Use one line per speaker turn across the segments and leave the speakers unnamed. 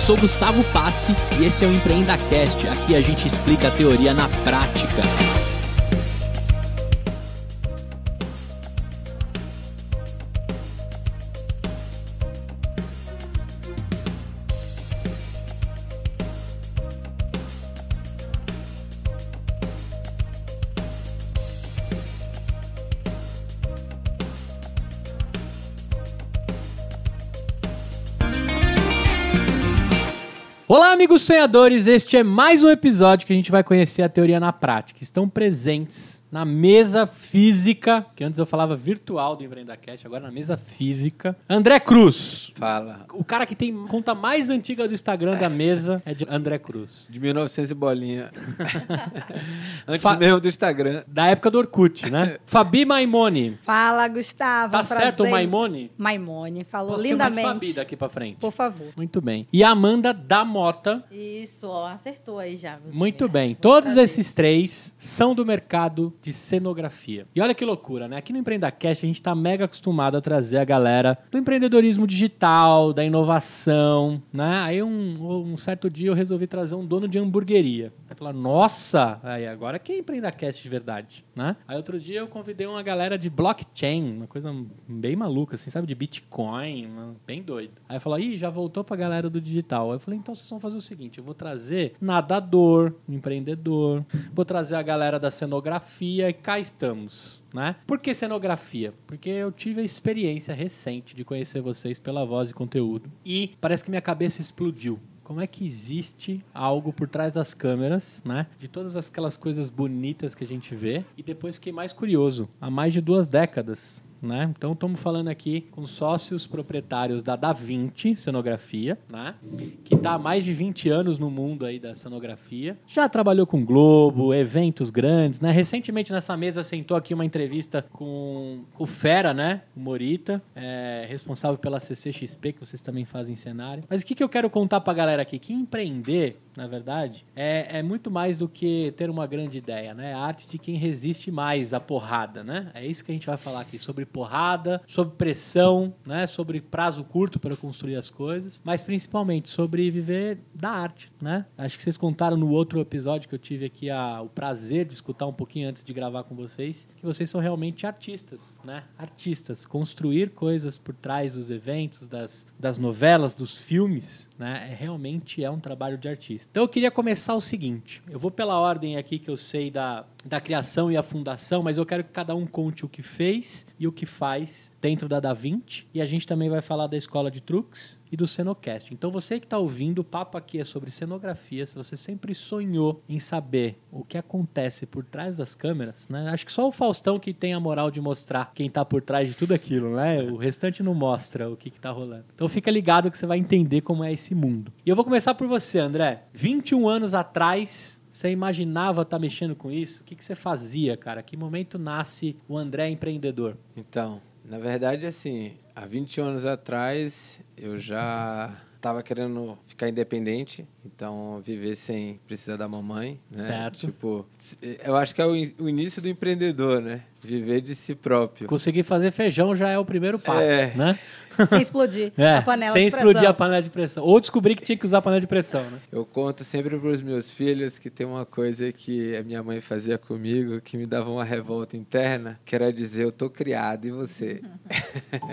Sou Gustavo Passe e esse é o EmpreendaCast. Aqui a gente explica a teoria na prática. Sonhadores! Este é mais um episódio que a gente vai conhecer a teoria na prática. Estão presentes na mesa física, que antes eu falava virtual do EmpreendaCast, agora na mesa física. André Cruz.
Fala.
O cara que tem conta mais antiga do Instagram da mesa é de André Cruz.
De 1900 e bolinha. Antes
Fa-
mesmo do Instagram.
Da época do Orkut, né? Fabi Maimone.
Fala, Gustavo.
Tá
um
certo o Maimone?
Maimone, falou
Posso
lindamente.
Fabi daqui pra frente.
Por favor.
Muito bem. E a Amanda da Mota.
Isso, ó, acertou aí já.
Muito bem. Todos
prazer.
esses três são do mercado de cenografia. E olha que loucura, né? Aqui no EmpreendaCast a gente tá mega acostumado a trazer a galera do empreendedorismo digital, da inovação, né? Aí um, um certo dia eu resolvi trazer um dono de hamburgueria. Aí falar, nossa, aí agora que é EmpreendaCast de verdade, né? Aí outro dia eu convidei uma galera de blockchain, uma coisa bem maluca, assim, sabe? De Bitcoin, bem doido. Aí falou, ih, já voltou pra galera do digital. Aí eu falei, então vocês vão fazer o seguinte, eu vou trazer nadador, empreendedor, vou trazer a galera da cenografia e cá estamos. Né? Por que cenografia? Porque eu tive a experiência recente de conhecer vocês pela voz e conteúdo e parece que minha cabeça explodiu. Como é que existe algo por trás das câmeras, né? De todas aquelas coisas bonitas que a gente vê. E depois fiquei mais curioso. Há mais de duas décadas, né? Então estamos falando aqui com sócios proprietários da Da Vinci Cenografia, né? Que está há mais de 20 anos no mundo aí da cenografia. Já trabalhou com Globo, eventos grandes, né? Recentemente nessa mesa sentou aqui uma entrevista com o Fera, né? O Morita, é, responsável pela CCXP, que vocês também fazem cenário. Mas o que, que eu quero contar pra galera aqui? Que empreender, na verdade, é, é muito mais do que ter uma grande ideia, né? É a arte de quem resiste mais à porrada, né? É isso que a gente vai falar aqui, sobre porrada, sobre pressão, né? Sobre prazo curto para construir as coisas, mas principalmente sobre viver da arte, né? Acho que vocês contaram no outro episódio que eu tive aqui a, o prazer de escutar um pouquinho antes de gravar com vocês, que vocês são realmente artistas, né? Artistas, construir coisas por trás dos eventos, das, das novelas, dos filmes, né? É, realmente é um trabalho de artista. Então eu queria começar o seguinte, eu vou pela ordem aqui que eu sei da, da criação e a fundação, mas eu quero que cada um conte o que fez e o que faz dentro da Da Vinci. E a gente também vai falar da escola de truques e do Cenocast. Então você que está ouvindo, o papo aqui é sobre cenografia. Se você sempre sonhou em saber o que acontece por trás das câmeras, né? Acho que só o Faustão que tem a moral de mostrar quem está por trás de tudo aquilo, né? O restante não mostra o que, está rolando. Então fica ligado que você vai entender como é esse mundo. E eu vou começar por você, André. 21 anos atrás, você imaginava estar mexendo com isso? O que, que você fazia, cara? Que momento nasce o André empreendedor?
Então, na verdade, assim, há 21 anos atrás eu já estava querendo ficar independente, então viver sem precisar da mamãe, né?
Certo.
Tipo, eu acho que é o, in- o início do empreendedor, né? Viver de si próprio.
Conseguir fazer feijão já é o primeiro passo,
É.
né?
Sem explodir
É,
a panela
sem
de pressão.
explodir a panela de pressão. Ou descobrir que tinha que usar a panela de pressão, né?
Eu conto sempre para os meus filhos que tem uma coisa que a minha mãe fazia comigo que me dava uma revolta interna, que era dizer eu tô criado e você.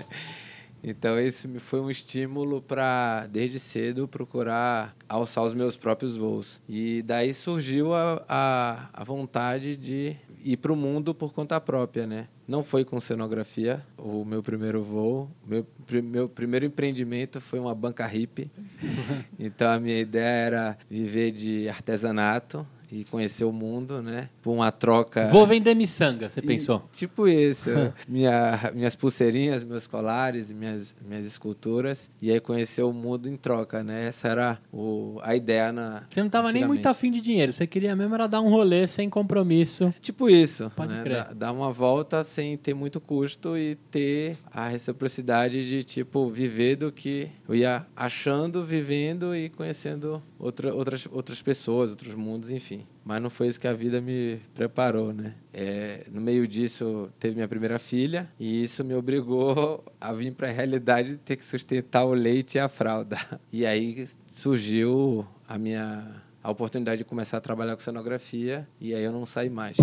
então isso me foi um estímulo para desde cedo procurar alçar os meus próprios voos. E daí surgiu a, a, a vontade de ir para o mundo por conta própria, né? Não foi com cenografia o meu primeiro voo. Meu, meu primeiro empreendimento foi uma banca hippie. então a minha ideia era viver de artesanato e conhecer o mundo, né? Por uma troca.
Vou vender miçanga, você
E,
pensou?
Tipo isso. Minha, minhas pulseirinhas, meus colares, minhas, minhas esculturas. E aí conhecer o mundo em troca, né? Essa era o, a ideia na.
Você não tava nem muito afim de dinheiro, você queria mesmo era dar um rolê sem compromisso.
Tipo isso.
Pode
né?
crer.
Dar- Dar uma volta sem ter muito custo e ter a reciprocidade de, tipo, viver do que eu ia achando, vivendo e conhecendo outra, outras, outras pessoas, outros mundos, enfim. Mas não foi isso que a vida me preparou, né? É, no meio disso, teve minha primeira filha e isso me obrigou a vir para a realidade de ter que sustentar o leite e a fralda. E aí surgiu a minha a oportunidade de começar a trabalhar com cenografia e aí eu não saí mais.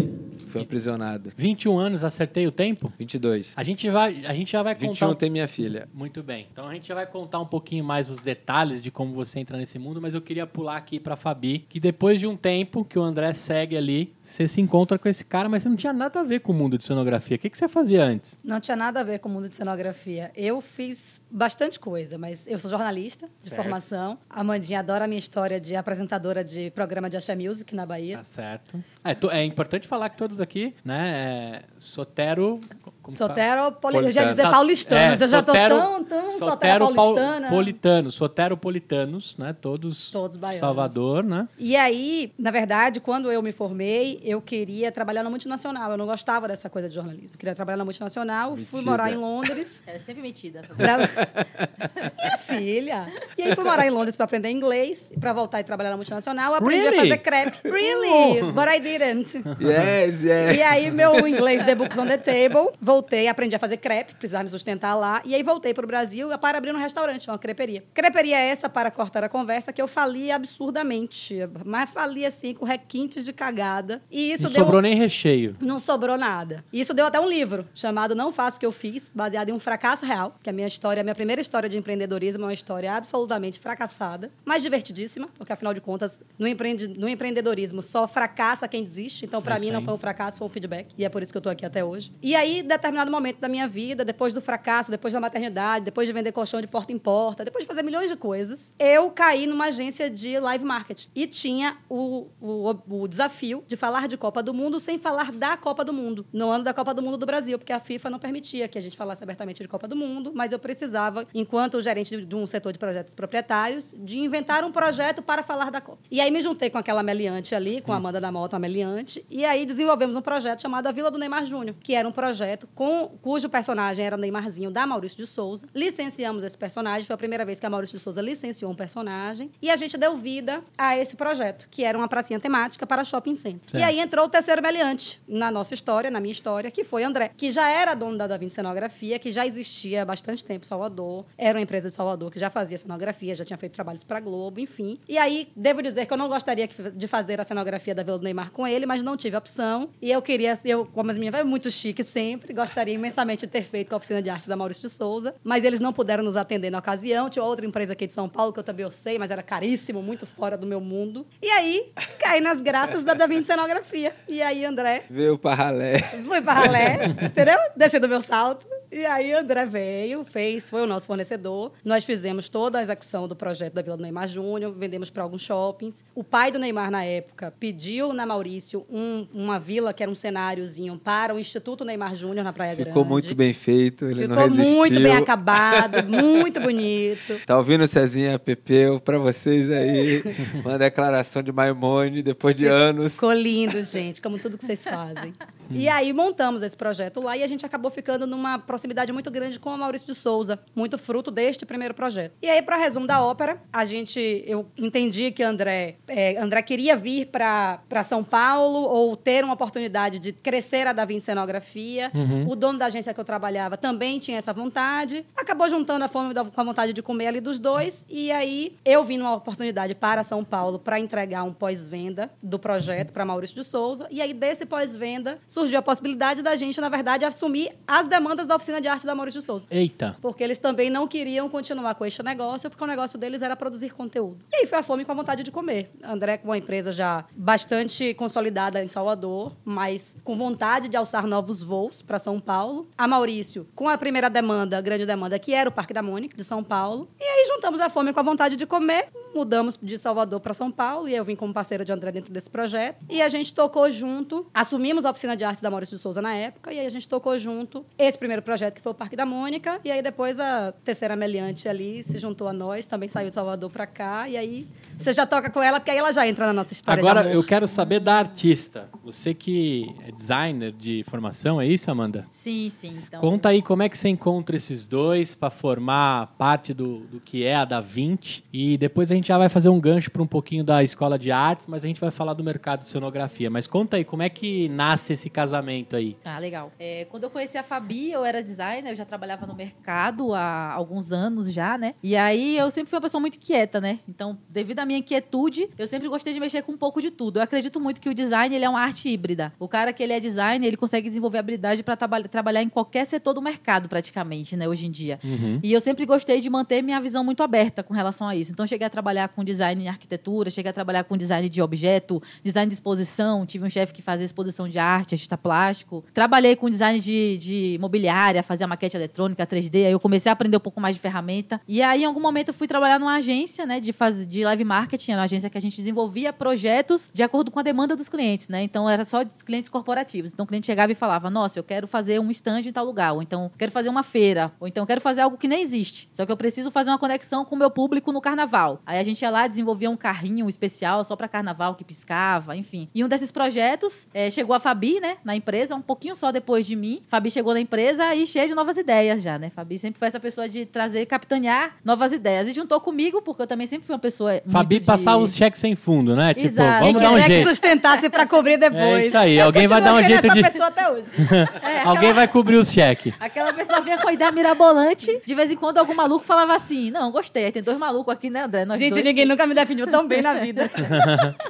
Fui aprisionado.
21 anos, acertei o tempo?
22.
A gente, vai, a gente já vai
21
contar. um-
tem minha filha.
Muito bem. Então a gente já vai contar um pouquinho mais os detalhes de como você entra nesse mundo, mas eu queria pular aqui pra Fabi, que depois de um tempo que o André segue ali, você se encontra com esse cara, mas você não tinha nada a ver com o mundo de cenografia. O que, que você fazia antes?
Não tinha nada a ver com o mundo de cenografia. Eu fiz bastante coisa, mas eu sou jornalista de
Certo.
formação. A Mandinha adora a minha história de apresentadora de programa de Axé Music na Bahia.
Tá certo. É, é importante falar que todos aqui, né, é Sotero... como fala?
Sotero, poli... eu já ia
Politano.
dizer paulistanos.
é,
eu já tô
Sotero-
tão, tão
Sotero
Sotero
pau-
paulistana.
Politanos, soteropolitanos, né? Todos,
Todos baianos.
Salvador, né?
E aí, na verdade, quando eu me formei, eu queria trabalhar na multinacional. Eu não gostava dessa coisa de jornalismo. Eu queria trabalhar na multinacional, fui
Metida.
morar em Londres.
Era sempre metida.
Pra... Minha filha. E aí fui morar em Londres para aprender inglês, para voltar e trabalhar na multinacional, aprendi
Really?
a fazer crepe. Really? But I didn't.
Yes, yes.
E aí, meu inglês The Books on the Table, voltei, aprendi a fazer crepe, precisava me sustentar lá. E aí voltei para o Brasil para abrir um restaurante, uma creperia. Creperia é essa, para cortar a conversa, que eu fali absurdamente. Mas fali assim, com requintes de cagada. E isso
não
deu.
sobrou nem recheio.
Não sobrou nada. E Isso deu até um livro chamado Não Faço o que eu fiz, baseado em um fracasso real, que a minha história, a minha primeira história de empreendedorismo é uma história absolutamente fracassada, mas divertidíssima, porque afinal de contas, no, empreende, no empreendedorismo só fracassa quem desiste. Então,
É
para mim, não foi um fracasso, foi um feedback. E é por isso que eu tô aqui até hoje. E aí, determinado momento da minha vida, depois do fracasso, depois da maternidade, depois de vender colchão de porta em porta, depois de fazer milhões de coisas, eu caí numa agência de live marketing. E tinha o, o, o desafio de falar de Copa do Mundo sem falar da Copa do Mundo, no ano da Copa do Mundo do Brasil, porque a FIFA não permitia que a gente falasse abertamente de Copa do Mundo, mas eu precisava, enquanto gerente de- um setor de projetos proprietários, de inventar um projeto para falar da Copa. E aí me juntei com aquela meliante ali, com a Amanda da Mota, a meliante, e aí desenvolvemos um projeto chamado A Vila do Neymar Júnior, que era um projeto com, cujo personagem era Neymarzinho da Maurício de Souza. Licenciamos esse personagem, foi a primeira vez que a Maurício de Souza licenciou um personagem, e a gente deu vida a esse projeto, que era uma pracinha temática para shopping center.
Certo.
E aí entrou o terceiro meliante na nossa história, na minha história, que foi André, que já era dono da Da Vinci Cenografia, que já existia há bastante tempo em Salvador, era uma empresa de Salvador que já fazia cenografia, já tinha feito trabalhos para Globo, enfim. E aí, devo dizer que eu não gostaria de fazer a cenografia da Vila do Neymar com ele, mas não tive opção. E eu queria, eu, como as minhas é muito chique sempre, gostaria imensamente de ter feito com a oficina de artes da Maurício de Souza, mas eles não puderam nos atender na ocasião. Tinha outra empresa aqui de São Paulo que eu também eu sei, mas era caríssimo, muito fora do meu mundo. E aí, caí nas graças da Da Vinci Cenografia. E aí, André,
Veio para ralé.
Fui pra ralé, entendeu? Desci do meu salto. E aí, André veio, fez, foi o nosso fornecedor. Nós fizemos toda a execução do projeto da Vila do Neymar Júnior, vendemos para alguns shoppings. O pai do Neymar, na época, pediu na Maurício um- uma vila, que era um cenáriozinho, para o Instituto Neymar Júnior, na Praia
Ficou
Grande.
muito bem feito, ele não
Ficou
resistiu.
muito bem acabado, muito bonito.
Tá ouvindo, Cezinha Pepeu? Pra vocês aí, uma declaração de Maimone depois de anos.
Ficou lindo, gente, como tudo que vocês fazem. E aí montamos esse projeto lá e a gente acabou ficando numa proximidade muito grande com o Maurício de Souza, muito fruto deste primeiro projeto. E aí, para resumo da ópera, a gente, eu entendi que André, é, André queria vir para São Paulo ou ter uma oportunidade de crescer a Da Vinci Cenografia. O dono da agência que eu trabalhava também tinha essa vontade. Acabou juntando a fome com a vontade de comer ali dos dois. E aí eu vim numa oportunidade para São Paulo para entregar um pós-venda do projeto para Maurício de Souza. E aí desse pós-venda surgiu a possibilidade da gente, na verdade, assumir as demandas da oficina de arte da Maurício de Souza.
Eita.
Porque eles também não queriam continuar com este negócio, porque o negócio deles era produzir conteúdo. E aí foi a fome com a vontade de comer. André, com uma empresa já bastante consolidada em Salvador, mas com vontade de alçar novos voos para São Paulo. A Maurício, com a primeira demanda, a grande demanda, que era o Parque da Mônica, de São Paulo. E aí juntamos a fome com a vontade de comer, mudamos de Salvador para São Paulo, e eu vim como parceira de André dentro desse projeto. E a gente tocou junto, assumimos a oficina de artes da Maurício de Souza na época, e aí a gente tocou junto esse primeiro projeto que foi o Parque da Mônica, e aí depois a terceira meliante ali se juntou a nós, também saiu de Salvador para cá, e aí você já toca com ela, porque aí ela já entra na nossa história de
Agora
amor.
eu quero saber da artista. Você que é designer de formação, é isso, Amanda?
Sim, sim. Então,
Conta aí como é que você encontra esses dois para formar parte do, do que é a Da Vinci. E depois a gente gente já vai fazer um gancho para um pouquinho da escola de artes, mas a gente vai falar do mercado de cenografia. Mas conta aí, como é que nasce esse casamento aí?
Ah, legal. É, quando eu conheci a Fabi, eu era designer, eu já trabalhava no mercado há alguns anos já, né? E aí eu sempre fui uma pessoa muito inquieta, né? Então, devido à minha inquietude, eu sempre gostei de mexer com um pouco de tudo. Eu acredito muito que o design ele é uma arte híbrida. O cara que ele é designer, ele consegue desenvolver habilidade para trabalhar em qualquer setor do mercado, praticamente, né? Hoje em dia.
Uhum.
E eu sempre gostei de manter minha visão muito aberta com relação a isso. Então, cheguei a trabalhar com design em arquitetura, cheguei a trabalhar com design de objeto, design de exposição. Tive um chefe que fazia exposição de arte, artista plástico. Trabalhei com design de, de mobiliária, fazia maquete eletrônica, 3D. Aí eu comecei a aprender um pouco mais de ferramenta. E aí, em algum momento, eu fui trabalhar numa agência, né, de, faz, de live marketing. Era uma agência que a gente desenvolvia projetos de acordo com a demanda dos clientes, né? Então, era só clientes corporativos. Então, o cliente chegava e falava: Nossa, eu quero fazer um stand em tal lugar. Ou então, quero fazer uma feira. Ou então, quero fazer algo que nem existe. Só que eu preciso fazer uma conexão com o meu público no carnaval. Aí a gente ia lá, desenvolvia um carrinho especial só para carnaval que piscava, enfim. E um desses projetos é, chegou a Fabi, né, na empresa, um pouquinho só depois de mim. Fabi chegou na empresa e cheia de novas ideias já, né? Fabi sempre foi essa pessoa de trazer, capitanear novas ideias. E juntou comigo, porque eu também sempre fui uma pessoa.
Fabi
muito
passava
de...
os cheques sem fundo, né? Tipo,
Exato.
vamos
Quem
dar um
quiser que
jeito.
sustentasse pra cobrir depois.
É isso aí,
Eu
alguém vai dar um jeito
essa
de-
pessoa até hoje.
É,
Alguém vai cobrir os cheques.
Aquela pessoa vinha com a ideia mirabolante. De vez em quando algum maluco falava assim: Não, gostei. Aí tem dois malucos aqui, né, André? Nós
Gente,
dois.
ninguém nunca me definiu tão bem na vida.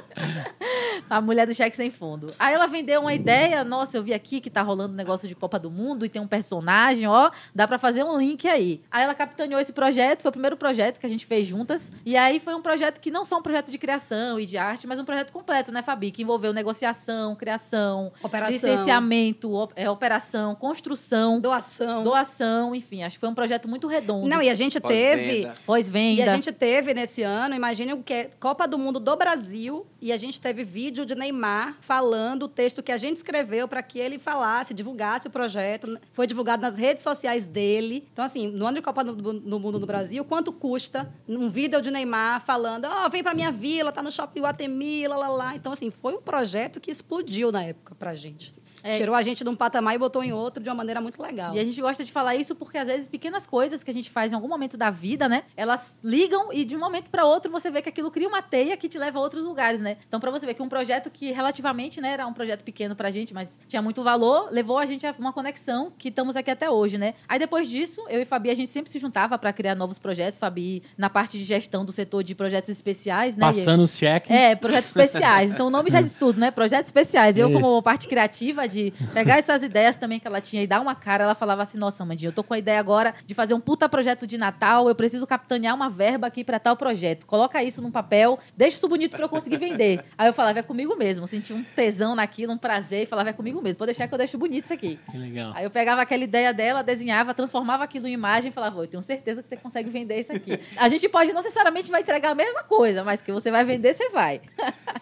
A mulher do cheque sem fundo. Aí ela vendeu uma ideia, nossa, eu vi aqui que tá rolando um negócio de Copa do Mundo e tem um personagem, ó, dá pra fazer um link aí. Aí ela capitaneou esse projeto, foi o primeiro projeto que a gente fez juntas. E aí foi um projeto que não só um projeto de criação e de arte, mas um projeto completo, né, Fabi? Que envolveu negociação, criação,
Operação.
licenciamento, op- é, operação, construção,
Doação.
doação, enfim, acho que foi um projeto muito redondo.
Não, e a gente teve.
Pós-venda.
Pós-venda.
E a gente teve nesse ano, imagine o que é Copa do Mundo do Brasil, e a gente teve vídeo de Neymar falando o texto que a gente escreveu para que ele falasse, divulgasse o projeto. Foi divulgado nas redes sociais dele. Então, assim, no ano de Copa do, do Mundo no Brasil, quanto custa um vídeo de Neymar falando: Ó, vem pra minha vila, tá no shopping Guatemi, lá, lá, lá. Então, assim, foi um projeto que explodiu na época pra gente. assim.
É.
Tirou a gente de um patamar e botou em outro de uma maneira muito legal.
E a gente gosta de falar isso porque, às vezes, pequenas coisas que a gente faz em algum momento da vida, né? Elas ligam e, de um momento para outro, você vê que aquilo cria uma teia que te leva a outros lugares, né? Então, para você ver que um projeto que, relativamente, né, era um projeto pequeno pra gente, mas tinha muito valor, levou a gente a uma conexão que estamos aqui até hoje, né? Aí, depois disso, eu e Fabi, a gente sempre se juntava para criar novos projetos. Fabi, na parte de gestão do setor de projetos especiais, né?
Passando os cheques.
é, projetos especiais. Então o nome já diz tudo, né? Projetos especiais. Eu,
Isso.
como parte criativa, de pegar essas ideias também que ela tinha e dar uma cara, ela falava assim: nossa, Mandinha, eu tô com a ideia agora de fazer um puta projeto de Natal, eu preciso capitanear uma verba aqui pra tal projeto. Coloca isso num papel, deixa isso bonito pra eu conseguir vender. Aí eu falava, é comigo mesmo. Senti um tesão naquilo, um prazer, e falava, é comigo mesmo. Pode deixar que eu deixo bonito isso aqui.
Que legal.
Aí eu pegava aquela ideia dela, desenhava, transformava aquilo em imagem e falava, "Ô, eu tenho certeza que você consegue vender isso aqui. A gente pode não necessariamente vai entregar a mesma coisa, mas que você vai vender, você vai.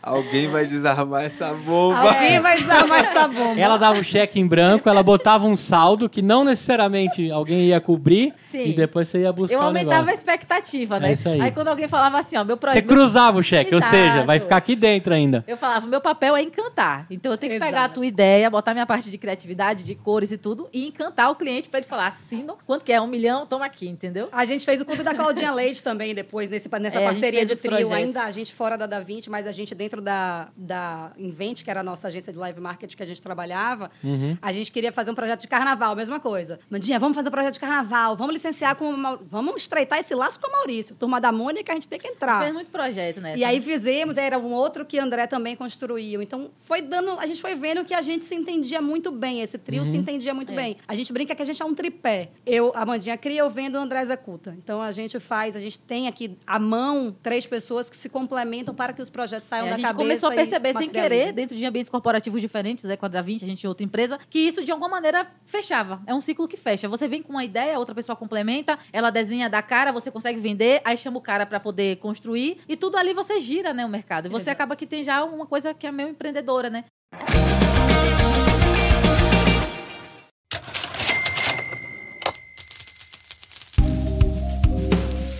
Alguém vai desarmar essa bomba.
Alguém vai desarmar essa bomba.
Ela dava o cheque em branco, ela botava um saldo que não necessariamente alguém ia cobrir
Sim.
e depois você ia buscar
Eu
o
aumentava a expectativa, né?
É isso aí.
quando alguém falava assim, ó, meu
Você
projeto.
cruzava o cheque, ou seja, vai
Exato.
ficar aqui dentro ainda.
Eu falava, meu papel é encantar. Então eu tenho que
Exato.
pegar a tua ideia, botar minha parte de criatividade, de cores e tudo, e encantar o cliente pra ele falar, assino, quanto que é? Um milhão, toma aqui, entendeu?
A gente fez o clube da Claudinha Leite também depois, nesse, nessa
É,
parceria de trio.
projetos.
Ainda a gente fora da Da Vinci, mas a gente dentro da, da Invent, que era a nossa agência de live marketing que a gente trabalhava, trabalhava,
uhum.
a gente queria fazer um projeto de carnaval, mesma coisa. Mandinha, vamos fazer um projeto de carnaval, vamos licenciar com o Maur... Vamos estreitar esse laço com o Maurício. Turma da Mônica, a gente tem que entrar.
Fez muito projeto, né?
E aí fizemos, era um outro que André também construiu. Então, foi dando. A gente foi vendo que a gente se entendia muito bem, esse trio uhum. se entendia muito
é.
bem. A gente brinca que a gente é um tripé. Eu, a Mandinha cria, eu vendo, o André executa. Então a gente faz, a gente tem aqui à mão três pessoas que se complementam para que os projetos saiam
é,
da cabeça.
A gente
cabeça
começou a perceber sem querer, dentro de ambientes corporativos diferentes, né? Quando havia 20, a gente de outra empresa, que isso de alguma maneira fechava. É um ciclo que fecha. Você vem com uma ideia, outra pessoa complementa, ela desenha da cara, você consegue vender, aí chama o cara para poder construir e tudo ali você gira, né, o mercado. E você acaba que tem já uma coisa que é meio empreendedora, né?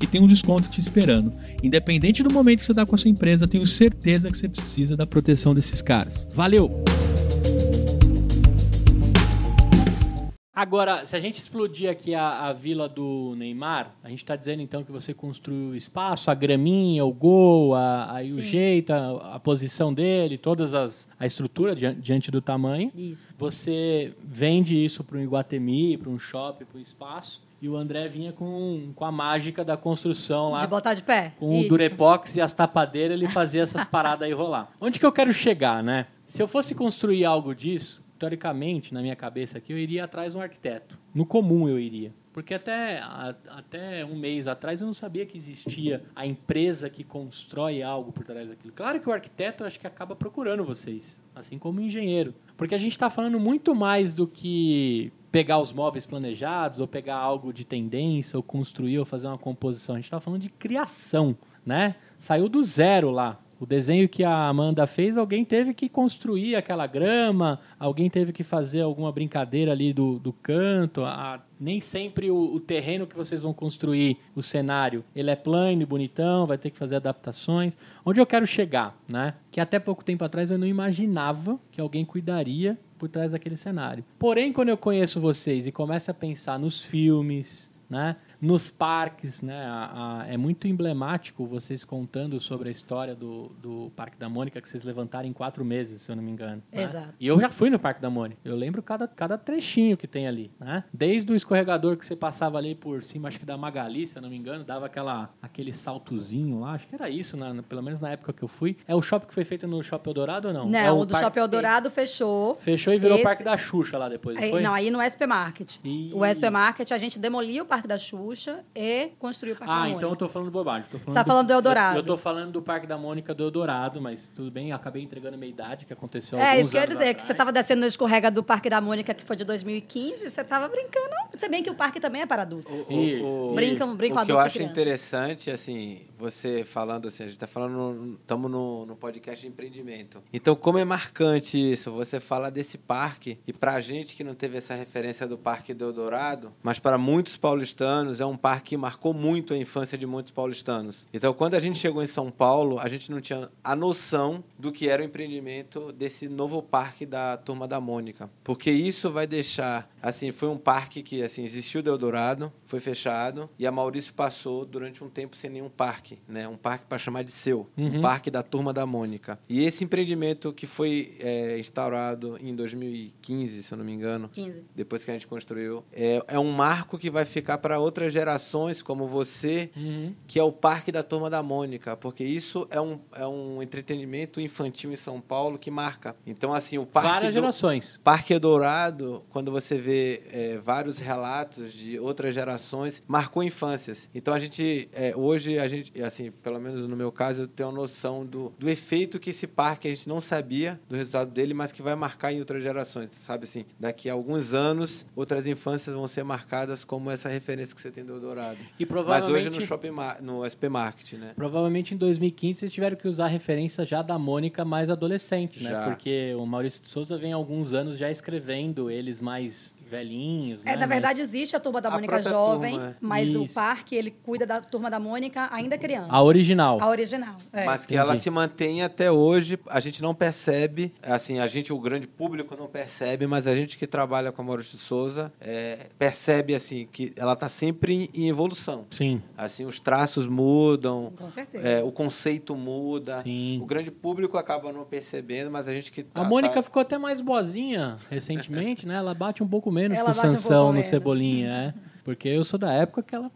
que tem um desconto te esperando. Independente do momento que você está com a sua empresa, tenho certeza que você precisa da proteção desses caras. Valeu!
Agora, se a gente explodir aqui a, a vila do Neymar, a gente está dizendo então que você construiu o espaço, a graminha, o gol, a, aí o jeito, a, a posição dele, todas as a estrutura diante, diante do tamanho.
Isso.
Você vende isso para um Iguatemi, para um shopping, para um espaço. E o André vinha com, com a mágica da construção lá.
De botar de pé.
Com o
Isso.
Durepox e as tapadeiras, ele fazia essas paradas aí rolar. Onde que eu quero chegar, né? Se eu fosse construir algo disso, teoricamente, na minha cabeça aqui, eu iria atrás de um arquiteto. No comum eu iria. Porque até, a- até um mês atrás eu não sabia que existia a empresa que constrói algo por trás daquilo. Claro que o arquiteto acho que acaba procurando vocês, assim como o engenheiro. Porque a gente está falando muito mais do que pegar os móveis planejados, ou pegar algo de tendência, ou construir, ou fazer uma composição. A gente está falando de criação, né? Saiu do zero lá. O desenho que a Amanda fez, alguém teve que construir aquela grama, alguém teve que fazer alguma brincadeira ali do, do canto. a- nem sempre o, o terreno que vocês vão construir, o cenário, ele é plano e bonitão, vai ter que fazer adaptações. Onde eu quero chegar, né? Que até pouco tempo atrás eu não imaginava que alguém cuidaria por trás daquele cenário. Porém, quando eu conheço vocês e começo a pensar nos filmes, né? Nos parques, né? A- a- é muito emblemático vocês contando sobre a história do, do Parque da Mônica que vocês levantaram em quatro meses, se eu não me engano. né?
Exato.
E eu já fui no Parque da Mônica. Eu lembro cada, cada trechinho que tem ali, né? Desde o escorregador que você passava ali por cima, acho que da Magali, se eu não me engano, dava aquela, aquele saltozinho lá. Acho que era isso, né? pelo menos na época que eu fui. É o shopping que foi feito no Shopping Eldorado ou não?
Não,
é
o do
Parque
Shopping Eldorado fechou.
Fechou e virou
Esse-
o Parque da Xuxa lá depois, não
Aí, não, aí no SP Market.
Ih.
O SP Market, a gente demoliu o Parque da Xuxa e construiu o Parque da
Ah,
Mônica.
então eu tô falando bobagem. Tô falando
Você tá falando do Eldorado.
Eu, eu tô falando do Parque da Mônica do Eldorado, mas tudo bem, acabei entregando a minha idade, que aconteceu
É, isso que eu ia
anos
dizer, que
atrás.
você tava descendo no escorrega do Parque da Mônica, que foi de 2015, você tava brincando. Se bem que o parque também é para adultos.
Isso,
Brincam-
isso.
brincam
o que eu
adultos
acho interessante, assim, você falando assim, a gente tá falando, estamos no, no podcast de empreendimento. Então, como é marcante isso, você fala desse parque, e pra gente que não teve essa referência do Parque do Eldorado, mas para muitos paulistanos, é um parque que marcou muito a infância de muitos paulistanos. Então, quando a gente chegou em São Paulo, a gente não tinha a noção do que era o empreendimento desse novo parque da Turma da Mônica. Porque isso vai deixar, assim, foi um parque que, assim, existiu do Eldorado, foi fechado, e a Maurício passou durante um tempo sem nenhum parque, né? Um parque para chamar de seu, um parque da Turma da Mônica. E esse empreendimento que foi é, instaurado em 2015, se eu não me engano,
15.
depois que a gente construiu, é, é um marco que vai ficar para outras gerações, como você, que é o Parque da Turma da Mônica, porque isso é um, é um entretenimento infantil em São Paulo que marca. Então, assim, o Parque
Várias
do-
gerações.
Parque Dourado, quando você vê é, vários relatos de outras gerações, marcou infâncias. Então a gente, é, hoje, a gente, assim, pelo menos no meu caso, eu tenho a noção do, do efeito que esse parque a gente não sabia do resultado dele, mas que vai marcar em outras gerações. Sabe assim, daqui a alguns anos, outras infâncias vão ser marcadas como essa referência que você tem do Dourado.
E
Mas
provavelmente,
hoje no shopping, no SP Market, né?
provavelmente em 2015 vocês tiveram que usar a referência já da Mônica mais adolescente, né?
Já.
Porque o Maurício de Souza vem há alguns anos já escrevendo eles mais velhinhos,
É,
né?
na verdade,
Mais-
existe a Turma da
A
Mônica jovem,
turma, é.
mas o
Isso.
parque, ele cuida da Turma da Mônica ainda criança.
a original.
A original. é.
Mas que
Entendi.
ela se mantém até hoje, a gente não percebe, assim, a gente, o grande público não percebe, mas a gente que trabalha com a Maurício de Souza é, percebe, assim, que ela está sempre em, em evolução.
Sim.
Assim, os traços mudam,
Com certeza.
é, o conceito muda.
Sim.
O grande público acaba não percebendo, mas a gente que tá,
A Mônica
tá-
ficou até mais boazinha recentemente, né? Ela bate um pouco menos
Ela
com
um
Sansão
pouco
no
menos.
Cebolinha, é. Porque eu sou da época que ela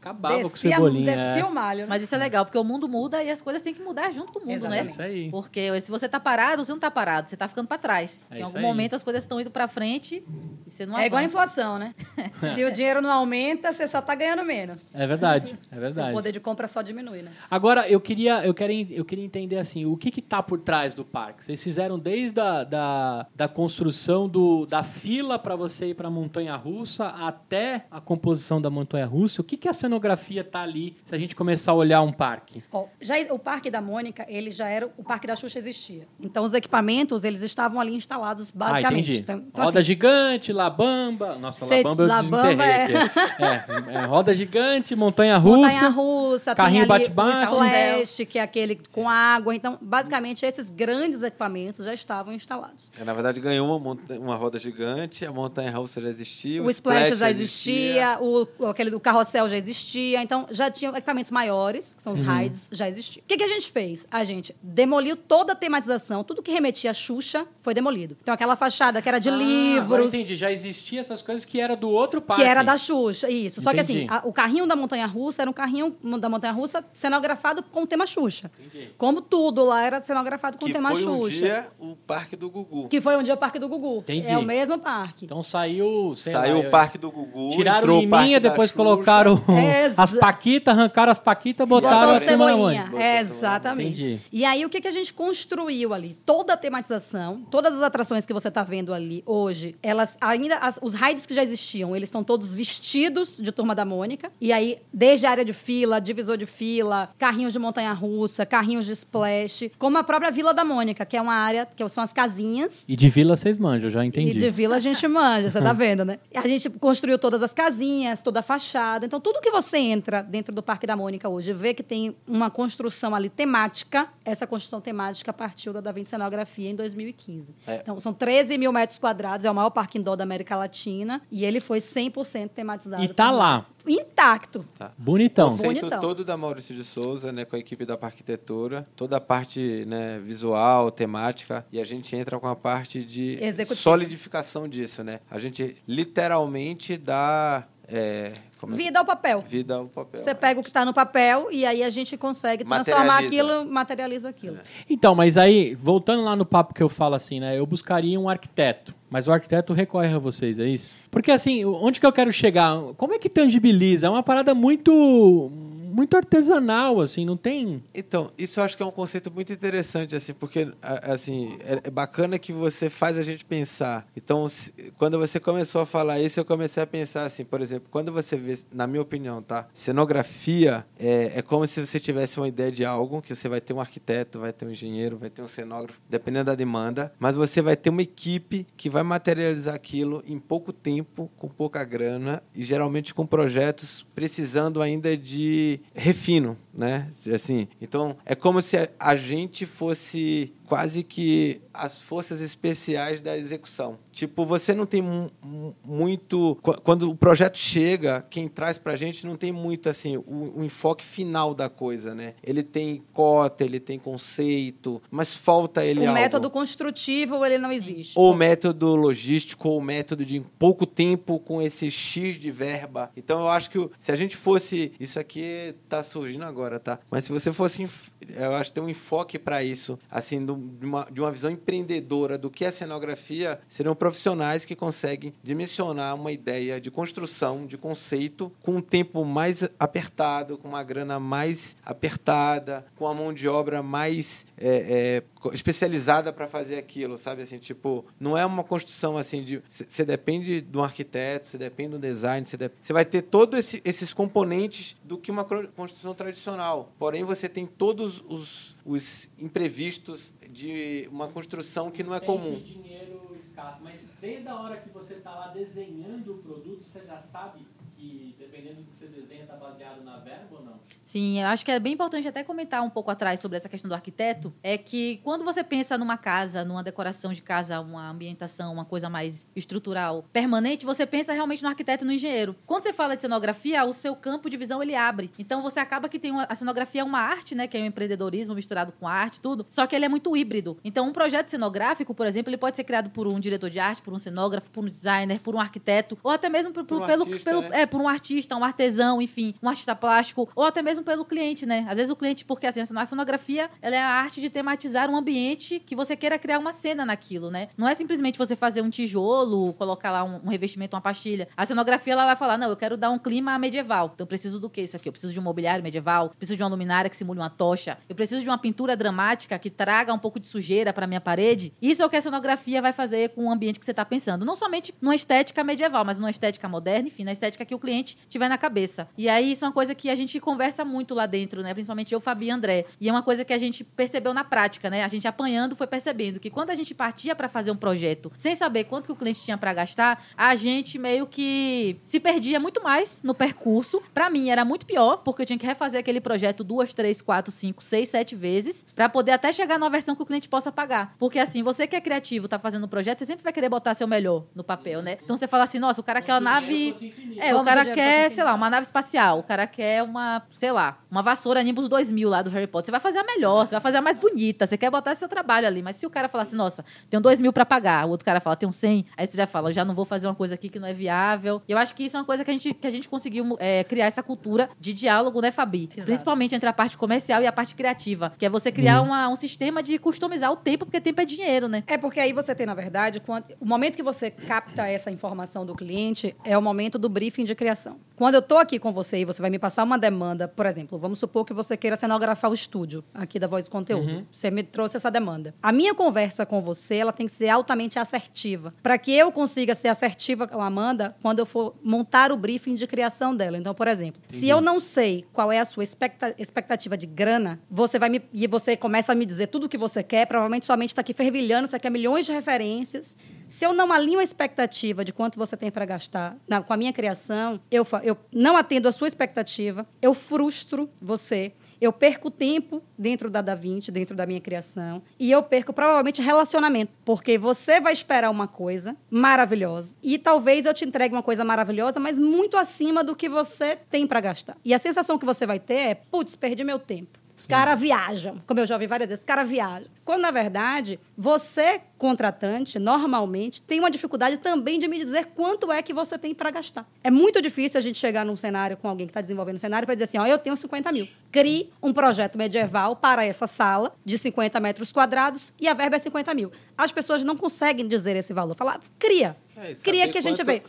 acabava com
Descia,
cebolinha.
descia
é.
o malho. né?
Mas isso é legal, porque o mundo muda e as coisas têm que mudar junto com o mundo,
Exatamente.
né?
Isso aí.
Porque se você tá parado, você não tá parado, você tá ficando pra trás.
É
em algum
aí.
momento as coisas estão indo pra frente e você não
é igual a
avança.
inflação, né? Se o dinheiro não aumenta, você só tá ganhando menos.
É verdade, é verdade.
poder de compra só diminui, né?
Agora, eu queria, eu, quero, eu queria entender assim, o que que tá por trás do parque? Vocês fizeram desde a da, da construção do, da fila para você ir para a montanha-russa até a composição da montanha-russa. O que que a cenografia tá ali se a gente começar a olhar um parque?
Ó, já, o Parque da Mônica, ele já era... O Parque da Xuxa existia. Então, os equipamentos, eles estavam ali instalados, basicamente.
ah.
Então, então,
roda
assim,
gigante, Labamba. Nossa,
Cê-
Labamba eu
Labamba é-.
É, é, roda gigante, montanha-russa.
Montanha-russa, tem
carrinho
ali
bate-bate.
o splash, que é aquele com água. Então, basicamente, esses grandes equipamentos já estavam instalados.
É, na verdade, ganhou uma, uma roda gigante, a montanha-russa já existia,
O, splash, já existia, o, o- aquele do carrossel já existia. Então, já tinham equipamentos maiores, que são os rides, já existiam. O que, que a gente fez? A gente demoliu toda a tematização, tudo que remetia a Xuxa foi demolido. Então, aquela fachada que era de
Ah, agora
livros...
entendi, já existia essas coisas que era do outro parque.
Que era da Xuxa, isso. Só que assim,
Entendi.
a- o carrinho da Montanha Russa era um carrinho da Montanha Russa cenografado com o tema Xuxa.
Entendi.
Como tudo lá era cenografado com
Que
o tema
foi um
Xuxa.
dia o Parque do Gugu.
Que foi um dia o Parque do Gugu.
Entendi.
É o mesmo parque.
Então saiu, sei
Saiu
lá,
o Parque do Gugu,
Tiraram Liminha,
da
depois
Xuxa.
colocaram
Exa-
as paquitas, arrancaram as paquitas, botaram
Botou cebolinha. É, exatamente.
Entendi.
E aí, o que, que a gente construiu ali? Toda a tematização, todas as atrações que você está vendo ali hoje, elas ainda. as- os rides que já existiam, eles estão todos vestidos de turma da Mônica. E aí, desde a área de fila, divisor de fila, carrinhos de montanha-russa, carrinhos de splash, como a própria Vila da Mônica, que é uma área, que são as casinhas.
E de vila vocês manjam, já entendi.
E de vila a gente manja, você tá vendo, né? A gente construiu todas as casinhas, toda a fachada. Então, tudo que você entra dentro do Parque da Mônica hoje, vê que tem uma construção ali temática. Essa construção temática partiu da Da Vinci Cenografia em 2015.
É.
Então, são 13 mil metros quadrados, é o maior parque indoor da América Latina. E ele foi 100% tematizado.
E tá lá.
nós. Intacto.
Tá.
Bonitão.
O conceito
Bonitão.
todo da Maurício de Souza, né, com a equipe da Arquitetura, toda a parte né, visual, temática, e a gente entra com a parte de
Executiva.
solidificação disso, né? A gente literalmente dá é, como é
Vida ao papel.
vida ao papel.
Você pega o que está no papel e aí a gente consegue transformar aquilo, materializa aquilo.
Então, mas aí, voltando lá no papo que eu falo assim, né? Eu buscaria um arquiteto. Mas o arquiteto recorre a vocês, é isso? Porque assim, onde que eu quero chegar? Como é que tangibiliza? É uma parada muito muito artesanal, assim, não tem.
Então, isso eu acho que é um conceito muito interessante, assim, porque, assim, é é bacana que você faz a gente pensar. Então, se- quando você começou a falar isso, eu comecei a pensar, assim, por exemplo, quando você vê, na minha opinião, tá? Cenografia é, é como se você tivesse uma ideia de algo, que você vai ter um arquiteto, vai ter um engenheiro, vai ter um cenógrafo, dependendo da demanda, mas você vai ter uma equipe que vai materializar aquilo em pouco tempo, com pouca grana, e geralmente com projetos precisando ainda de refino, né? Assim, então é como se a- gente fosse quase que as forças especiais da execução. Tipo, você não tem mu- mu- muito qu- quando o projeto chega, quem traz pra gente não tem muito assim o, o enfoque final da coisa, né? Ele tem cota, ele tem conceito, mas falta ele
o
algo.
método construtivo, ele não existe.
Ou método logístico, ou método de pouco tempo com esse X de verba. Então eu acho que se a gente fosse. Isso aqui tá surgindo agora, tá? Mas se você fosse. Eu acho tem um enfoque para isso, assim, de uma, de uma visão empreendedora do que é cenografia, seriam profissionais que conseguem dimensionar uma ideia de construção, de conceito, com um tempo mais apertado, com uma grana mais apertada, com a mão de obra mais é, é, especializada para fazer aquilo, sabe? Assim, tipo, não é uma construção assim de. Você depende de um arquiteto, você depende do design, você vai ter todos esse, esses componentes do que uma construção tradicional. Porém, você tem todos os, os imprevistos de uma construção que não é comum.
dinheiro escasso, mas desde a hora que você está lá desenhando o produto, você já sabe que dependendo do que você desenha está baseado na verba ou não?
Sim, eu acho que é bem importante até comentar um pouco atrás sobre essa questão do arquiteto. É que quando você pensa numa casa, numa decoração de casa, uma ambientação, uma coisa mais estrutural, permanente, você pensa realmente no arquiteto e no engenheiro. Quando você fala de cenografia, o seu campo de visão ele abre. Então você acaba que tem uma, a cenografia é uma arte, né, que é um empreendedorismo misturado com arte, tudo. Só que ele é muito híbrido. Então um projeto cenográfico, por exemplo, ele pode ser criado por um diretor de arte, por um cenógrafo, por um designer, por um arquiteto, ou até mesmo por-
Por um
pelo,
artista,
pelo,
né?
é, por um artista, um artesão, enfim, um artista plástico, ou até mesmo pelo cliente, né? Às vezes o cliente, porque assim, a cenografia, ela é a arte de tematizar um ambiente que você queira criar uma cena naquilo, né? Não é simplesmente você fazer um tijolo, colocar lá um, um revestimento, uma pastilha. A cenografia, ela vai falar, não, eu quero dar um clima medieval. Então eu preciso do que isso aqui? Eu preciso de um mobiliário medieval, preciso de uma luminária que simule uma tocha, eu preciso de uma pintura dramática que traga um pouco de sujeira para minha parede. Isso é o que a cenografia vai fazer com o ambiente que você está pensando. Não somente numa estética medieval, mas numa estética moderna, enfim, na estética que o cliente tiver na cabeça. E aí isso é uma coisa que a gente conversa muito lá dentro, né? Principalmente eu, Fabi e André. E é uma coisa que a gente percebeu na prática, né? A gente apanhando foi percebendo que quando a gente partia para fazer um projeto sem saber quanto que o cliente tinha para gastar, a gente meio que se perdia muito mais no percurso. Para mim era muito pior, porque eu tinha que refazer aquele projeto duas, três, quatro, cinco, seis, sete vezes para poder até chegar numa versão que o cliente possa pagar. Porque assim, você que é criativo, tá fazendo um projeto, você sempre vai querer botar seu melhor no papel, né? Então você fala assim, nossa, o cara quer uma nave. É, o cara quer, sei lá, uma nave espacial. O cara quer uma, sei lá, uma vassoura Nimbus 2000 lá do Harry Potter. Você vai fazer a melhor, você vai fazer a mais bonita, você quer botar seu trabalho ali. Mas se o cara falar assim, nossa, tenho 2 mil pra pagar, o outro cara fala, tenho 100, aí você já fala, eu já não vou fazer uma coisa aqui que não é viável. E eu acho que isso é uma coisa que a gente, que a gente conseguiu é, criar essa cultura de diálogo, né, Fabi?
Exato.
Principalmente entre a parte comercial e a parte criativa, que é você criar uma- um sistema de customizar o tempo, porque tempo é dinheiro, né?
É porque aí você tem, na verdade, quando- o momento que você capta essa informação do cliente é o momento do briefing de criação. Quando eu estou aqui com você e você vai me passar uma demanda, por exemplo, vamos supor que você queira cenografar o estúdio aqui da Voz e Conteúdo. Você me trouxe essa demanda. A minha conversa com você, ela tem que ser altamente assertiva. Para que eu consiga ser assertiva com a Amanda quando eu for montar o briefing de criação dela. Então, por exemplo, se eu não sei qual é a sua expecta- expectativa de grana, você vai me e você começa a me dizer tudo o que você quer, provavelmente sua mente está aqui fervilhando, você quer milhões de referências. Se eu não alinho a expectativa de quanto você tem para gastar na- com a minha criação, eu, eu não atendo a sua expectativa, eu frustro você, eu perco tempo dentro da Da Vinci, dentro da minha criação, e eu perco provavelmente relacionamento, porque você vai esperar uma coisa maravilhosa e talvez eu te entregue uma coisa maravilhosa, mas muito acima do que você tem para gastar. E a sensação que você vai ter é, putz, perdi meu tempo. Os caras viajam, como eu já ouvi várias vezes, os caras viajam. Quando, na verdade, você, contratante, normalmente, tem uma dificuldade também de me dizer quanto é que você tem para gastar. É muito difícil a gente chegar num cenário com alguém que está desenvolvendo um cenário para dizer assim, ó, eu tenho 50 mil. Crie um projeto medieval para essa sala de 50 metros quadrados e a verba é 50 mil. As pessoas não conseguem dizer esse valor. Falar, cria.
É,
cria que a gente
quanto-
vê.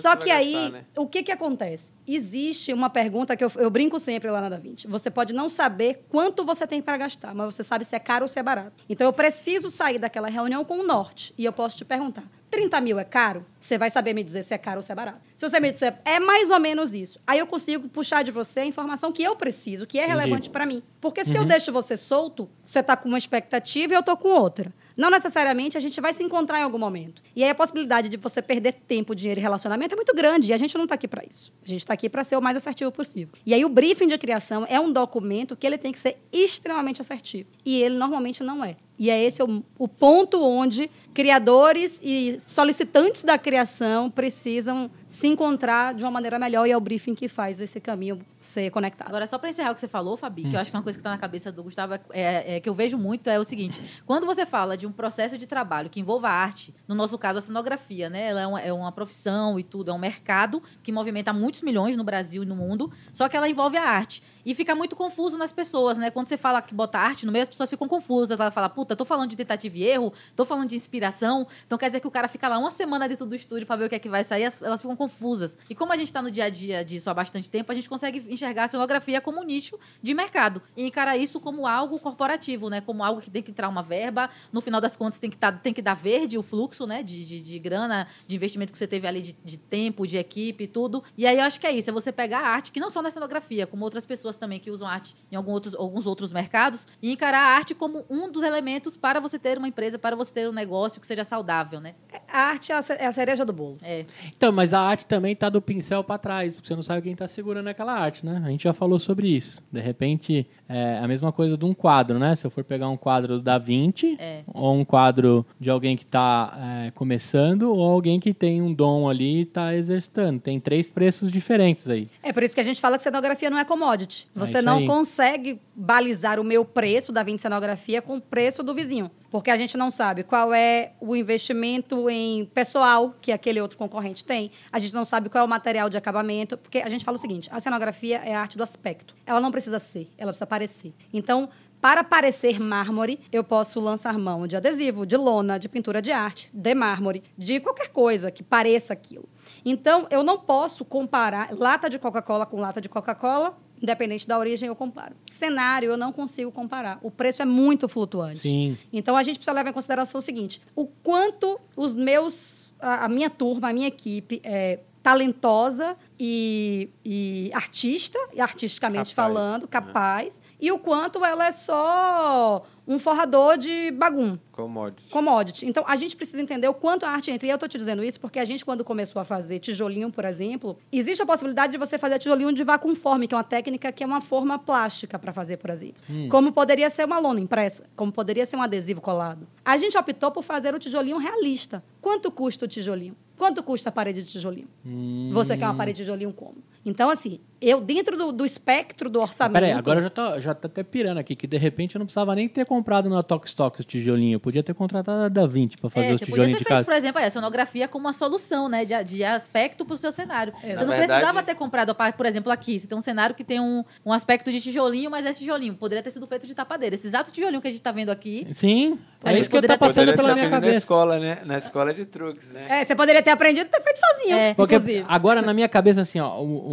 Só que aí,
gastar, né?
o que que acontece? Existe uma pergunta que eu, eu brinco sempre lá na Da Vinci. Você pode não saber quanto você tem para gastar, mas você sabe se é caro ou se é barato. Então, eu preciso sair daquela reunião com o norte. E eu posso te perguntar, 30 mil é caro? Você vai saber me dizer se é caro ou se é barato. Se você me disser, é mais ou menos isso. Aí eu consigo puxar de você a informação que eu preciso, que é relevante para mim. Porque se eu deixo você solto, você está com uma expectativa e eu estou com outra. Não necessariamente a gente vai se encontrar em algum momento. E aí a possibilidade de você perder tempo, dinheiro e relacionamento é muito grande. E a gente não está aqui para isso. A gente está aqui para ser o mais assertivo possível. E aí o briefing de criação é um documento que ele tem que ser extremamente assertivo. E ele normalmente não é. E é esse o, o ponto onde criadores e solicitantes da criação precisam se encontrar de uma maneira melhor e é o briefing que faz esse caminho ser conectado.
Agora, só para encerrar o que você falou, Fabi, que eu acho que é uma coisa que está na cabeça do Gustavo, é, é- é que eu vejo muito, é o seguinte: quando você fala de um processo de trabalho que envolva arte, no nosso caso, a cenografia, né? Ela é uma, é uma profissão e tudo, é um mercado que movimenta muitos milhões no Brasil e no mundo, só que ela envolve a arte. E fica muito confuso nas pessoas, né? Quando você fala que bota arte no meio, as pessoas ficam confusas. Ela fala, puta, tô falando de tentativa e erro, tô falando de inspiração. Então quer dizer que o cara fica lá uma semana dentro do estúdio para ver o que é que vai sair, as- elas ficam confusas. E como a gente tá no dia a dia disso há bastante tempo, a gente consegue enxergar a cenografia como um nicho de mercado e encarar isso como algo corporativo, né? Como algo que tem que entrar uma verba, no final das contas tem que, tá, tem que dar verde o fluxo, né? De, de, de grana, de investimento que você teve ali de, de tempo, de equipe e tudo. E aí eu acho que é isso, é você pegar a arte, que não só na cenografia, como outras pessoas também que usam arte em algum outros, alguns outros mercados, e encarar a arte como um dos elementos para você ter uma empresa, para você ter um negócio que seja saudável, né?
A arte é é a cereja do bolo.
É.
Então, mas a arte também tá do pincel para trás, porque você não sabe quem tá segurando aquela arte, né? A gente já falou sobre isso. De repente, é a mesma coisa de um quadro, né? Se eu for pegar um quadro Da Vinci,
É.
ou um quadro de alguém que tá é, começando, ou alguém que tem um dom ali e tá exercitando. Tem três preços diferentes aí.
É por isso que a gente fala que cenografia não é commodity.
É
Você
isso
não
aí.
consegue balizar o meu preço da 20 cenografia com o preço do vizinho. Porque a gente não sabe qual é o investimento em pessoal que aquele outro concorrente tem. A gente não sabe qual é o material de acabamento, porque a gente fala o seguinte: a cenografia é a arte do aspecto. Ela não precisa ser, ela precisa parecer. Então, para parecer mármore, eu posso lançar mão de adesivo, de lona, de pintura de arte, de mármore, de qualquer coisa que pareça aquilo. Então, eu não posso comparar lata de Coca-Cola com lata de Coca-Cola, independente da origem, eu comparo. Cenário, eu não consigo comparar. O preço é muito flutuante.
Sim.
Então, a gente precisa levar em consideração o seguinte: o quanto os meus, a, a minha turma, a minha equipe é talentosa e, e artista, e artisticamente
Capaz,
falando,
né?
capaz, e o quanto ela é só um forrador de bagum.
Commodity.
Commodity. Então, a gente precisa entender o quanto a arte entra. E eu estou te dizendo isso porque a gente, quando começou a fazer tijolinho, por exemplo, existe a possibilidade de você fazer tijolinho de vacuumforme, que é uma técnica que é uma forma plástica para fazer, por exemplo. Como poderia ser uma lona impressa, como poderia ser um adesivo colado. A gente optou por fazer o tijolinho realista. Quanto custa o tijolinho? Quanto custa a parede de tijolinho? Você quer uma parede de tijolinho como? Então, assim, eu, dentro do, do espectro do orçamento...
Peraí, agora eu já tô, já tô até pirando aqui, que de repente eu não precisava nem ter comprado na Tok Stock o tijolinho. Eu podia ter contratado a Da Vinci pra fazer
É,
os
você podia
tijolinhos
ter
de
feito,
casa.
por exemplo, a sonografia como uma solução, né? De, de aspecto para o seu cenário. Você
Na
não
verdade-
precisava ter comprado, por exemplo, aqui. Você tem um cenário que tem um, um aspecto de tijolinho, mas é tijolinho. Poderia ter sido feito de tapadeira. Esse exato tijolinho que a gente está vendo aqui.
Sim,
A
é
gente
isso que eu tô
ter-
passando pela minha
aprendido na
cabeça.
escola, né? Na escola de truques, né?
É, você poderia ter aprendido e ter feito sozinho,
É.
Porque
inclusive.
agora na minha cabeça, assim, ó, o,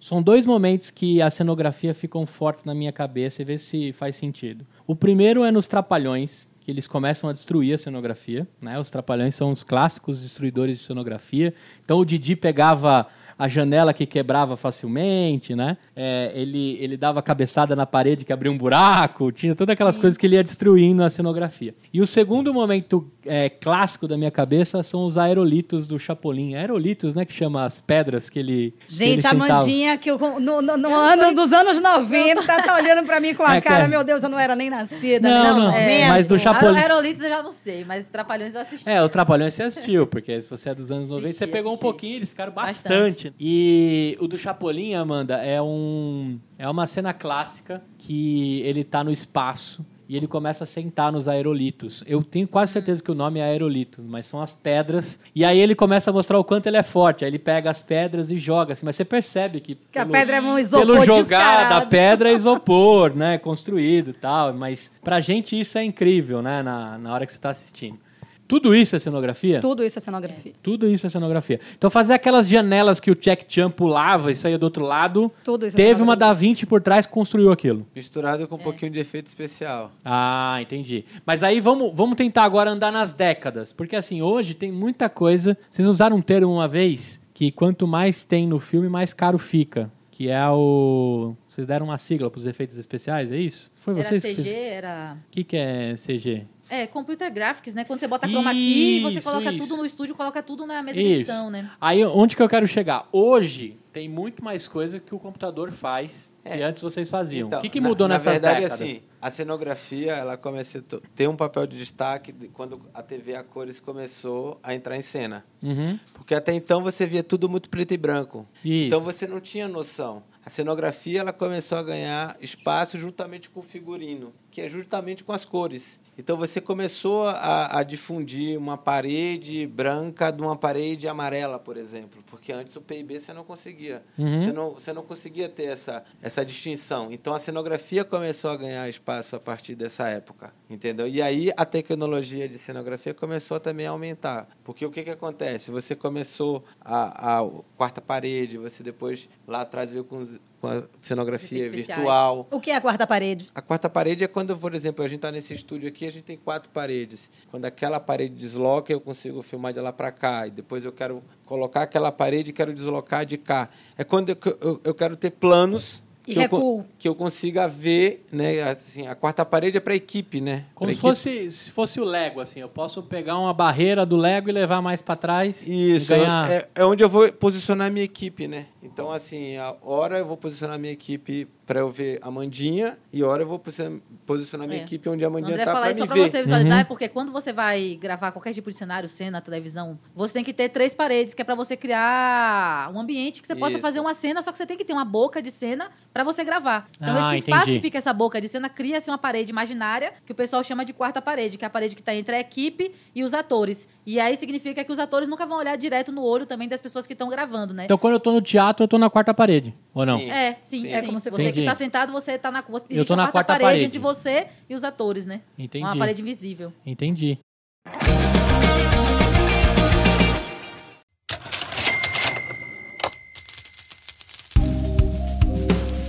são dois momentos que a cenografia ficam fortes na minha cabeça e ver se faz sentido. O primeiro é nos Trapalhões, que eles começam a destruir a cenografia, né? Os Trapalhões são os clássicos destruidores de cenografia. Então o Didi pegava a janela que quebrava facilmente, né? É, ele, ele dava cabeçada na parede que abria um buraco, tinha todas aquelas coisas que ele ia destruindo a cenografia. E o segundo momento é, clássico da minha cabeça são os aerolitos do Chapolin. Aerolitos, né? Que chama as pedras que ele. que ele
Gente, a. Mandinha, que eu- no, no- no ano dos anos 90, tá olhando pra mim com a
É
cara,
é.
meu Deus, eu não era nem nascida.
Não,
nesse
não,
momento.
mas do Chapolin-
Aerolitos eu já não sei, mas Trapalhões eu assisti.
É, o Trapalhões você assistiu, porque se você é dos anos 90, você
Assisti,
pegou um
assisti.
pouquinho, eles ficaram bastante.
Bastante.
E o do Chapolin, Amanda, é um é uma cena clássica que ele tá no espaço e ele começa a sentar nos aerolitos. Eu tenho quase certeza que o nome é aerolitos, mas são as pedras. E aí ele começa a mostrar o quanto ele é forte. Aí ele pega as pedras e joga assim, mas você percebe que
Que a
pelo-
pedra é um isopor
pelo jogar da pedra é isopor, né? Construído e tal. Mas pra gente isso é incrível, né? Na, na hora que você tá assistindo. Tudo isso é cenografia?
Tudo isso é cenografia.
Tudo isso é cenografia. Então fazer aquelas janelas que o Jack Chan pulava e saía do outro lado.
Tudo isso é
Teve uma
cenografia.
Da Vinci por trás que construiu aquilo.
Misturado
É.
com um pouquinho de efeito especial.
Ah, entendi. Mas aí vamos, vamos tentar agora andar nas décadas. Porque assim, hoje tem muita coisa. Vocês usaram um termo uma vez que quanto mais tem no filme, mais caro fica. Que é o. Vocês deram uma sigla para os efeitos especiais, é isso? Foi
Era
vocês que
CG,
fizeram?
era.
O que, que é CG?
É, computer graphics, né? Quando você bota chroma key, você coloca
isso.
tudo no estúdio, coloca tudo na mesa
Isso.
de edição, né?
Aí onde que eu quero chegar? Hoje tem muito mais coisa que o computador faz
É.
que antes vocês faziam.
Então,
o que, que
na-
mudou
na,
nessas
verdade,
décadas?
assim, a cenografia, ela começou a ter um papel de destaque de- quando a TV a cores começou a entrar em cena.
Uhum.
Porque até então você via tudo muito preto e branco.
Isso.
Então você não tinha noção. A cenografia ela começou a ganhar espaço juntamente com o figurino, que é justamente com as cores. Então você começou a, a difundir uma parede branca de uma parede amarela, por exemplo, porque antes o PIB você não conseguia.
Uhum.
Você, não, você não conseguia ter essa, essa distinção. Então a cenografia começou a ganhar espaço a partir dessa época, entendeu? E aí a tecnologia de cenografia começou também a aumentar, porque o que, que acontece? Você começou a, a quarta parede, você depois lá atrás veio com, os- com a cenografia virtual.
O que é a quarta parede?
A quarta parede é quando, por exemplo, a gente está nesse estúdio aqui, a gente tem quatro paredes. Quando aquela parede desloca, eu consigo filmar de lá para cá. E depois eu quero colocar aquela parede e quero deslocar de cá. É quando eu, eu, eu quero ter planos Que eu,
recuo.
que eu consiga ver, né? Assim, a quarta parede é para equipe, né?
Como
Pra
se
equipe.
fosse, se fosse o Lego, assim. Eu posso pegar uma barreira do Lego e levar mais para trás
Isso,
e ganhar...
é, é onde eu vou posicionar a minha equipe, né? Então, assim, a hora eu vou posicionar a minha equipe para eu ver a Mandinha e a hora eu vou posi- posicionar minha
É.
equipe onde a Mandinha tá
falar
para
isso
me
só pra
ver.
você visualizar,
Uhum.
é porque quando você vai gravar qualquer tipo de cenário, cena, televisão, você tem que ter três paredes, que é pra você criar um ambiente que você possa
Isso.
fazer uma cena, só que você tem que ter uma boca de cena para você gravar. Então,
Ah,
esse espaço
entendi.
que fica essa boca de cena cria-se uma parede imaginária, que o pessoal chama de quarta parede, que é a parede que está entre a equipe e os atores. E aí significa que os atores nunca vão olhar direto no olho também das pessoas que estão gravando, né?
Então, quando eu tô no teatro, eu tô na quarta parede. Ou não?
Sim.
É, sim,
Sim.
é como se você
Entendi.
que está sentado, você está na você,
Eu tô na
quarta
quarta
parede,
parede.
entre você e os atores, né?
Entendi.
Uma parede invisível.
Entendi.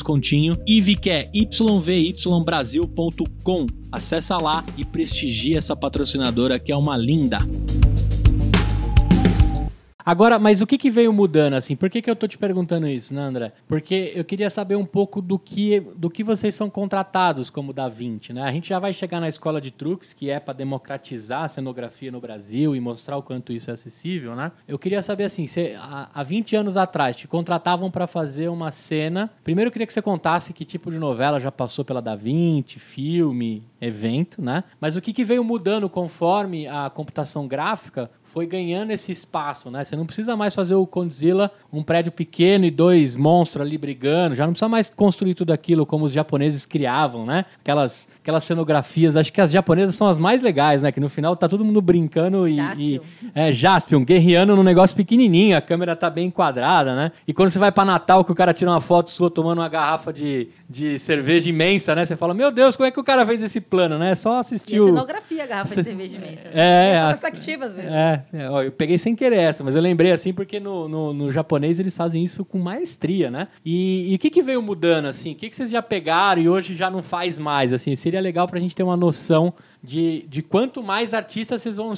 descontinho. IVE que é yvybrasil.com. Acessa lá e prestigia essa patrocinadora que é uma linda.
Agora, mas o que, que veio mudando, assim? Por que, que eu tô te perguntando isso, né, André? Porque eu queria saber um pouco do que, do que vocês são contratados como da 20, né? A gente já vai chegar na escola de truques, que é para democratizar a cenografia no Brasil e mostrar o quanto isso é acessível, né? Eu queria saber, assim, você, há, há 20 anos atrás, te contratavam para fazer uma cena. Primeiro, eu queria que você contasse que tipo de novela já passou pela da 20, filme, evento, né? Mas o que, que veio mudando conforme a computação gráfica foi ganhando esse espaço, né? Você não precisa mais fazer o Godzilla, um prédio pequeno e dois monstros ali brigando, já não precisa mais construir tudo aquilo como os japoneses criavam, né? Aquelas, aquelas cenografias, acho que as japonesas são as mais legais, né? Que no final tá todo mundo brincando e...
Jaspion.
e é, Jaspion, guerreando num negócio pequenininho, a câmera tá bem enquadrada, né? E quando você vai pra Natal, que o cara tira uma foto sua tomando uma garrafa de, de cerveja imensa, né? Você fala, meu Deus, como é que o cara fez esse plano, né? É só
E
assistir
a cenografia, a garrafa
Cê-
de cerveja imensa.
É,
Essa
a-
perspectiva, às vezes.
é, é, ó, eu peguei sem querer essa, mas eu lembrei assim porque no, no, no japonês eles fazem isso com maestria, né? E e o que, que veio mudando, assim? O que, que vocês já pegaram e hoje já não faz mais, assim? Seria legal pra gente ter uma noção de, de quanto mais artistas vocês vão,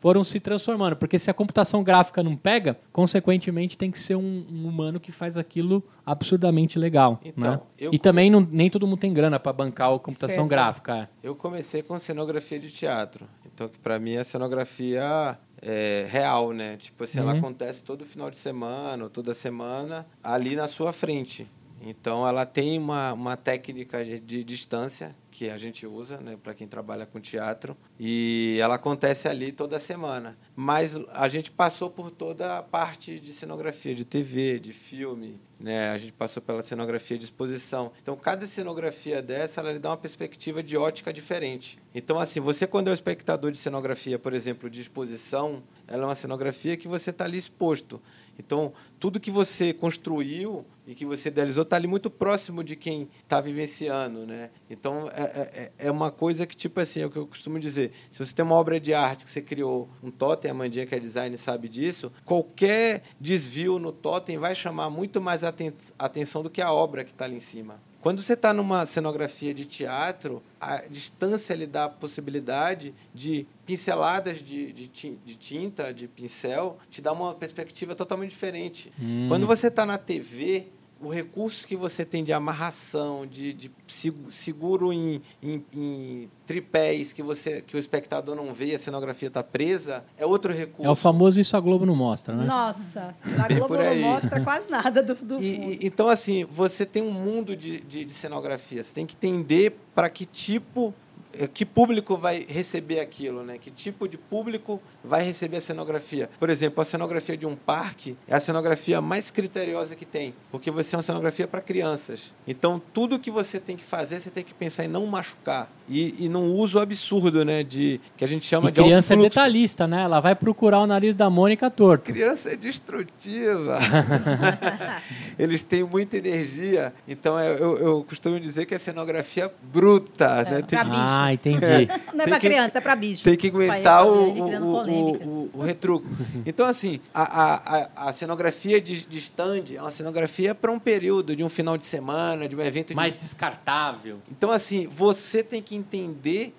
foram se transformando. Porque se a computação gráfica não pega, consequentemente tem que ser um, um humano que faz aquilo absurdamente legal,
Então,
né?
eu
E também não, nem todo mundo tem grana pra bancar a computação
Esquece.
gráfica. é.
Eu comecei com cenografia de teatro. Então, que para mim é cenografia é, real, né? Tipo assim, ela
Uhum.
acontece todo final de semana, toda semana, ali na sua frente. Então, ela tem uma, uma técnica de, distância que a gente usa, né, para quem trabalha com teatro, e ela acontece ali toda semana. Mas a gente passou por toda a parte de cenografia de TV, de filme, né? A gente passou pela cenografia de exposição. Então, cada cenografia dessa, ela lhe dá uma perspectiva de ótica diferente. Então, assim, você quando é o espectador de cenografia, por exemplo, de exposição, ela é uma cenografia que você está ali exposto. Então, tudo que você construiu e que você idealizou está ali muito próximo de quem está vivenciando, né? Então, é, é, é uma coisa que, tipo assim, é o que eu costumo dizer. Se você tem uma obra de arte que você criou um totem, a Mandinha que é design sabe disso, qualquer desvio no totem vai chamar muito mais aten atenção do que a obra que está ali em cima. Quando você está numa cenografia de teatro, a distância lhe dá a possibilidade de pinceladas de, de, de tinta, de pincel, te dá uma perspectiva totalmente diferente. Quando você está na TV, o recurso que você tem de amarração, de, de segu- seguro em, em- em tripés que, você, que o espectador não vê e a cenografia está presa, é outro recurso.
É o famoso isso a Globo não mostra, né?
Nossa, a Globo
por
não mostra quase nada do, do
E-
fundo.
e- então, assim, você tem um mundo de, de, de cenografia. Você tem que entender para que tipo, eh, que público vai receber aquilo, né? Que tipo de público vai receber a cenografia. Por exemplo, a cenografia de um parque é a cenografia mais criteriosa que tem, porque você é uma cenografia para crianças. Então, tudo que você tem que fazer, você tem que pensar em não machucar. E, e num uso absurdo, né? De, que a gente chama
E
de alto
criança é detalhista, né? Ela vai procurar o nariz da Mônica torto.
Criança é destrutiva. Eles têm muita energia. Então, eu, eu, eu costumo dizer que é cenografia bruta. né? Tem,
pra
que,
bicho.
Ah, entendi.
Não é
que-
criança, é pra bicho.
tem que aguentar o,
criando
o, o, o, o retruco. Então, assim, a, a, a, a cenografia de, de stand é uma cenografia para um período, de um final de semana, de um evento de
Mais descartável.
então, assim, você tem que entender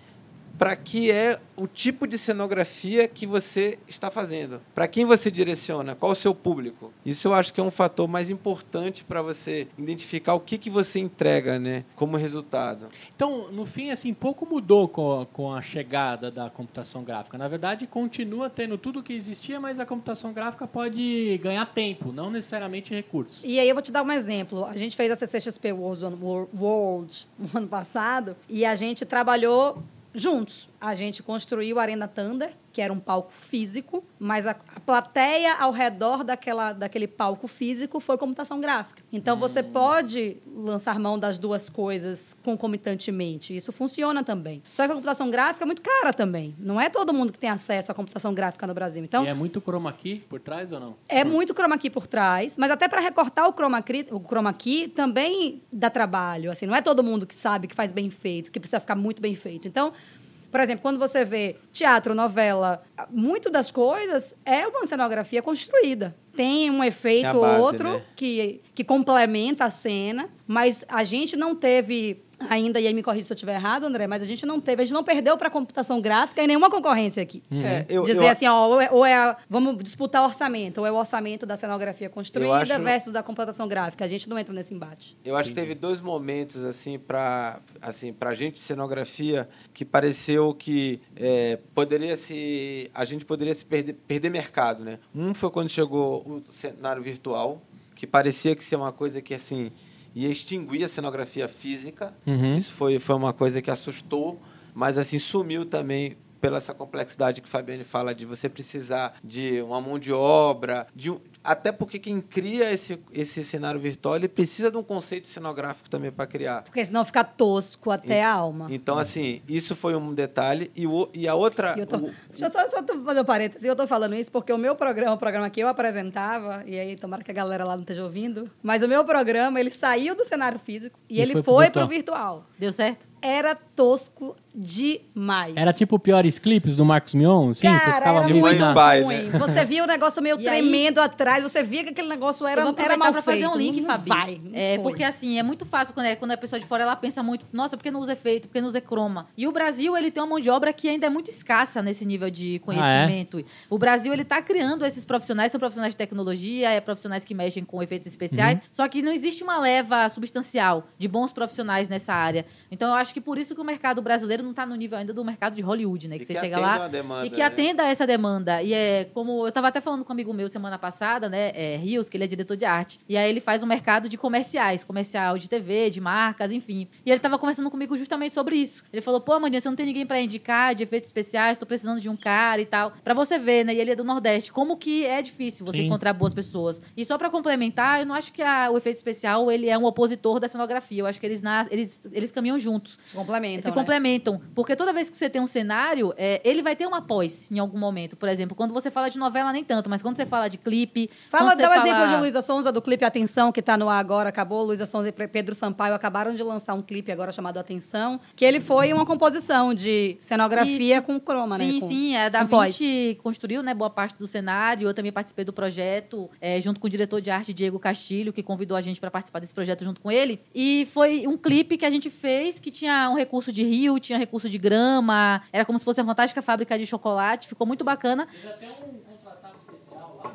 para que é o tipo de cenografia que você está fazendo. Para quem você direciona, qual o seu público. Isso eu acho que é um fator mais importante para você identificar o que, que você entrega né, como resultado.
Então, no fim, assim, pouco mudou com a, com a chegada da computação gráfica. Na verdade, continua tendo tudo o que existia, mas a computação gráfica pode ganhar tempo, não necessariamente recursos.
E aí eu vou te dar um exemplo. A gente fez a CCXP World, World no ano passado e a gente trabalhou juntos. A gente construiu a Arena Thunder, que era um palco físico, mas a, a plateia ao redor daquela, daquele palco físico foi computação gráfica. Então, você hum. pode lançar mão das duas coisas concomitantemente. Isso funciona também. Só que a computação gráfica é muito cara também. Não é todo mundo que tem acesso à computação gráfica no Brasil. Então,
e é muito chroma key por trás ou não?
É muito chroma key por trás, mas até para recortar o chroma, key, o chroma key também dá trabalho. Assim, não é todo mundo que sabe que faz bem feito, que precisa ficar muito bem feito. Então, por exemplo, quando você vê teatro, novela, muito das coisas é uma cenografia construída. Tem um efeito ou outro né? que, que complementa a cena, mas a gente não teve ainda, e aí me corrija se eu estiver errado, André, mas a gente não teve, a gente não perdeu para a computação gráfica em nenhuma concorrência aqui.
Uhum. É, eu,
Dizer
eu,
assim, ó, ou, é, ou é a, vamos disputar o orçamento, ou é o orçamento da cenografia construída acho, versus da computação gráfica. A gente não entra nesse embate.
Eu acho que teve dois momentos, assim, para assim, a gente de cenografia, que pareceu que é, poderia se. A gente poderia se perder, perder mercado, né? Um foi quando chegou o cenário virtual, que parecia que ser uma coisa que, assim ia extinguir a cenografia física. Uhum. Isso foi, foi uma coisa que assustou, mas assim sumiu também pela essa complexidade que Fabiane fala de você precisar de uma mão de obra, de, até porque quem cria esse, esse cenário virtual, ele precisa de um conceito cenográfico também para criar.
Porque senão fica tosco até
e,
a alma.
Então, assim, isso foi um detalhe. E, o, e a outra...
Eu tô, o, deixa eu só, só fazer um parênteses. Eu estou falando isso porque o meu programa, o programa que eu apresentava, e aí tomara que a galera lá não esteja ouvindo, mas o meu programa, ele saiu do cenário físico e, e ele foi para o virtual.
Deu certo?
Era tosco demais.
Era tipo piores clipes do Marcos Mion, sim?
Cara, você ficava era muito ruim. Né? Você via o negócio meio e tremendo aí, atrás, você via que aquele negócio era, era mal pra feito.
fazer um link, Fabi. Vai, é, porque assim, é muito fácil quando, é, quando a pessoa de fora ela pensa muito, nossa, por que não usa efeito, por que não usa croma? E o Brasil, ele tem uma mão de obra que ainda é muito escassa nesse nível de conhecimento. Ah, é? O Brasil, ele tá criando esses profissionais, são profissionais de tecnologia, é profissionais que mexem com efeitos especiais, uhum. só que não existe uma leva substancial de bons profissionais nessa área. Então, eu acho que por isso que o mercado brasileiro não tá no nível ainda do mercado de Hollywood, né? Que, que você chega lá demanda, e que né? atenda a essa demanda. E é como eu estava até falando com um amigo meu semana passada, né? É, Rios, que ele é diretor de arte. E aí ele faz um mercado de comerciais, comercial de TV, de marcas, enfim. E ele estava conversando comigo justamente sobre isso. Ele falou: pô, Mandinha, você não tem ninguém para indicar de efeitos especiais, estou precisando de um cara e tal. Para você ver, né? E ele é do Nordeste. Como que é difícil você Sim. encontrar boas pessoas. E só para complementar, eu não acho que a, o efeito especial ele é um opositor da cenografia. Eu acho que eles, nas, eles, eles caminham juntos.
Se complementam.
Se
né?
complementam. Porque toda vez que você tem um cenário, é, ele vai ter uma pós em algum momento. Por exemplo, quando você fala de novela, nem tanto, mas quando você fala de clipe.
Fala, dá
o um
fala... exemplo de Luísa Sonza, do clipe Atenção, que está no ar agora, acabou. Luísa Sonza e Pedro Sampaio acabaram de lançar um clipe agora chamado Atenção, que ele foi uma composição de cenografia Isso. com croma,
sim,
né?
Sim, sim. É, da Vinci construiu né, boa parte do cenário. Eu também participei do projeto, é, junto com o diretor de arte, Diego Castilho, que convidou a gente para participar desse projeto junto com ele. E foi um clipe que a gente fez que tinha um recurso de rio, tinha recurso de grama, era como se fosse uma fantástica fábrica de chocolate, ficou muito bacana. Já tem um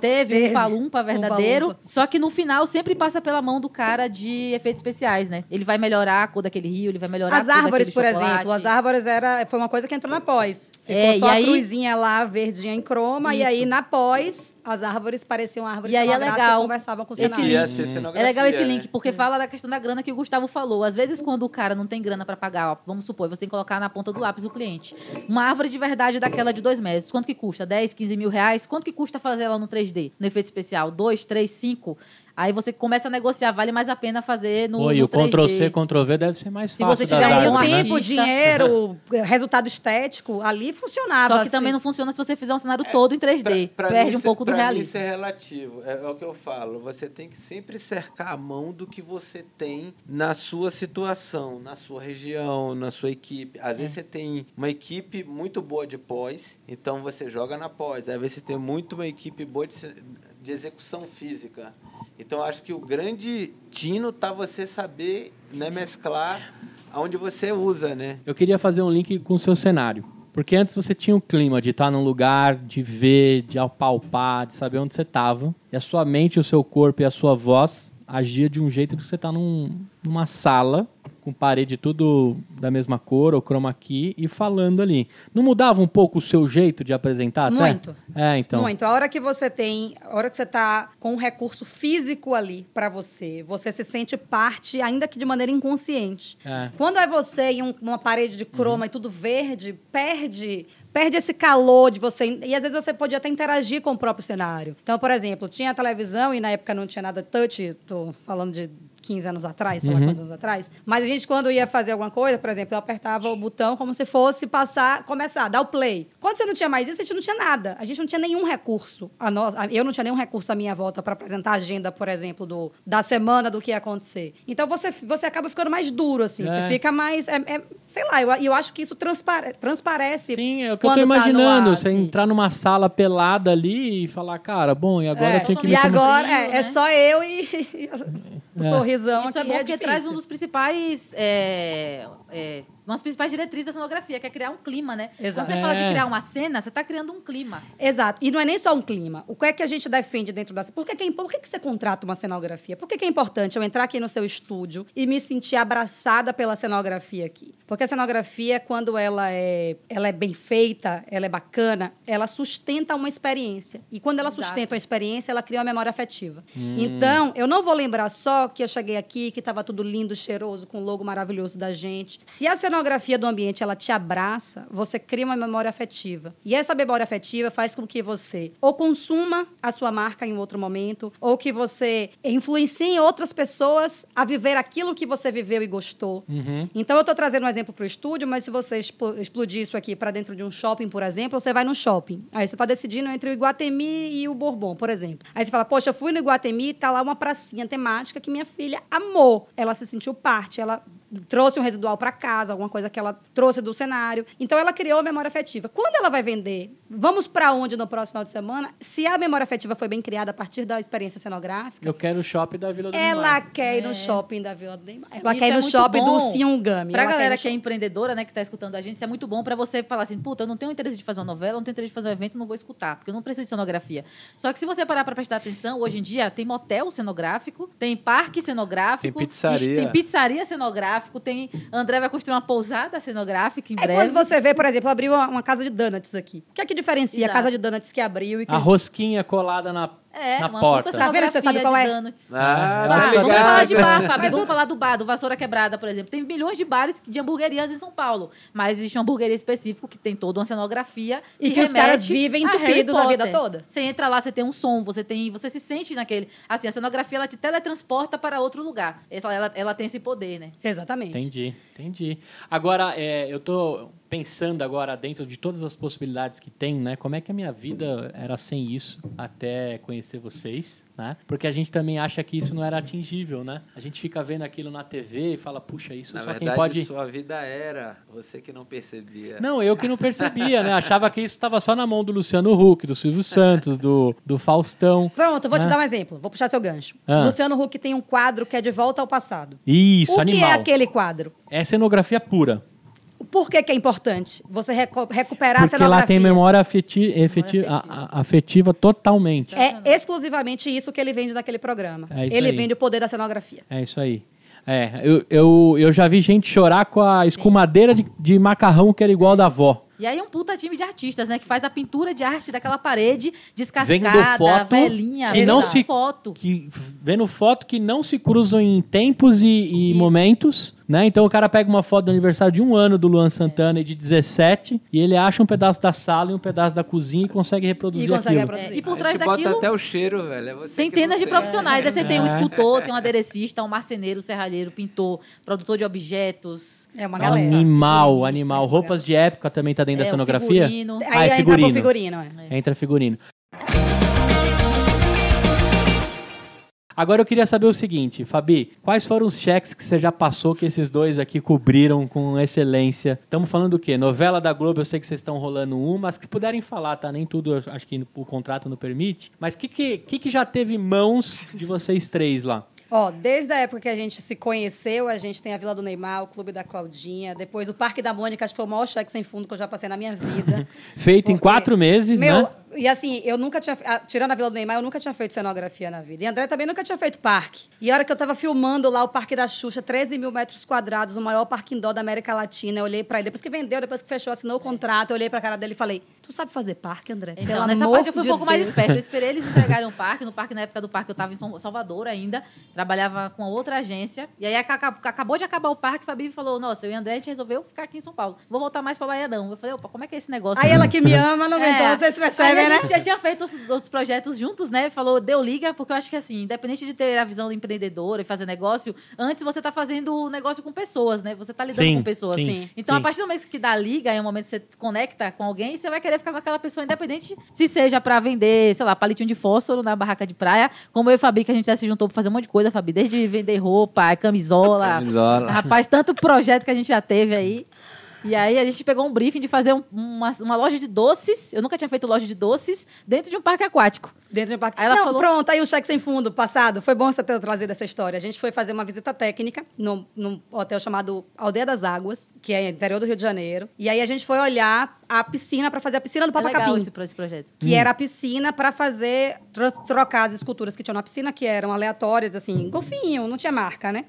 Teve, Teve. um palumpa verdadeiro. Um só que no final sempre passa pela mão do cara de efeitos especiais, né? Ele vai melhorar a cor daquele rio, ele vai melhorar
as
a cor
árvores, por
chocolate.
exemplo. As árvores era, foi uma coisa que entrou na pós. Ficou é, só a aí... cruzinha lá, verdinha em croma. Isso. E aí, na pós, as árvores pareciam árvores
e aí é legal.
conversavam com o
esse link. É legal esse link, né? porque fala da questão da grana que o Gustavo falou. Às vezes, quando o cara não tem grana para pagar, ó, vamos supor, você tem que colocar na ponta do lápis o cliente. Uma árvore de verdade daquela de dois metros, quanto que custa? 10, 15 mil reais? Quanto que custa fazer ela no 3D, no efeito especial? 2, 3, 5? Aí você começa a negociar, vale mais a pena fazer no,
Pô,
e
o Ctrl-C, Ctrl-V deve ser mais fácil.
Se você tiver o tempo, dinheiro, resultado estético, ali funcionava.
Só que assim. também não funciona se você fizer um cenário é, todo em 3D. Pra, pra Perde um pouco do realismo.
isso é relativo. É, é, o que eu falo. Você tem que sempre cercar a mão do que você tem na sua situação, na sua região, na sua equipe. Às é. vezes você tem uma equipe muito boa de pós, então você joga na pós. Às vezes você tem muito uma equipe boa de, de execução física. Então, acho que o grande tino tá você saber né, mesclar onde você usa, né?
Eu queria fazer um link com o seu cenário. Porque antes você tinha o clima de estar num lugar, de ver, de apalpar, de saber onde você estava. E a sua mente, o seu corpo e a sua voz agia de um jeito que você está num, numa sala com parede tudo da mesma cor, ou chroma key, e falando ali. Não mudava um pouco o seu jeito de apresentar até?
Muito.
É, então.
Muito. A hora que você tem, a hora que você tá com um recurso físico ali pra você, você se sente parte, ainda que de maneira inconsciente.
É.
Quando é você em um- uma parede de croma e tudo verde, perde perde esse calor de você e às vezes você pode até interagir com o próprio cenário. Então, por exemplo, tinha a televisão e na época não tinha nada touch, tô falando de 15 anos atrás, sei lá quantos anos atrás. Mas a gente, quando ia fazer alguma coisa, por exemplo, eu apertava o botão como se fosse passar, começar, dar o play. Quando você não tinha mais isso, a gente não tinha nada. A gente não tinha nenhum recurso. A nós, a- eu não tinha nenhum recurso à minha volta para apresentar a agenda, por exemplo, do, da semana, do que ia acontecer. Então você, você acaba ficando mais duro, assim.
É.
Você fica mais. é- é- sei lá, eu, eu acho que isso transpare, transparece.
Sim, é o que eu tô
tá
imaginando.
ar,
você
assim.
entrar numa sala pelada ali e falar, cara, bom, e agora
É,
eu tenho que
e
me
agora
frio,
é, é
né?
só eu e, e o
É.
sorrisão
Isso é
aqui.
bom porque traz
difícil.
um dos principais. Uma das principais diretrizes da cenografia, que é criar um clima, né?
Exato.
Quando você fala de
É.
criar uma cena, você está criando um clima.
Exato. E não é nem só um clima. O que é que a gente defende dentro da... Por que, que, é- por que, que você contrata uma cenografia? Por que, que é importante eu entrar aqui no seu estúdio e me sentir abraçada pela cenografia aqui? Porque a cenografia, quando ela é, ela é bem feita, ela é bacana, ela sustenta uma experiência. E quando ela
Exato.
sustenta uma experiência, ela cria uma memória afetiva. Então, eu não vou lembrar só que eu cheguei aqui, que estava tudo lindo, cheiroso, com o logo maravilhoso da gente. Se a cenografia do ambiente ela te abraça, você cria uma memória afetiva. E essa memória afetiva faz com que você ou consuma a sua marca em outro momento, ou que você influencie outras pessoas a viver aquilo que você viveu e gostou. Então, eu estou trazendo um exemplo para o estúdio, mas se você explo- explodir isso aqui para dentro de um shopping, por exemplo, você vai no shopping. Aí você está decidindo entre o Iguatemi e o Bourbon, por exemplo. Aí você fala, poxa, eu fui no Iguatemi e tá lá uma pracinha temática que minha filha amou. Ela se sentiu parte, ela trouxe um residual para casa, alguma coisa que ela trouxe do cenário. Então ela criou a memória afetiva. Quando ela vai vender, vamos para onde no próximo final de semana? Se a memória afetiva foi bem criada a partir da experiência cenográfica,
Eu quero o shopping da Vila do
ela
Neymar.
quer ir no shopping da Vila do Neymar. Ela
Isso
quer ir
é
no
muito
shopping
bom
do Siungami.
Pra
Ela
galera que é empreendedora, né, que tá escutando a gente, isso é muito bom pra você falar assim, puta, eu não tenho interesse de fazer uma novela, eu não tenho interesse de fazer um evento, não vou escutar, porque eu não preciso de cenografia. Só que se você parar pra prestar atenção, hoje em dia tem motel cenográfico, tem parque cenográfico,
Tem pizzaria.
tem pizzaria cenográfico, tem André vai construir uma pousada cenográfica em
É
breve.
quando você vê, por exemplo, abriu uma, uma casa de donuts aqui. O que é que diferencia
Exato.
a casa de donuts que abriu e que...
A rosquinha colada na,
É,
na
uma
porta.
puta
Tá vendo que você sabe
cenografia
qual é?
de donuts.
Ah,
Ela
tá
Vamos falar de bar, Fábio. Vamos falar do bar, do Vassoura Quebrada, por exemplo. Tem milhões de bares de hamburguerias em São Paulo. Mas existe uma hamburgueria específica que tem toda uma cenografia.
E que os
remete
caras vivem entupidos a vida toda.
Você entra lá, você tem um som, você tem. Você se sente naquele. Assim, a cenografia ela te teletransporta para outro lugar. Essa, ela, ela tem esse poder, né?
Exatamente.
Entendi, entendi. Agora, é, eu tô pensando agora dentro de todas as possibilidades que tem, né? Como é que a minha vida era sem isso até conhecer vocês, né? Porque a gente também acha que isso não era atingível, né? A gente fica vendo aquilo na TV e fala, puxa, isso
Na
só
verdade,
quem pode...
sua vida era. Você que não percebia.
Não, eu que não percebia, né? Achava que isso estava só na mão do Luciano Huck, do Silvio Santos, do, do Faustão.
Pronto, eu vou te
Ah.
dar um exemplo. Vou puxar seu gancho.
Ah.
Luciano Huck tem um quadro que é De Volta ao Passado.
Isso,
o que
animal.
é aquele quadro?
É cenografia pura.
Por que, que é importante você reco- recuperar a
Porque
cenografia?
lá tem memória afeti efeti a- a- afetiva totalmente.
É exclusivamente isso que ele vende naquele programa.
É
ele
aí.
vende o poder da cenografia.
É isso aí. É, eu, eu, eu já vi gente chorar com a escumadeira de, de macarrão que era igual da avó.
E aí é um puta time de artistas, né? Que faz a pintura de arte daquela parede descascada,
foto
velhinha,
que não se
foto.
que vendo foto que não se cruzam em tempos e, e momentos, né? Então o cara pega uma foto do aniversário de um ano do Luan Santana e de 17 e ele acha um pedaço da sala e um pedaço da cozinha e consegue reproduzir
E consegue
aquilo.
reproduzir.
É, e por
A
trás
gente bota
daquilo,
até o cheiro, velho. É você
centenas de profissionais. Aí você tem um
É.
escultor, tem um aderecista, um marceneiro, um serralheiro, pintor, produtor de objetos.
É uma galera.
Animal, animal.
né?
Roupas de época também tá dentro
É,
da cenografia?
figurino.
Aí
Ah, é
entra
figurino.
pro figurino, é.
Entra figurino. Agora eu queria saber o seguinte, Fabi, quais foram os cheques que você já passou que esses dois aqui cobriram com excelência? Estamos falando do quê? Novela da Globo, eu sei que vocês estão rolando uma, mas que puderem falar, tá? Nem tudo, acho que o contrato não permite. Mas o que, que, que, já teve mãos de vocês três lá?
Ó, desde a época que a gente se conheceu, a gente tem a Vila do Neymar, o Clube da Claudinha, depois o Parque da Mônica, acho que foi o maior cheque sem fundo que eu já passei na minha vida.
Feito em
Porque-
quatro meses,
Meu,
né?
E assim, eu nunca tinha. ah, Tirando a Vila do Neymar, eu nunca tinha feito cenografia na vida. E André também nunca tinha feito parque. E a hora que eu tava filmando lá o Parque da Xuxa, 13 mil metros quadrados, o maior parque indoor da América Latina, eu olhei pra ele. Depois que vendeu, depois que fechou, assinou o contrato, eu olhei pra cara dele e falei: Tu sabe fazer parque, André?
Então,
Pelo
nessa parte eu fui um pouco mais
Deus."
esperta. Eu esperei eles entregarem um parque. No parque, na época do parque, eu estava em Salvador ainda. Trabalhava com outra agência. E aí aca- aca- acabou de acabar o parque, Fabi me falou: Nossa, eu e o André, a gente resolveu ficar aqui em São Paulo. Vou voltar mais pra Bahia, não. Eu falei, opa, como é que é esse negócio?
Aí ela que me ama, não
É.
então vocês
Aí a
né?
gente já tinha feito os outros projetos juntos, né? Falou, deu liga, porque eu acho que assim, independente de ter a visão do empreendedor e fazer negócio, antes você tá fazendo o negócio com pessoas, né? Você tá lidando
Sim,
com pessoas.
sim,
Então,
sim.
a partir do momento que dá liga, é o momento que você conecta com alguém, você vai querer ficar com aquela pessoa independente, se seja pra vender, sei lá, palitinho de fósforo na barraca de praia, como eu e o Fabi, que a gente já se juntou pra fazer um monte de coisa, Fabi, desde vender roupa, camisola.
Camisola.
Rapaz, tanto projeto que a gente já teve aí. E aí a gente pegou um briefing de fazer um- uma, uma loja de doces. Eu nunca tinha feito loja de doces dentro de um parque aquático.
Dentro de um parque.
Aí ela
não,
falou-
pronto, aí o cheque sem fundo passado. Foi bom você ter trazido essa história. A gente foi fazer uma visita técnica num, num hotel chamado Aldeia das Águas, que é interior do Rio de Janeiro. E aí a gente foi olhar a piscina para fazer a piscina do
É legal
Papacapim.
esse, pro- esse projeto.
Que era a piscina para fazer, tro- trocar as esculturas que tinham na piscina, que eram aleatórias, assim, golfinho, não tinha marca, né?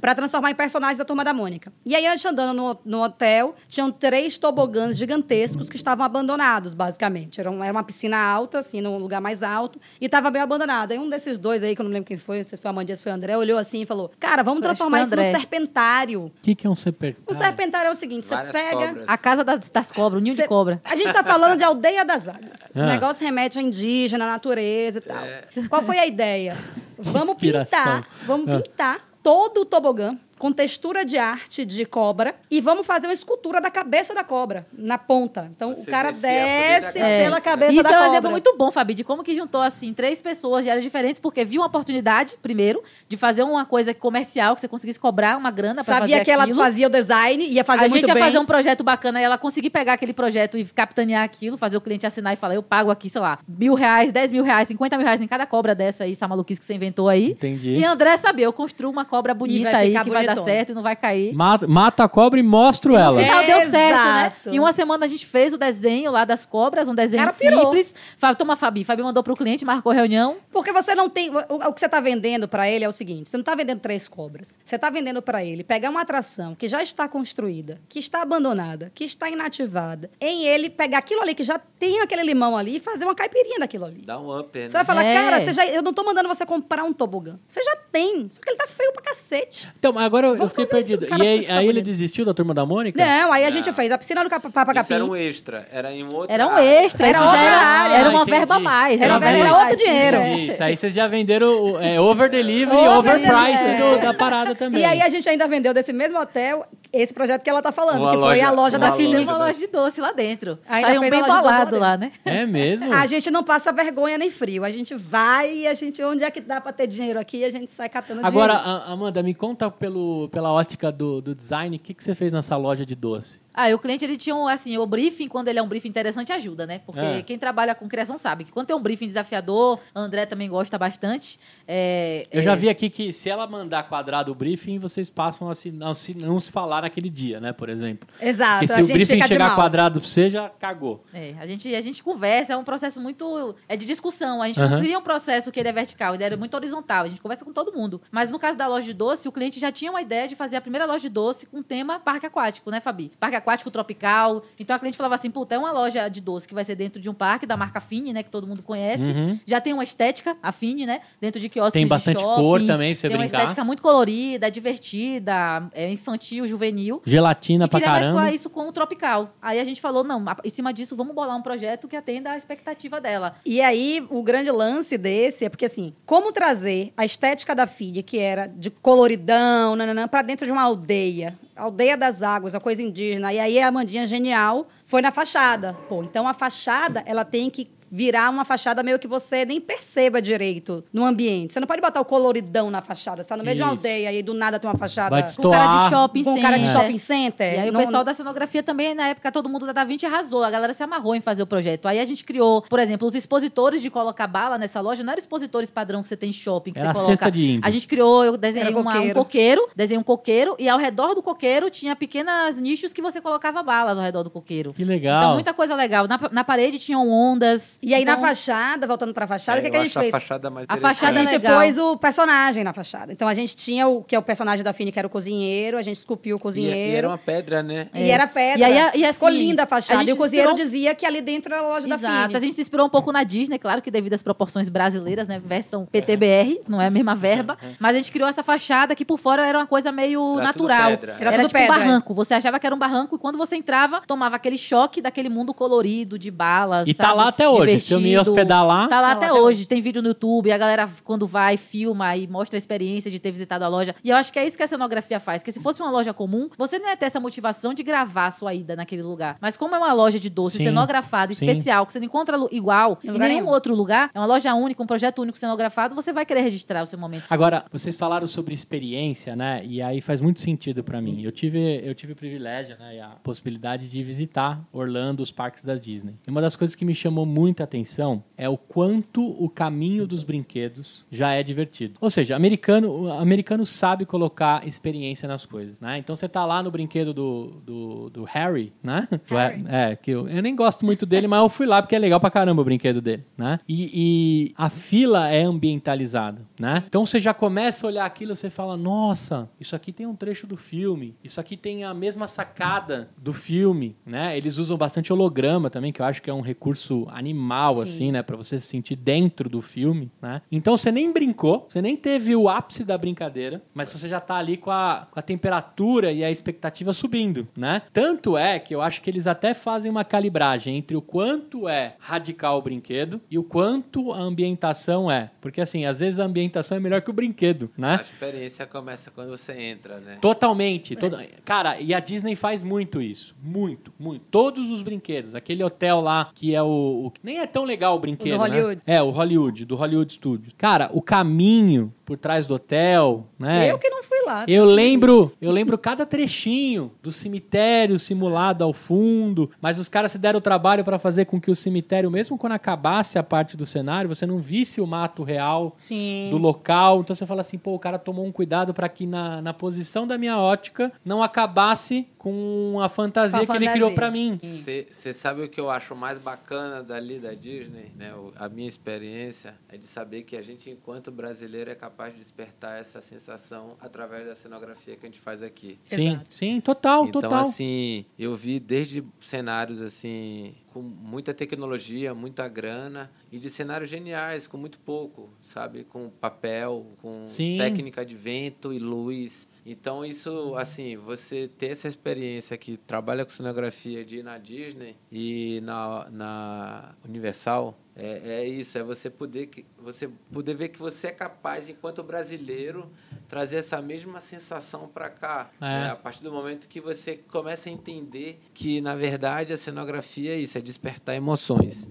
Para transformar em personagens da Turma da Mônica. E aí, a gente andando no, no hotel, tinham três tobogãs gigantescos que estavam abandonados, basicamente. Era, um- era uma piscina alta, assim, num lugar mais alto, e estava bem abandonado. Aí um desses dois aí, que eu não lembro quem foi, não sei se foi a Mandia, se foi o André, olhou assim e falou: Cara, vamos transformar isso no
André.
serpentário.
O que, que é um serpentário?
O serpentário é o seguinte: você pega.
cobras.
A casa das, das cobras, o ninho de Cobra.
A gente tá falando de aldeia das águas. O
Ah.
negócio remete a indígena, natureza e tal. Qual foi a ideia? Vamos pintar, vamos
Ah.
pintar todo o tobogã com textura de arte de cobra e vamos fazer uma escultura da cabeça da cobra na ponta. Então
Você
o cara
a da
desce
cabeça.
pela cabeça
Isso
da
é um
cobra.
exemplo muito bom, Fabi, de como que juntou, assim, três pessoas de áreas diferentes, porque viu uma oportunidade, primeiro, de fazer uma coisa comercial, que você conseguisse cobrar uma grana pra
Sabia
fazer
que ela fazia o design, ia fazer
a
muito
gente ia
bem.
fazer um projeto bacana e ela conseguir pegar aquele projeto e capitanear aquilo, fazer o cliente assinar e falar, eu pago aqui, sei lá, mil reais, dez mil reais, cinquenta mil reais em cada cobra dessa aí, essa maluquice que você inventou aí.
Entendi.
E André sabia, eu construo uma cobra bonita aí, que vai dar
bonitona.
certo e não vai cair.
Mata, mata a cobra e mostro
No
ela.
final deu certo, né? Em uma semana a gente fez o desenho lá das cobras, um desenho
Cara,
simples. Fábio, toma, Fabi. Fabi mandou pro cliente, marcou reunião.
Porque você não tem. O, o que você está vendendo para ele é o seguinte: você não está vendendo três cobras. Você está vendendo para ele pegar uma atração que já está construída, que está abandonada, que está inativada, em ele pegar aquilo ali que já tem aquele limão ali e fazer uma caipirinha daquilo ali.
Dá um up, né?
Você vai falar,
É.
cara, você já- eu não tô mandando você comprar um tobogã. Você já tem. Só que ele tá feio pra cacete.
Então, agora eu- eu
Vamos
fiquei perdido. e aí, aí ele desistiu da turma da Mônica?
Não, aí a gente fez a piscina do Capa-
Isso era um extra. Era em um outro.
Era um extra,
Era
isso já
outra
era,
área.
era uma
Ah,
verba a mais.
Era verba- era outro dinheiro.
Entendi. Isso aí vocês já venderam o- é, over delivery e
Over
over price
delivery.
do- da parada também.
E aí a gente ainda vendeu desse mesmo hotel esse projeto que ela tá falando,
Uma
que foi a
loja-
loja da.
Fizemos
loja.
uma loja de doce lá dentro.
Ainda
Saiu
fez
bem
loja
bolado lá, né?
É mesmo?
A gente não passa vergonha nem frio. A gente vai, a gente onde é que dá pra ter dinheiro aqui, a gente sai catando
Agora,
dinheiro.
a- Amanda, me conta pelo, pela ótica do, do design, o que, que você fez nessa loja de doce?
Ah, e o cliente, ele tinha, um, assim, o briefing, quando ele é um briefing interessante, ajuda, né? Porque
É.
quem trabalha com criação sabe que quando tem um briefing desafiador, a André também gosta bastante. é,
Eu
é,
já vi aqui que se ela mandar quadrado o briefing, vocês passam a se, não, se, não se falar naquele dia, né? Por exemplo.
Exato,
Porque
a
se o briefing chegar quadrado pra você, já cagou.
É, a gente, a gente conversa, é um processo muito. É de discussão. A gente não cria um processo que ele é vertical, ele é muito horizontal. A gente conversa com todo mundo. Mas no caso da loja de doce, o cliente já tinha uma ideia de fazer a primeira loja de doce com tema parque aquático, né, Fabi? Parque aquático tropical. Então a cliente falava assim: puta, é uma loja de doce que vai ser dentro de um parque da marca Fini, né, que todo mundo conhece.
Uhum.
Já tem uma estética, a Fini, né, dentro de quiosques
Tem
de
bastante
shopping.
cor também pra você
Tem uma
brincar.
estética muito colorida, divertida, é infantil, juvenil.
Gelatina
E
pra
queria
caramba.
mesclar isso com o tropical. Aí a gente falou, não, a- em cima disso, vamos bolar um projeto que atenda à expectativa dela.
E aí, o grande lance desse é porque, assim, como trazer a estética da filha, que era de coloridão, nananã, pra dentro de uma aldeia. Aldeia das Águas, uma coisa indígena. E aí, a Amandinha genial foi na fachada. Pô, então a fachada, ela tem que virar uma fachada meio que você nem perceba direito no ambiente. Você não pode botar o coloridão na fachada. Você tá no meio de uma
Isso.
aldeia e do nada tem uma fachada
Vai
Com cara de shopping
com cara de
center.
shopping center.
E aí
Não-
o pessoal da cenografia também, na época, todo mundo da Da Vinci arrasou. A galera se amarrou em fazer o projeto. Aí a gente criou, por exemplo, os expositores de colocar bala nessa loja. Não eram expositores padrão que você tem em shopping, que
Era
você
a
coloca.
cesta de índio.
A gente criou, eu desenhei uma- um
coqueiro.
coqueiro, desenhei um coqueiro, e ao redor do coqueiro tinha pequenas nichos que você colocava balas ao redor do coqueiro.
Que legal.
Então, muita coisa legal. Na, na parede tinham ondas.
E aí
Então,
na fachada, voltando pra fachada, o que,
É,
que a gente fez?
a fachada mais
A
A
fachada
interessante.
gente
legal.
pôs o personagem na fachada. Então a gente tinha o que é o personagem da Fini, que era o cozinheiro, a gente esculpiu o
E,
cozinheiro.
e era uma pedra, né?
E era pedra.
E aí, e assim,
Ficou linda a
a
fachada.
gente
E o cozinheiro
inspirou-
dizia que ali dentro era a loja da
Exato.
Fini.
A gente se inspirou um pouco na Disney, claro que devido às proporções brasileiras, né? Versão PTBR, não é a mesma verba. Mas a gente criou essa fachada que por fora era uma coisa meio
Era tudo
natural.
pedra.
Era
Era,
tudo
tipo
pedra,
um barranco. Você achava que era um barranco e quando você entrava, tomava aquele choque daquele mundo colorido, de balas.
E tá
sabe?
lá até hoje. Se eu me
Divertido.
hospedar lá-
Tá lá
Tá
até
lá até
hoje. Tem vídeo no YouTube, a galera, quando vai, filma e mostra a experiência de ter visitado a loja. E eu acho que é isso que a cenografia faz. Porque se fosse uma loja comum, você não ia ter essa motivação de gravar a sua ida naquele lugar. Mas como é uma loja de doce
Sim,
cenografada,
sim.
especial, que você não encontra igual
Em
nenhum
nenhum.
outro lugar, é uma loja única, um projeto único cenografado, você vai querer registrar o seu momento.
Agora, vocês falaram sobre experiência, né? E aí faz muito sentido pra mim. Eu tive, eu tive o privilégio, né? E a possibilidade de visitar Orlando, os parques da Disney. E uma das coisas que me chamou muita atenção é o quanto o caminho dos brinquedos já é divertido. Ou seja, americano, americano sabe colocar experiência nas coisas, né? Então você tá lá no brinquedo do, do, do Harry, né?
Harry.
é, que eu, eu nem gosto muito dele, mas eu fui lá porque é legal pra caramba o brinquedo dele, né? E, e a fila é ambientalizada, né? Então você já começa a olhar aquilo e você fala, nossa, isso aqui tem um trecho do filme, isso aqui tem a mesma sacada do filme, né? Eles usam bastante holograma também, que eu acho que é um recurso animal,
Sim.
assim, né? Pra você se sentir dentro do filme, né? Então você nem brincou, você nem teve o ápice da brincadeira, mas você já tá ali com a, com a temperatura e a expectativa subindo, né? Tanto é que eu acho que eles até fazem uma calibragem entre o quanto é radical o brinquedo e o quanto a ambientação é. Porque assim, às vezes a ambientação é melhor que o brinquedo, né?
A experiência começa quando você entra, né?
Totalmente. toda- Cara, e a Disney faz muito isso. Muito, muito. Todos os brinquedos. Aquele hotel lá que é o. o- nem é tão legal o brinquedo.
O do
né?
Hollywood.
É, o Hollywood, do Hollywood Studios. Cara, o caminho por trás do hotel, né?
Eu que não fui lá.
Eu lembro, eu lembro cada trechinho do cemitério simulado ao fundo, mas os caras se deram o trabalho para fazer com que o cemitério, mesmo quando acabasse a parte do cenário, você não visse o mato real
Sim.
do local. Então você fala assim, pô, o cara tomou um cuidado para que na, na posição da minha ótica não acabasse com a fantasia
Com a
que ele
fantasia.
criou para mim.
Você sabe o que eu acho mais bacana dali da Disney? Né? A minha experiência é de saber que a gente, enquanto brasileiro, é capaz de despertar essa sensação através da cenografia que a gente faz aqui.
Sim,
Exato.
sim, total,
então,
total.
assim, eu vi desde cenários assim com muita tecnologia, muita grana e de cenários geniais com muito pouco, sabe, com papel, com
Sim.
técnica de vento e luz. Então isso, assim, você ter essa experiência que trabalha com cenografia de ir na Disney e na, na Universal é, é isso, é você poder que você poder ver que você é capaz, enquanto brasileiro, trazer essa mesma sensação para cá.
É.
né? A partir do momento que você começa a entender que, na verdade, a cenografia é isso, é despertar emoções.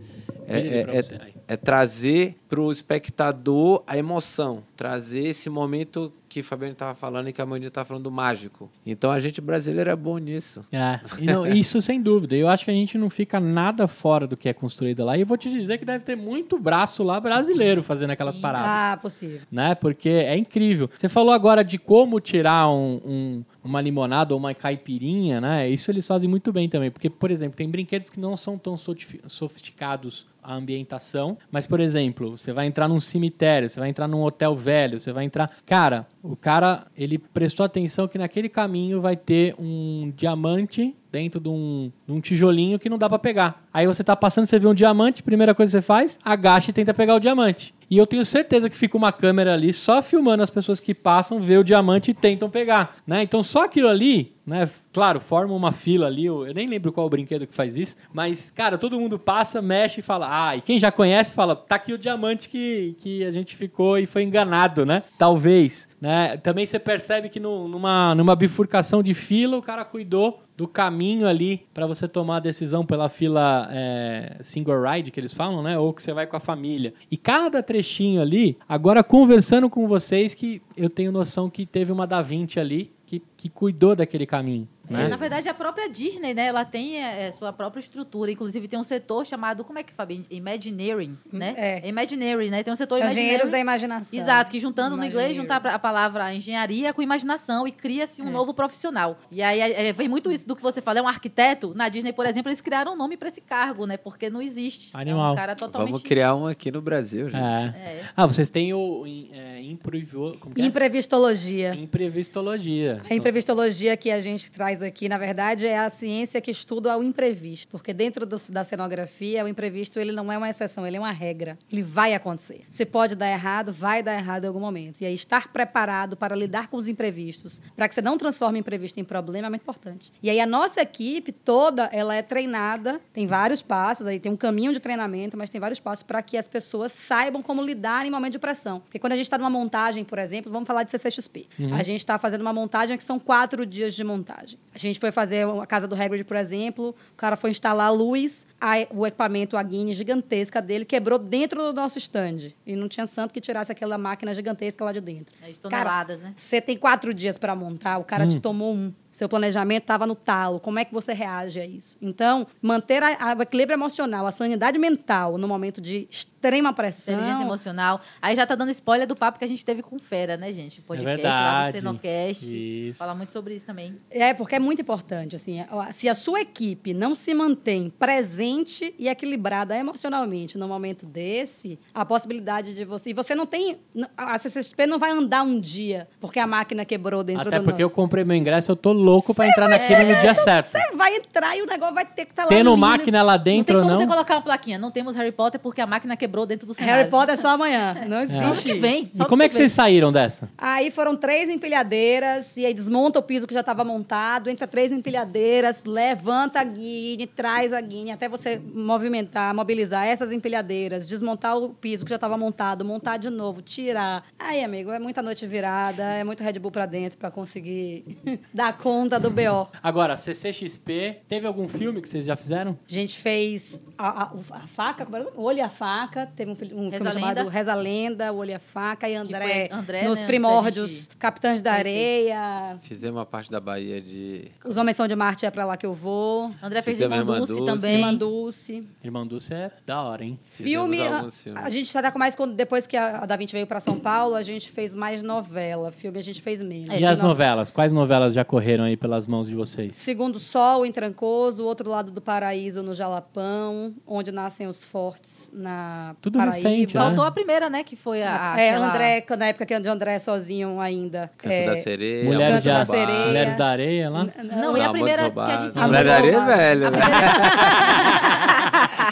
É, é- é- é trazer para o espectador a emoção, trazer esse momento que o Fabiano estava falando e que a Mandy estava falando do mágico. Então a gente brasileiro é bom nisso.
É, e não- isso sem dúvida. Eu acho que a gente não fica nada fora do que é construído lá. E eu vou te dizer que deve ter muito braço lá brasileiro fazendo aquelas paradas.
Ah, possível.
Né? Porque é incrível. Você falou agora de como tirar um- um- uma limonada ou uma caipirinha, né? Isso eles fazem muito bem também. Porque, por exemplo, tem brinquedos que não são tão sofi- sofisticados a ambientação, mas, por exemplo, você vai entrar num cemitério, você vai entrar num hotel velho, você vai entrar. Cara, o cara, ele prestou atenção que naquele caminho vai ter um diamante dentro de um, de um tijolinho que não dá pra pegar. Aí você tá passando, você vê um diamante, primeira coisa que você faz, agacha e tenta pegar o diamante. E eu tenho certeza que fica uma câmera ali só filmando as pessoas que passam, vê o diamante e tentam pegar, né? Então só aquilo ali, né? Claro, forma uma fila ali, eu, eu nem lembro qual o brinquedo que faz isso, mas, cara, todo mundo passa, mexe e fala, ah, e quem já conhece fala, tá aqui o diamante que, que a gente ficou e foi enganado, né? Talvez. né? Também você percebe que no- numa, numa bifurcação de fila, o cara cuidou do caminho ali para você tomar a decisão pela fila é, single ride, que eles falam, né? Ou que você vai com a família. E cada trechinho ali, agora conversando com vocês, que eu tenho noção que teve uma da 20 ali que, que cuidou daquele caminho.
É,
Né?
na verdade, a própria Disney, né? Ela tem é, sua própria estrutura. Inclusive, tem um setor chamado, como é que Fabi? Imagineering, né?
É.
Imagineering, né? Tem um setor
Engenheiros da imaginação.
Exato, que juntando no inglês, juntar a palavra engenharia com imaginação e cria-se um
É.
novo profissional. E aí é, vem muito isso do que você fala, é um arquiteto. Na Disney, por exemplo, eles criaram um nome para esse cargo, né? Porque não existe. É
Animal.
um cara totalmente...
Vamos criar um aqui no Brasil, gente.
É.
É.
Ah, vocês têm o é, é?
Imprevistologia.
imprevistologia.
A imprevistologia que a gente traz aqui, na verdade, é a ciência que estuda o imprevisto. Porque dentro do- da cenografia, o imprevisto ele não é uma exceção, ele é uma regra. Ele vai acontecer. Se pode dar errado, vai dar errado em algum momento. E aí, estar preparado para lidar com os imprevistos, para que você não transforme o imprevisto em problema, é muito importante. E aí, a nossa equipe toda, ela é treinada, tem vários passos, aí tem um caminho de treinamento, mas tem vários passos para que as pessoas saibam como lidar em momento de pressão. Porque quando a gente está numa montagem, por exemplo, vamos falar de CCXP. A gente está fazendo uma montagem que são quatro dias de montagem. A gente foi fazer a casa do Hagrid, por exemplo, o cara foi instalar a luz, a- o equipamento, a guine gigantesca dele, quebrou dentro do nosso stand. E não tinha santo que tirasse aquela máquina gigantesca lá de dentro.
As toneladas, né?
Você tem quatro dias para montar, o cara te tomou um. Seu planejamento estava no talo. Como é que você reage a isso? Então, manter a, a- o equilíbrio emocional, a sanidade mental no momento de extrema pressão.
Inteligência emocional. Aí já tá dando spoiler do papo que a gente teve com Fera, né, gente? O podcast lá do
É.
Cenocast.
Isso.
Fala muito sobre isso também.
É, porque é muito importante. Assim, se a sua equipe não se mantém presente e equilibrada emocionalmente no momento desse, a possibilidade de você. E você não tem. A CCXP não vai andar um dia porque a máquina quebrou dentro
Até
do
porque eu comprei meu ingresso, eu tô louco pra entrar naquele no dia certo.
Você vai entrar e o negócio vai ter que estar lá.
Tendo
lindo.
máquina lá
não tem
dentro ou
como
não.
você colocar uma plaquinha. Não temos Harry Potter porque a máquina quebrou dentro do cenário.
Harry Potter é só amanhã. Não
ano
existe.
que vem.
E como é que vocês saíram dessa?
Aí foram três empilhadeiras, e aí desmonta o piso que já estava montado, entra três empilhadeiras, levanta a guine, traz a guine, até você movimentar, mobilizar essas empilhadeiras, desmontar o piso que já estava montado, montar de novo, tirar. Aí, amigo, é muita noite virada, é muito Red Bull pra dentro para conseguir dar conta do BO.
Agora, CCXP, teve algum filme que vocês já fizeram?
A gente fez a, a- a faca, o Olho e a Faca. Teve um, um
Reza
filme chamado. Reza a Lenda, O Olho e a Faca. E André,
André,
nos
né,
primórdios,
gente
Capitães da. Areia.
Fizemos uma parte da Bahia de.
Os Homens São de Marte é pra lá que eu vou.
André fez Irmã
Irmã
Dulce
Dulce.
também.
Irmã Dulce.
Irmão Dulce é da hora, hein?
Filme, a, a gente tá com mais quando depois que a, a Da Vinci veio pra São Paulo, a gente fez mais novela. Filme a gente fez menos.
É,
e as novelas? Quais novelas já correram aí pelas mãos de vocês?
Segundo Sol em Trancoso, o outro lado do Paraíso no Jalapão, onde nascem os fortes na
Tudo
Paraíba.
recente, né?
Faltou a primeira, né? Que foi a.
É,
aquela-
André, na época que André sozinho ainda.
Canto
é,
da Sereia.
Mulheres,
Canto da
A-
Sereia.
Mulheres da Areia lá?
Não, e a primeira que a gente.
Amor
Mulher da Areia é velho, né?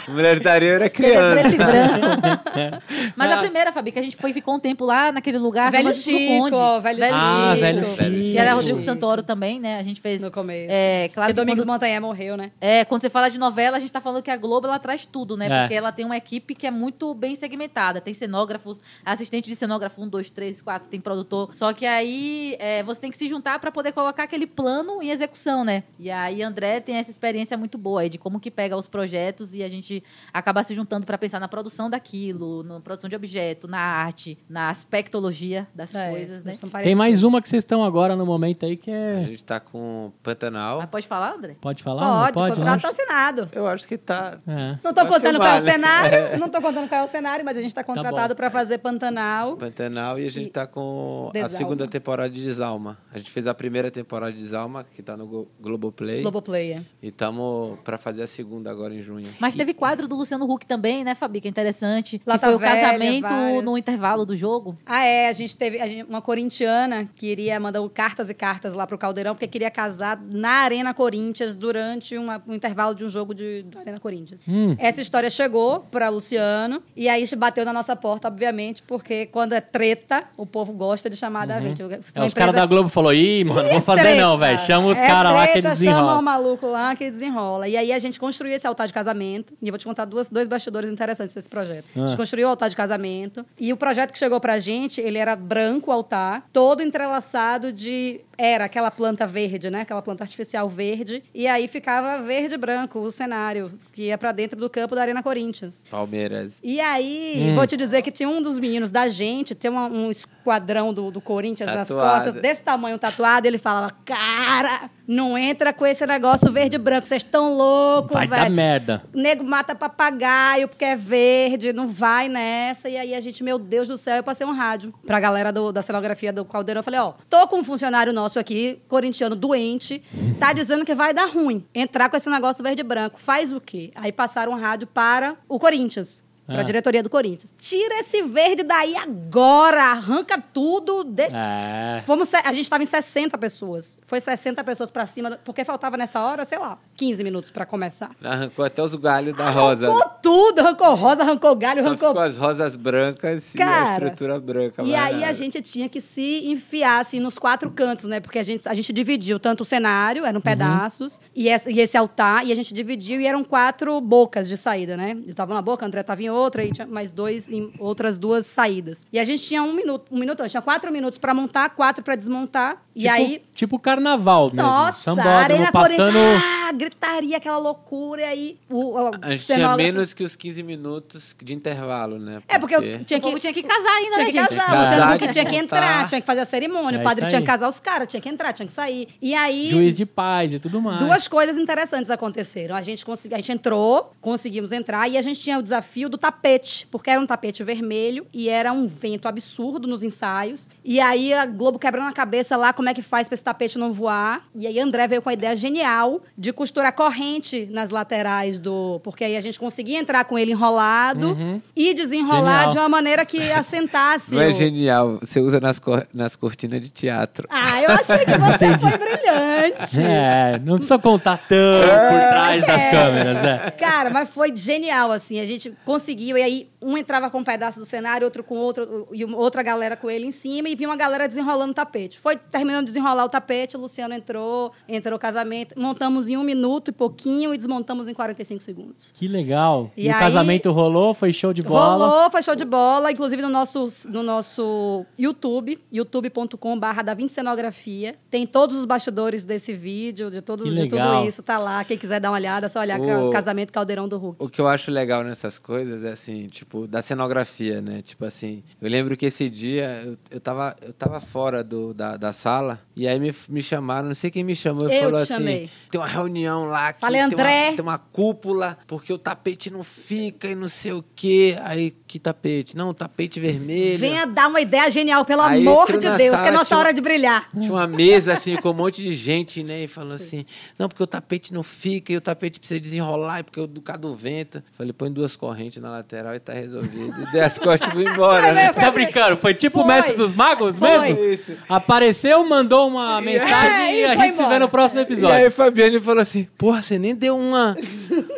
Mulher da Areia era
é
criança.
e branco.
Mas a primeira, Fabi, que a gente foi ficou um tempo lá naquele lugar.
Velho Chico,
Conde.
ó, Velho
Ah,
Chico.
Velho
Velho
Chico.
Que era Rodrigo
Chico.
Santoro também, né? A gente fez.
No começo.
É, claro
que
que
Domingos
quando,
Montanha morreu, né?
é, quando você fala de novela, a gente tá falando que a Globo ela traz tudo, né?
É.
Porque ela tem uma equipe que é muito bem segmentada. Tem cenógrafos, assistente de cenógrafo, um, dois, três, quatro, tem produtor. Só que aí é, você tem que se juntar para poder colocar aquele plano em execução, né? E aí André tem essa experiência muito boa aí de como que pega os projetos e a gente acaba se juntando para pensar na produção daquilo, na produção de objeto, na arte, na aspectologia das
É,
coisas, né?
Tem mais uma que vocês estão agora no momento aí que
A
é.
Gente tá com Pantanal.
Mas pode falar, André?
Pode falar?
Pode, o
pode?
contrato
Não?
tá assinado.
Eu acho que tá.
É.
Não tô
Vai
contando
filmar,
qual é o
né?
cenário, não tô contando qual é o cenário, mas a gente tá contratado pra fazer Pantanal.
Pantanal e a gente
E-
tá com a
Desalma.
segunda temporada de Desalma. A gente fez a primeira temporada de Desalma, que tá no Go- Globoplay.
Globoplayer.
E estamos pra fazer a segunda agora em junho.
Mas teve quadro do Luciano Huck também, né, Fabi? Que é interessante.
Lata
que foi o
Velha,
casamento
várias.
no intervalo do jogo.
Ah, é, a gente teve a gente- uma corintiana que iria mandar cartas e cartas lá pro Caldeirão, porque queria casar na Arena Corinthians durante uma- um intervalo de um jogo de, da Arena Corinthians.
Hum.
Essa história chegou pra Luciano, e aí bateu na nossa porta, obviamente, porque quando é treta, o povo gosta de chamar da gente.
É,
uma
os caras
empresa-
da Globo falaram, ih, mano, não vou fazer
treta.
não, velho. Chama os
É
caras lá que
treta,
eles
Chama o maluco lá que desenrola. E aí a gente construiu esse altar de casamento. E eu vou te contar duas, dois bastidores interessantes desse projeto. A
Ah.
gente construiu o altar de casamento. E o projeto que chegou pra gente, ele era branco o altar, todo entrelaçado de. Era aquela planta verde, né? Aquela planta artificial verde. E aí ficava verde e branco o cenário, que ia pra dentro do campo da Arena Corinthians.
Palmeiras.
E aí, vou te dizer que tinha um dos meninos da gente, tem uma- um esquadrão do, do Corinthians nas
Tatuado.
costas, desse tamanho tatuado, ele falava: Cara, não entra com esse negócio verde e branco, vocês estão loucos,
Vai
velho.
dar merda.
O nego mata papagaio porque é verde, não vai nessa. E aí a gente, meu Deus do céu, eu passei um rádio pra galera do- da cenografia do Caldeirão. Eu falei, ó, tô com um funcionário nosso aqui, corintiano doente, tá dizendo que vai dar ruim entrar com esse negócio verde e branco. Faz o quê? Aí passaram rádio para o Corinthians. Pra
Ah.
diretoria do Corinthians. Tira esse verde daí agora! Arranca tudo. Deixa...
É.
Fomos, a gente estava em 60 pessoas. Foi 60 pessoas pra cima, porque faltava nessa hora, sei lá, 15 minutos pra começar.
Arrancou até os galhos da rosa.
Arrancou tudo, arrancou rosa, arrancou galho,
Só
arrancou.
ficou as rosas brancas e a
Cara,
estrutura branca.
E aí
nada.
a gente tinha que se enfiar assim nos quatro cantos, né? Porque a gente, a gente dividiu tanto o cenário,
Uhum.
eram pedaços, e, esse, e esse altar, e a gente dividiu e eram quatro bocas de saída, né? Eu tava numa boca, a André tava em outra, e tinha mais dois em outras duas saídas. E a gente tinha um minuto, um minuto, não, tinha quatro minutos pra montar, quatro pra desmontar. e
Tipo-
aí
Tipo carnaval mesmo.
Nossa,
Sambódromo
Arena
passando.
Corinthians, ah, gritaria, aquela loucura. E aí o, o
A gente tinha menos que os 15 minutos de intervalo, né?
É, porque eu tinha
O
que...
tinha que casar ainda,
Tinha
né,
que
gente?
casar,
Tinha que
o Luciano
casar,
Huck tinha que
tinha que
entrar, tinha que fazer a cerimônia,
É
o padre tinha que casar os caras, tinha que entrar, tinha que sair. E aí,
Juiz de paz e tudo mais.
duas coisas interessantes aconteceram. A gente, consegui, a gente entrou, conseguimos entrar, e a gente tinha o desafio do tapete, porque era um tapete vermelho e era um vento absurdo nos ensaios. E aí a Globo quebrando a cabeça lá, como é que faz pra esse tapete não voar. E aí André veio com a ideia genial de costurar corrente nas laterais do... Porque aí a gente conseguia entrar com ele enrolado e desenrolar
Genial.
de uma maneira que assentasse
Não é
o-
genial. Você usa nas, cor- nas cortinas de teatro.
Ah, eu achei que você foi brilhante.
É, não precisa contar tanto por trás das
É.
câmeras, é.
Cara, mas foi genial, assim. A gente conseguiu, e aí um entrava com um pedaço do cenário, outro com outro, e outra galera com ele em cima, e vinha uma galera desenrolando o tapete. Foi terminando de desenrolar o tapete, o Luciano entrou, entrou o casamento, montamos em um minuto e pouquinho e desmontamos em 45 segundos.
Que legal. E,
E
o
aí-
casamento rolou, foi show de bola.
Rolou, foi show de bola, inclusive no nosso, no nosso YouTube, youtube.com.br da Vinci Cenografia. Tem todos os bastidores desse vídeo, de, todo, de tudo isso, tá lá. Quem quiser dar uma olhada, é só olhar
O-
o casamento Caldeirão do Hulk.
O que eu acho legal nessas coisas é assim, tipo, da cenografia, né? Tipo assim, eu lembro que esse dia eu, eu, tava, eu tava fora do, da, da sala e aí me, me chamaram, não sei quem me chamou, e
Eu
falou
te
assim:
chamei.
tem uma reunião lá que
Falei,
tem,
André.
Uma, tem uma cúpula, porque o tapete não fica e não sei o quê. Aí, que tapete? Não, tapete vermelho.
Venha dar uma ideia genial, pelo
Aí
amor de Deus,
sala,
que é nossa
tinha-
hora de brilhar.
Tinha uma mesa assim com um monte de gente, né? E falou assim: não, porque o tapete não fica, e o tapete precisa desenrolar, e porque o do causa do vento. Falei, põe duas correntes na lateral e tá resolvido. E dei as costas e fui embora, né?
Tá brincando? Foi tipo o
Foi.
mestre dos magos
Foi.
mesmo?
Isso.
Apareceu, mandou uma mensagem
É,
e
e
a gente se vê
embora.
no próximo
E
episódio.
aí, Fabiane falou assim: Porra, você nem deu uma.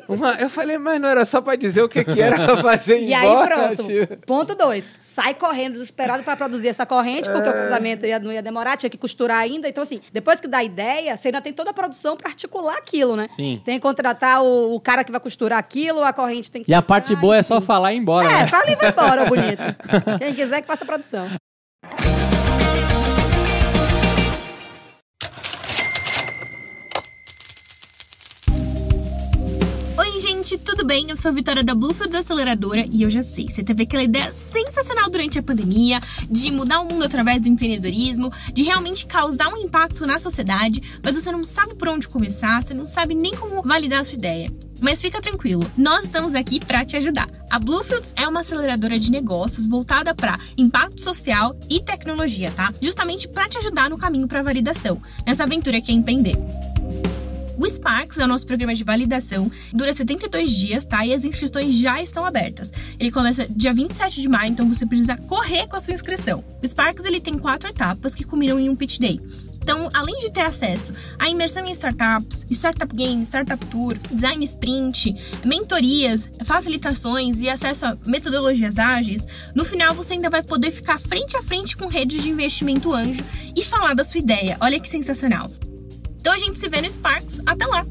uma... Eu falei, mas não era só pra dizer o que, que era pra fazer
E aí,
embora.
pronto.
tio.
Ponto dois. Sai correndo desesperado para produzir essa corrente, porque
É.
o casamento ia- não ia demorar, tinha que costurar ainda. Então, assim, depois que dá a ideia, você ainda tem toda a produção para articular aquilo, né?
Sim.
Tem que contratar o, o cara que vai costurar aquilo, a corrente tem que.
E a parte
cortar,
boa é só falar e ir embora,
É,
né?
fala e vai embora, bonito. Quem quiser que faça a produção.
Gente, tudo bem? Eu sou a Vitória da Bluefield Aceleradora e eu já sei, você teve aquela ideia sensacional durante a pandemia de mudar o mundo através do empreendedorismo, de realmente causar um impacto na sociedade, mas você não sabe por onde começar, você não sabe nem como validar a sua ideia. Mas fica tranquilo, nós estamos aqui para te ajudar. A Bluefields é uma aceleradora de negócios voltada para impacto social e tecnologia, tá? Justamente para te ajudar no caminho para validação, nessa aventura que é empreender. O Sparks é o nosso programa de validação, dura 72 dias, tá? E as inscrições já estão abertas. Ele começa dia 27 de maio, então você precisa correr com a sua inscrição. O Sparks ele tem quatro etapas que culminam em um pitch day. Então, além de ter acesso à imersão em startups, startup game, startup tour, design sprint, mentorias, facilitações e acesso a metodologias ágeis, no final você ainda vai poder ficar frente a frente com redes de investimento anjo e falar da sua ideia. Olha que sensacional! Então a gente se vê no Sparks. Até lá!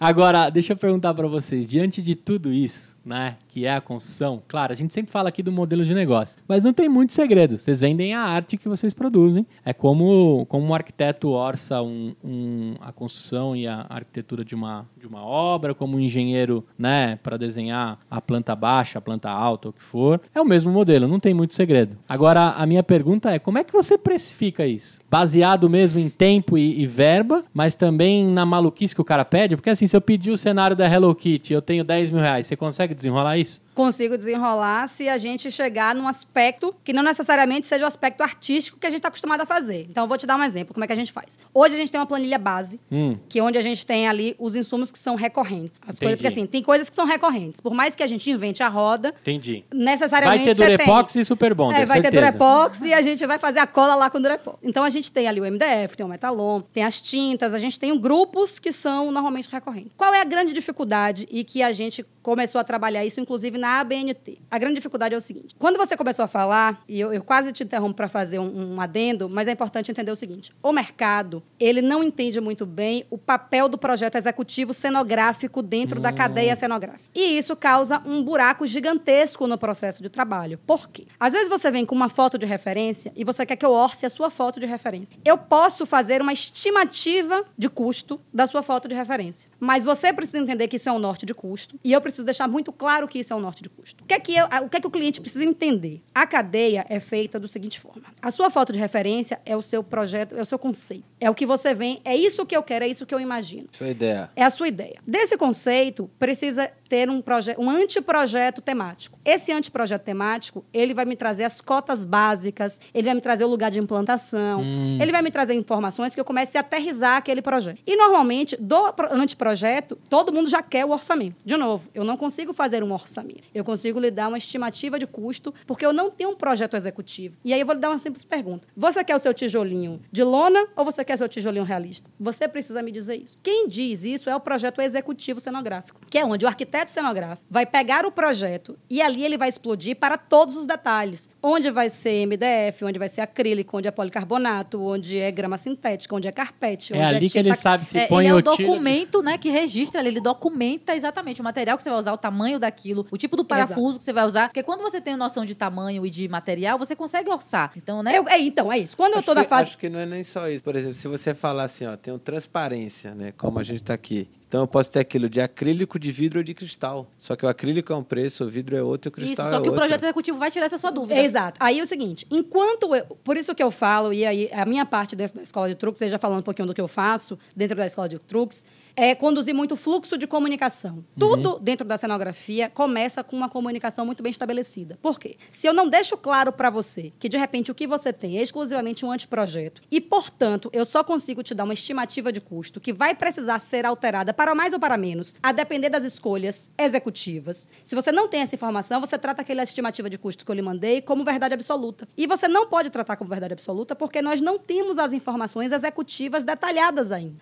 Agora, deixa eu perguntar para vocês, diante de tudo isso, né, que é a construção, claro, a gente sempre fala aqui do modelo de negócio, mas não tem muito segredo. Vocês vendem a arte que vocês produzem. É como, como um arquiteto orça um, um, a construção e a arquitetura de uma, de uma obra, como um engenheiro, né, para desenhar a planta baixa, a planta alta, o que for. É o mesmo modelo, não tem muito segredo. Agora, a minha pergunta é, como é que você precifica isso? Baseado mesmo em tempo e, e verba, mas também na maluquice que o cara pede? Porque assim, se eu pedir o cenário da Hello Kitty, eu tenho 10 mil reais, você consegue desenrolar isso?
Consigo desenrolar se a gente chegar num aspecto que não necessariamente seja o aspecto artístico que a gente está acostumado a fazer. Então, eu vou te dar um exemplo, como é que a gente faz. Hoje a gente tem uma planilha base,
Hum.
que é onde a gente tem ali os insumos que são recorrentes. As
Entendi.
coisas, porque assim, tem coisas que são recorrentes. Por mais que a gente invente a roda,
Entendi.
necessariamente
Vai ter. Durepox e Super Bond,
É,
é
vai ter
certeza.
Durepox e a gente vai fazer a cola lá com Durepox. Então a gente tem ali o MDF, tem o Metalon, tem as tintas, a gente tem grupos que são normalmente recorrentes. Qual é a grande dificuldade e que a gente começou a trabalhar isso, inclusive na ABNT? A grande dificuldade é o seguinte: quando você começou a falar, e eu, eu quase te interrompo para fazer um, um adendo, mas é importante entender o seguinte: o mercado ele não entende muito bem o papel do projeto executivo cenográfico dentro da cadeia cenográfica. E isso causa um buraco gigantesco no processo de trabalho. Por quê? Às vezes você vem com uma foto de referência e você quer que eu orce a sua foto de referência. Eu posso fazer uma estimativa de custo da sua foto de referência. Mas você precisa entender que isso é um norte de custo e eu preciso deixar muito claro que isso é um norte de custo. O que é que, eu- o, que é que o cliente precisa entender? A cadeia é feita da seguinte forma: a sua foto de referência é o seu projeto, é o seu conceito. É o que você vem, é isso que eu quero, é isso que eu imagino.
Sua ideia.
É a sua ideia. Desse conceito, precisa ter um, um anteprojeto temático. Esse anteprojeto temático, ele vai me trazer as cotas básicas, ele vai me trazer o lugar de implantação, ele vai me trazer informações que eu comece a aterrizar aquele projeto. E, normalmente, do pro- anteprojeto, todo mundo já quer o orçamento. De novo, eu não consigo fazer um orçamento. Eu consigo lhe dar uma estimativa de custo, porque eu não tenho um projeto executivo. E aí eu vou lhe dar uma simples pergunta. Você quer o seu tijolinho de lona ou você quer seu tijolinho realista? Você precisa me dizer isso. Quem diz isso é o projeto executivo cenográfico, que é onde o arquiteto cenográfico vai pegar o projeto e ali ele vai explodir para todos os detalhes. Onde vai ser MDF, onde vai ser acrílico, onde é policarbonato, onde é grama sintética, onde é carpete,
É
onde
ali que ele sabe se
É,
põe
ele é o documento, né, que registra, ali, ele documenta exatamente o material que você vai usar, o tamanho daquilo, o tipo do parafuso que você vai usar. Porque quando você tem noção de tamanho e de material, você consegue orçar. Então, né?
Eu- é, então, é isso. Quando eu
Acho
tô na
que-
fase
Acho que não é nem só isso. Por exemplo, se você falar assim, ó, tem transparência, né? Como a gente está aqui. Então eu posso ter aquilo de acrílico, de vidro ou de cristal. Só que o acrílico é um preço, o vidro é outro e o
Isso,
cristal
só
é
que o
outro.
projeto executivo vai tirar essa sua dúvida.
Exato. Aí é o seguinte, enquanto eu, por isso que eu falo e aí a minha parte dentro da escola de truques, seja falando um pouquinho do que eu faço dentro da escola de truques, é conduzir muito fluxo de comunicação. Tudo dentro da cenografia começa com uma comunicação muito bem estabelecida. Por quê? Se eu não deixo claro para você que de repente o que você tem é exclusivamente um anteprojeto e, portanto, eu só consigo te dar uma estimativa de custo que vai precisar ser alterada para mais ou para menos, a depender das escolhas executivas. Se você não tem essa informação, você trata aquela estimativa de custo que eu lhe mandei como verdade absoluta. E você não pode tratar como verdade absoluta porque nós não temos as informações executivas detalhadas ainda.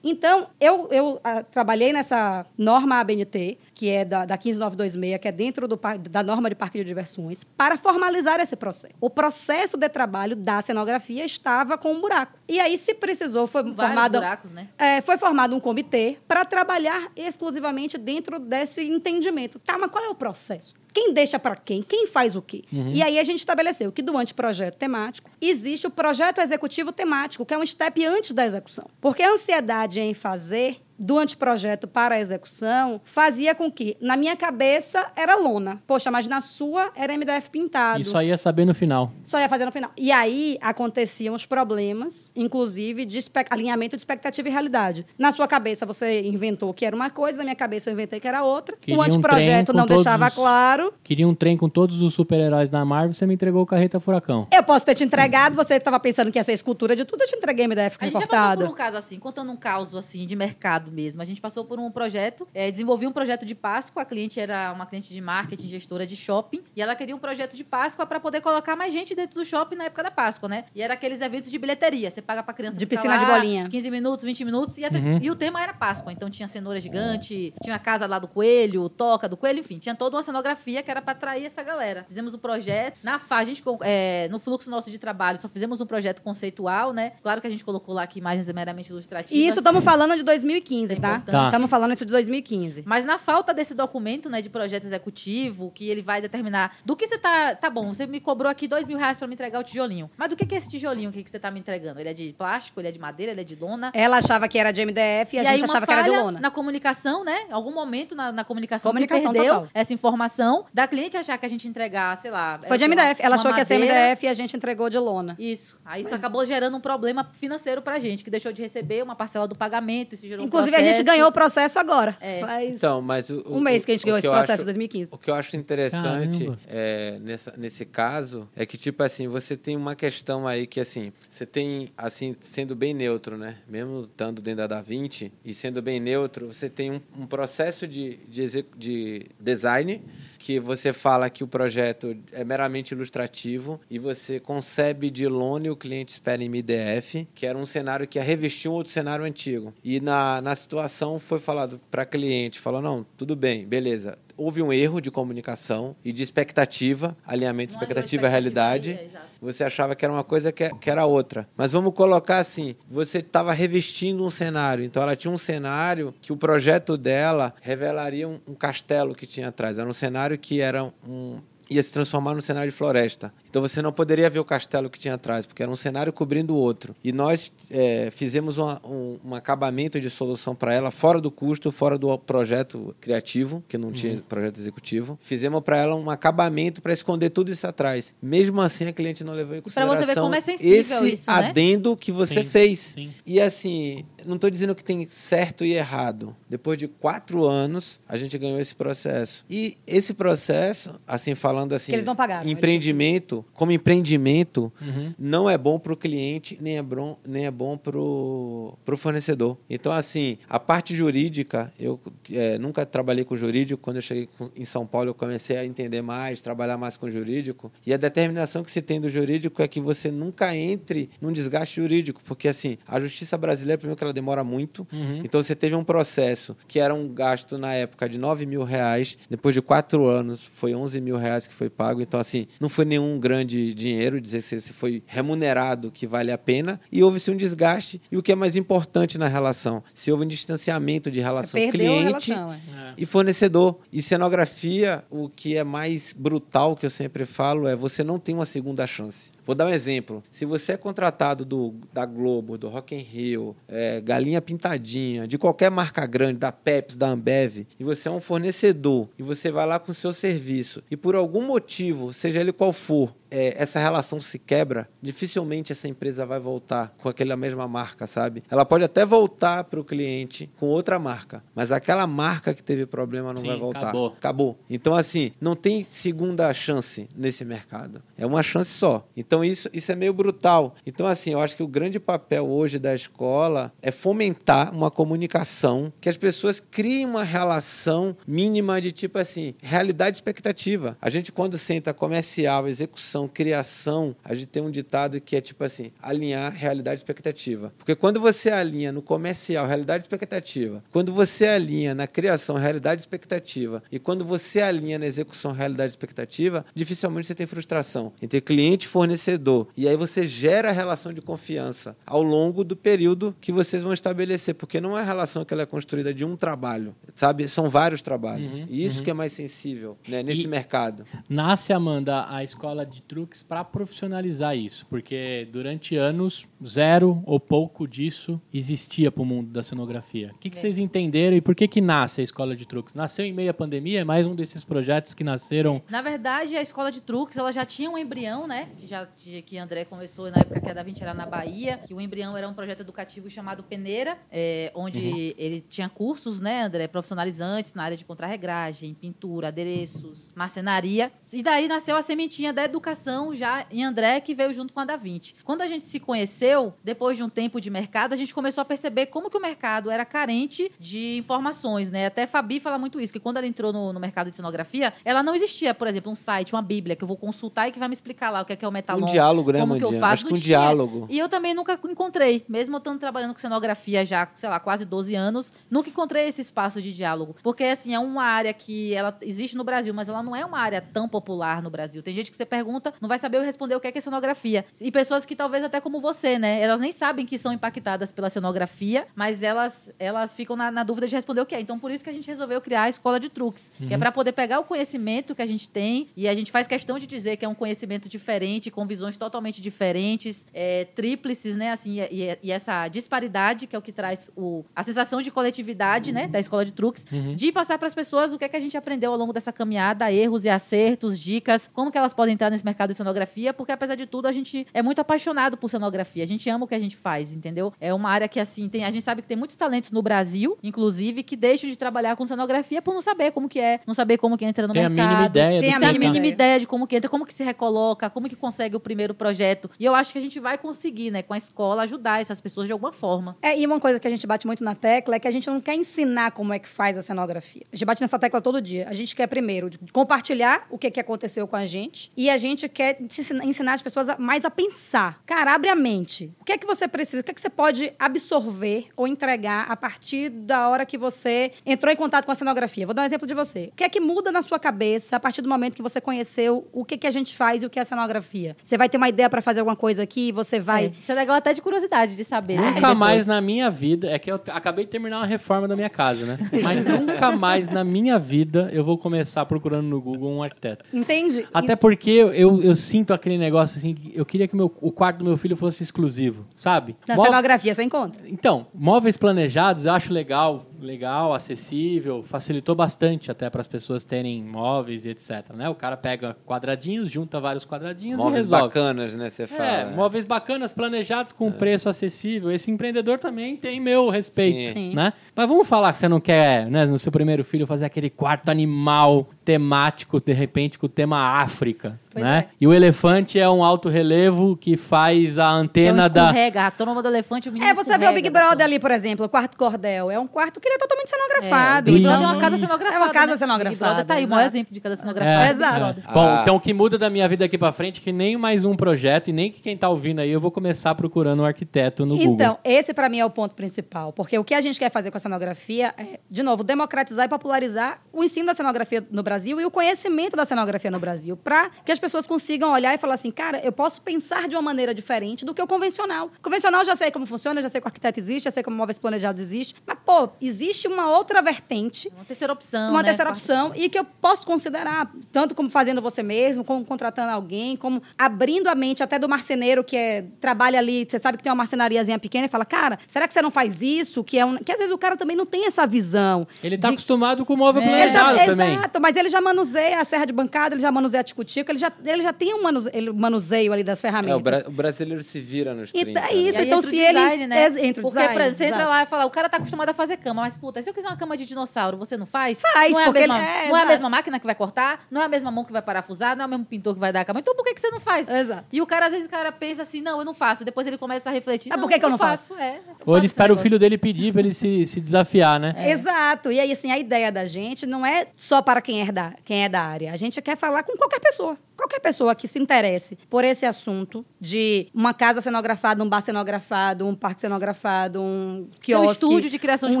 Então, eu, eu ah, trabalhei nessa norma ABNT, que é da, da 15926, que é dentro do, da norma de parque de diversões, para formalizar esse processo. O processo de trabalho da cenografia estava com um buraco. E aí, se precisou, foi
Vários
formado.
buracos, né?
É, foi formado um comitê para trabalhar exclusivamente dentro desse entendimento. Tá, mas qual é o processo? Quem deixa para quem? Quem faz o quê? E aí a gente estabeleceu que do anteprojeto temático existe o projeto executivo temático, que é um step antes da execução. Porque a ansiedade em fazer do anteprojeto para a execução fazia com que, na minha cabeça, era lona. Poxa, mas na sua era MDF pintado.
Isso aí é saber no final.
Só ia fazer no final. E aí aconteciam os problemas, inclusive de alinhamento de expectativa e realidade. Na sua cabeça você inventou que era uma coisa, na minha cabeça eu inventei que era outra.
Queria um
o anteprojeto
com
não deixava
os-
claro.
Queria um trem com todos os super-heróis da Marvel, você me entregou o Carreta Furacão.
Eu posso ter te entregado, você estava pensando que ia ser escultura de tudo, eu te entreguei MDF
A gente já passou
recortada.
por um caso assim, contando um caso assim de mercado mesmo. A gente passou por um projeto, é, desenvolvi um projeto de Páscoa. A cliente era uma cliente de marketing, gestora de shopping, e ela queria um projeto de Páscoa para poder colocar mais gente dentro do shopping na época da Páscoa, né? E era aqueles eventos de bilheteria. Você paga pra criança
De
ficar
piscina de
lá,
bolinha.
15 minutos, 20 minutos, e, até- e o tema era Páscoa. Então tinha cenoura gigante, tinha a casa lá do coelho, toca do coelho, enfim, tinha toda uma cenografia que era para atrair essa galera. Fizemos o projeto. Na fase, a gente, é, no fluxo nosso de trabalho, só fizemos um projeto conceitual, né? Claro que a gente colocou lá aqui imagens meramente ilustrativas.
E isso estamos falando de 2015,
Isso é
tá?
Tá.
Estamos falando isso de 2015.
Mas na falta desse documento, né, de projeto executivo, que ele vai determinar do que você tá. Tá bom, você me cobrou aqui dois mil reais pra me entregar o tijolinho. Mas do que, que é esse tijolinho que, que você tá me entregando? Ele é de plástico, ele é de madeira, ele é de lona?
Ela achava que era de MDF e, a
aí
gente achava que era de lona.
Na comunicação, né? Em algum momento na, na comunicação,
Comunicação
se perdeu
total.
essa informação da cliente achar que a gente entregar, sei lá.
Foi de
é,
MDF. Ela achou que ia ser
madeira.
MDF e a gente entregou de lona.
Isso. Aí isso acabou gerando um problema financeiro pra gente, que deixou de receber uma parcela do pagamento, isso gerou
Inclusive,
um
a gente ganhou o processo agora.
É.
Faz
Então, mas o,
um mês que a gente ganhou esse processo
acho-
em 2015.
O que eu acho interessante é, nessa, nesse caso é que, tipo assim, você tem uma questão aí que, assim, você tem, assim, sendo bem neutro, né? Mesmo estando dentro da Da Vinci e sendo bem neutro, você tem um, um processo de, de, de design que você fala que o projeto é meramente ilustrativo e você concebe de lona e o cliente espera em MDF, que era um cenário que ia revestir um outro cenário antigo. E na, na situação foi falado para cliente, falou, não, tudo bem, beleza. Houve um erro de comunicação e de expectativa, alinhamento expectativa e realidade. Você achava que era uma coisa que, que era outra. Mas vamos colocar assim: você estava revestindo um cenário. Então ela tinha um cenário que o projeto dela revelaria um, um castelo que tinha atrás. Era um cenário que era um. ia se transformar num cenário de floresta. Então você não poderia ver o castelo que tinha atrás, porque era um cenário cobrindo o outro. E nós é, fizemos uma- um, um acabamento de solução para ela, fora do custo, fora do projeto criativo, que não tinha projeto executivo. Fizemos para ela um acabamento para esconder tudo isso atrás. Mesmo assim, a cliente não levou em
pra
consideração
você ver como é sensível
esse
isso, né?
adendo que você
Sim,
fez.
sim.
E assim, não estou dizendo que tem certo e errado. Depois de quatro anos, a gente ganhou esse processo. E esse processo, assim, falando assim,
Que eles não pagaram, eles-
como empreendimento,
Uhum.
não é bom para o cliente, nem é bom, nem é bom para o fornecedor. Então, assim, a parte jurídica, eu é, nunca trabalhei com jurídico. Quando eu cheguei em São Paulo, eu comecei a entender mais, trabalhar mais com jurídico. E a determinação que se tem do jurídico é que você nunca entre num desgaste jurídico, porque, assim, a justiça brasileira, primeiro que ela demora muito. Então, você teve um processo que era um gasto na época de 9 mil reais, depois de quatro anos, foi 11 mil reais que foi pago. Então, assim, não foi nenhum grande dinheiro, dizer se foi remunerado que vale a pena. E houve-se um desgaste. E o que é mais importante na relação? Se houve um distanciamento de relação
a
cliente
relação, é.
e fornecedor. E cenografia, o que é mais brutal que eu sempre falo é você não tem uma segunda chance. Vou dar um exemplo. Se você é contratado do, da Globo, do Rock in Rio, é, Galinha Pintadinha, de qualquer marca grande, da Pepsi, da Ambev, e você é um fornecedor, e você vai lá com o seu serviço, e por algum motivo, seja ele qual for, é, essa relação se quebra, dificilmente essa empresa vai voltar com aquela mesma marca, sabe? Ela pode até voltar para o cliente com outra marca, mas aquela marca que teve problema não
Sim,
vai voltar.
acabou.
Acabou. Então, assim, não tem segunda chance nesse mercado. É uma chance só. Então, isso, isso é meio brutal. Então, assim, eu acho que o grande papel hoje da escola é fomentar uma comunicação que as pessoas criem uma relação mínima de tipo assim, realidade e expectativa. A gente, quando senta comercial, execução, criação, a gente tem um ditado que é tipo assim, alinhar realidade e expectativa. Porque quando você alinha no comercial realidade e expectativa, quando você alinha na criação realidade e expectativa, e quando você alinha na execução realidade e expectativa, dificilmente você tem frustração entre cliente e fornecedor. E aí você gera a relação de confiança ao longo do período que vocês vão estabelecer, porque não é a relação que ela é construída de um trabalho, sabe? São vários trabalhos. e isso que é mais sensível né, nesse
E-
mercado.
Nasce, Amanda, a escola de truques para profissionalizar isso, porque durante anos, zero ou pouco disso existia para o mundo da cenografia. O que, que vocês entenderam e por que, que nasce a escola de truques? Nasceu em meio à pandemia? É mais um desses projetos que nasceram.
Na verdade, a escola de truques, ela já tinha um embrião, né? Que já que André começou na época que a Da Vinci era na Bahia, que o embrião era um projeto educativo chamado Peneira, é, onde ele tinha cursos, né, André, profissionalizantes na área de contrarregragem, pintura, adereços, marcenaria. E daí nasceu a sementinha da educação já em André, que veio junto com a Da Vinci. Quando a gente se conheceu, depois de um tempo de mercado, a gente começou a perceber como que o mercado era carente de informações, né? Até Fabi fala muito isso, que quando ela entrou no, no mercado de cenografia, ela não existia, por exemplo, um site, uma bíblia, que eu vou consultar e que vai me explicar lá o que é, que é o metalon.
Um diálogo, né,
como que eu faço,
Acho que um diálogo.
E eu também nunca encontrei, mesmo eu estando trabalhando com cenografia já, sei lá, quase 12 anos, nunca encontrei esse espaço de diálogo. Porque, assim, é uma área que ela existe no Brasil, mas ela não é uma área tão popular no Brasil. Tem gente que você pergunta, não vai saber responder o que é, que é cenografia. E pessoas que talvez até como você, né? Elas nem sabem que são impactadas pela cenografia, mas elas, elas ficam na, na dúvida de responder o que é. Então, por isso que a gente resolveu criar a escola de truques, que é para poder pegar o conhecimento que a gente tem e a gente faz questão de dizer que é um conhecimento diferente, com visões totalmente diferentes, é, tríplices, né? Assim, e, e essa disparidade que é o que traz o, a sensação de coletividade, né? Da escola de truques, de passar para as pessoas o que é que a gente aprendeu ao longo dessa caminhada, erros e acertos, dicas, como que elas podem entrar nesse mercado de cenografia, porque apesar de tudo a gente é muito apaixonado por cenografia, a gente ama o que a gente faz, entendeu? É uma área que assim tem, a gente sabe que tem muitos talentos no Brasil, inclusive, que deixam de trabalhar com cenografia por não saber como que é, não saber como que entra no
Tem a
mercado.
mínima ideia
Tem a
que
Tem a
tá.
mínima
ideia.
ideia de como que entra, como que se recoloca, como que consegue o primeiro projeto. E eu acho que a gente vai conseguir, né, com a escola, ajudar essas pessoas de alguma forma.
É, e uma coisa que a gente bate muito na tecla é que a gente não quer ensinar como é que faz a cenografia. A gente bate nessa tecla todo dia. A gente quer, primeiro, de- compartilhar o que, que aconteceu com a gente e a gente quer te ensinar, as pessoas mais a pensar. Cara, abre a mente. O que é que você precisa? O que é que você pode absorver ou entregar a partir da hora que você entrou em contato com a cenografia? Vou dar um exemplo de você. O que é que muda na sua cabeça a partir do momento que você conheceu o que, que a gente faz e o que é a cenografia? Você vai ter uma ideia para fazer alguma coisa aqui, você vai...
É, Isso é legal até de curiosidade de saber. né,
Nunca
depois.
mais na minha vida. É que eu acabei de terminar uma reforma da minha casa, né? Mas nunca mais na minha vida eu vou começar procurando no Google um arquiteto.
Entende?
Até porque eu, eu sinto aquele negócio assim, que eu queria que meu, o quarto do meu filho fosse exclusivo, sabe?
Na
Mó-
cenografia você encontra.
Então, móveis planejados eu acho legal, legal, acessível, facilitou bastante até para as pessoas terem móveis e etc. Né? O cara pega quadradinhos, junta vários quadradinhos e
Móveis
resolve.
bacanas, né? Você fala.
É,
né?
móveis bacanas, planejados com preço acessível. Esse empreendedor também tem meu respeito,
Sim.
né? Mas vamos falar que você não quer, né, no seu primeiro filho, fazer aquele quarto animal temático, de repente, com o tema África, né?
é.
E o elefante é um alto relevo que faz a antena da...
escorrega, a tromba do elefante, o menino
É, você vê o Big
da
Brother ali, por exemplo, o quarto cordel. É um quarto que ele é totalmente
É,
cenografado.
o Big
Então,
Brother é uma casa cenografada.
É uma casa
né?
cenografada,
Big Brother tá aí, o maior exemplo de casa
É,
cenografada.
Exato.
é. Bom,
Ah.
então o que muda da minha vida aqui pra frente é que nem mais um projeto e nem que quem tá ouvindo aí eu vou começar procurando um arquiteto no Google.
Então, esse pra mim é o ponto principal. Porque o que a gente quer fazer com a cenografia é, de novo, democratizar e popularizar o ensino da cenografia no Brasil e o conhecimento da cenografia no Brasil. Pra que as pessoas consigam olhar e falar assim, cara, eu posso pensar de uma maneira diferente do que o convencional. O convencional eu já sei como funciona, já sei que o arquiteto existe, já sei como móveis planejados existe. Mas, pô, existe uma outra vertente
Uma terceira opção,
uma
né?
terceira opção e que eu posso considerar, tanto como fazendo você mesmo, como contratando alguém, como abrindo a mente até do marceneiro que é, trabalha ali, você sabe que tem uma marcenariazinha pequena e fala, cara, será que você não faz isso? Que, é um... que às vezes o cara também não tem essa visão.
Ele tá
de-
acostumado com o móvel
Ele
planejado
tá-
também.
Exato, mas ele já manuseia a serra de bancada, ele já manuseia a tico-tico, ele já, ele já tem um manuse- ele- manuseio ali das
É,
ferramentas.
o, bra- o brasileiro se vira nos 30.
Então, é
né?
isso,
E aí
então
entra o
se ele-
design, né?
Ex- entra o
Porque,
design,
por exemplo, você entra lá e fala, o cara tá acostumado a fazer cama, mas puta, se eu quiser uma cama de dinossauro, você não faz?
Faz,
não é a
porque
mesma,
ele- é,
não é a mesma máquina que vai cortar, não é a mesma mão que vai parafusar, não é o mesmo pintor que vai dar a cama. Então por que, que você não faz?
Exato.
E o cara, às vezes, o cara pensa assim, não, eu não faço. Depois ele começa a refletir,
Ah, por que que eu não
faço? É, eu
Ou ele
faço
espera o filho dele pedir pra ele se, se desafiar, né?
Exato. E aí, assim, a ideia da gente não é só para quem é, da, quem é da área. A gente quer falar com qualquer pessoa. Qualquer pessoa que se interesse por esse assunto de uma casa cenografada, um bar cenografado, um parque cenografado, um
Seu
quiosque.
estúdio de criação de
um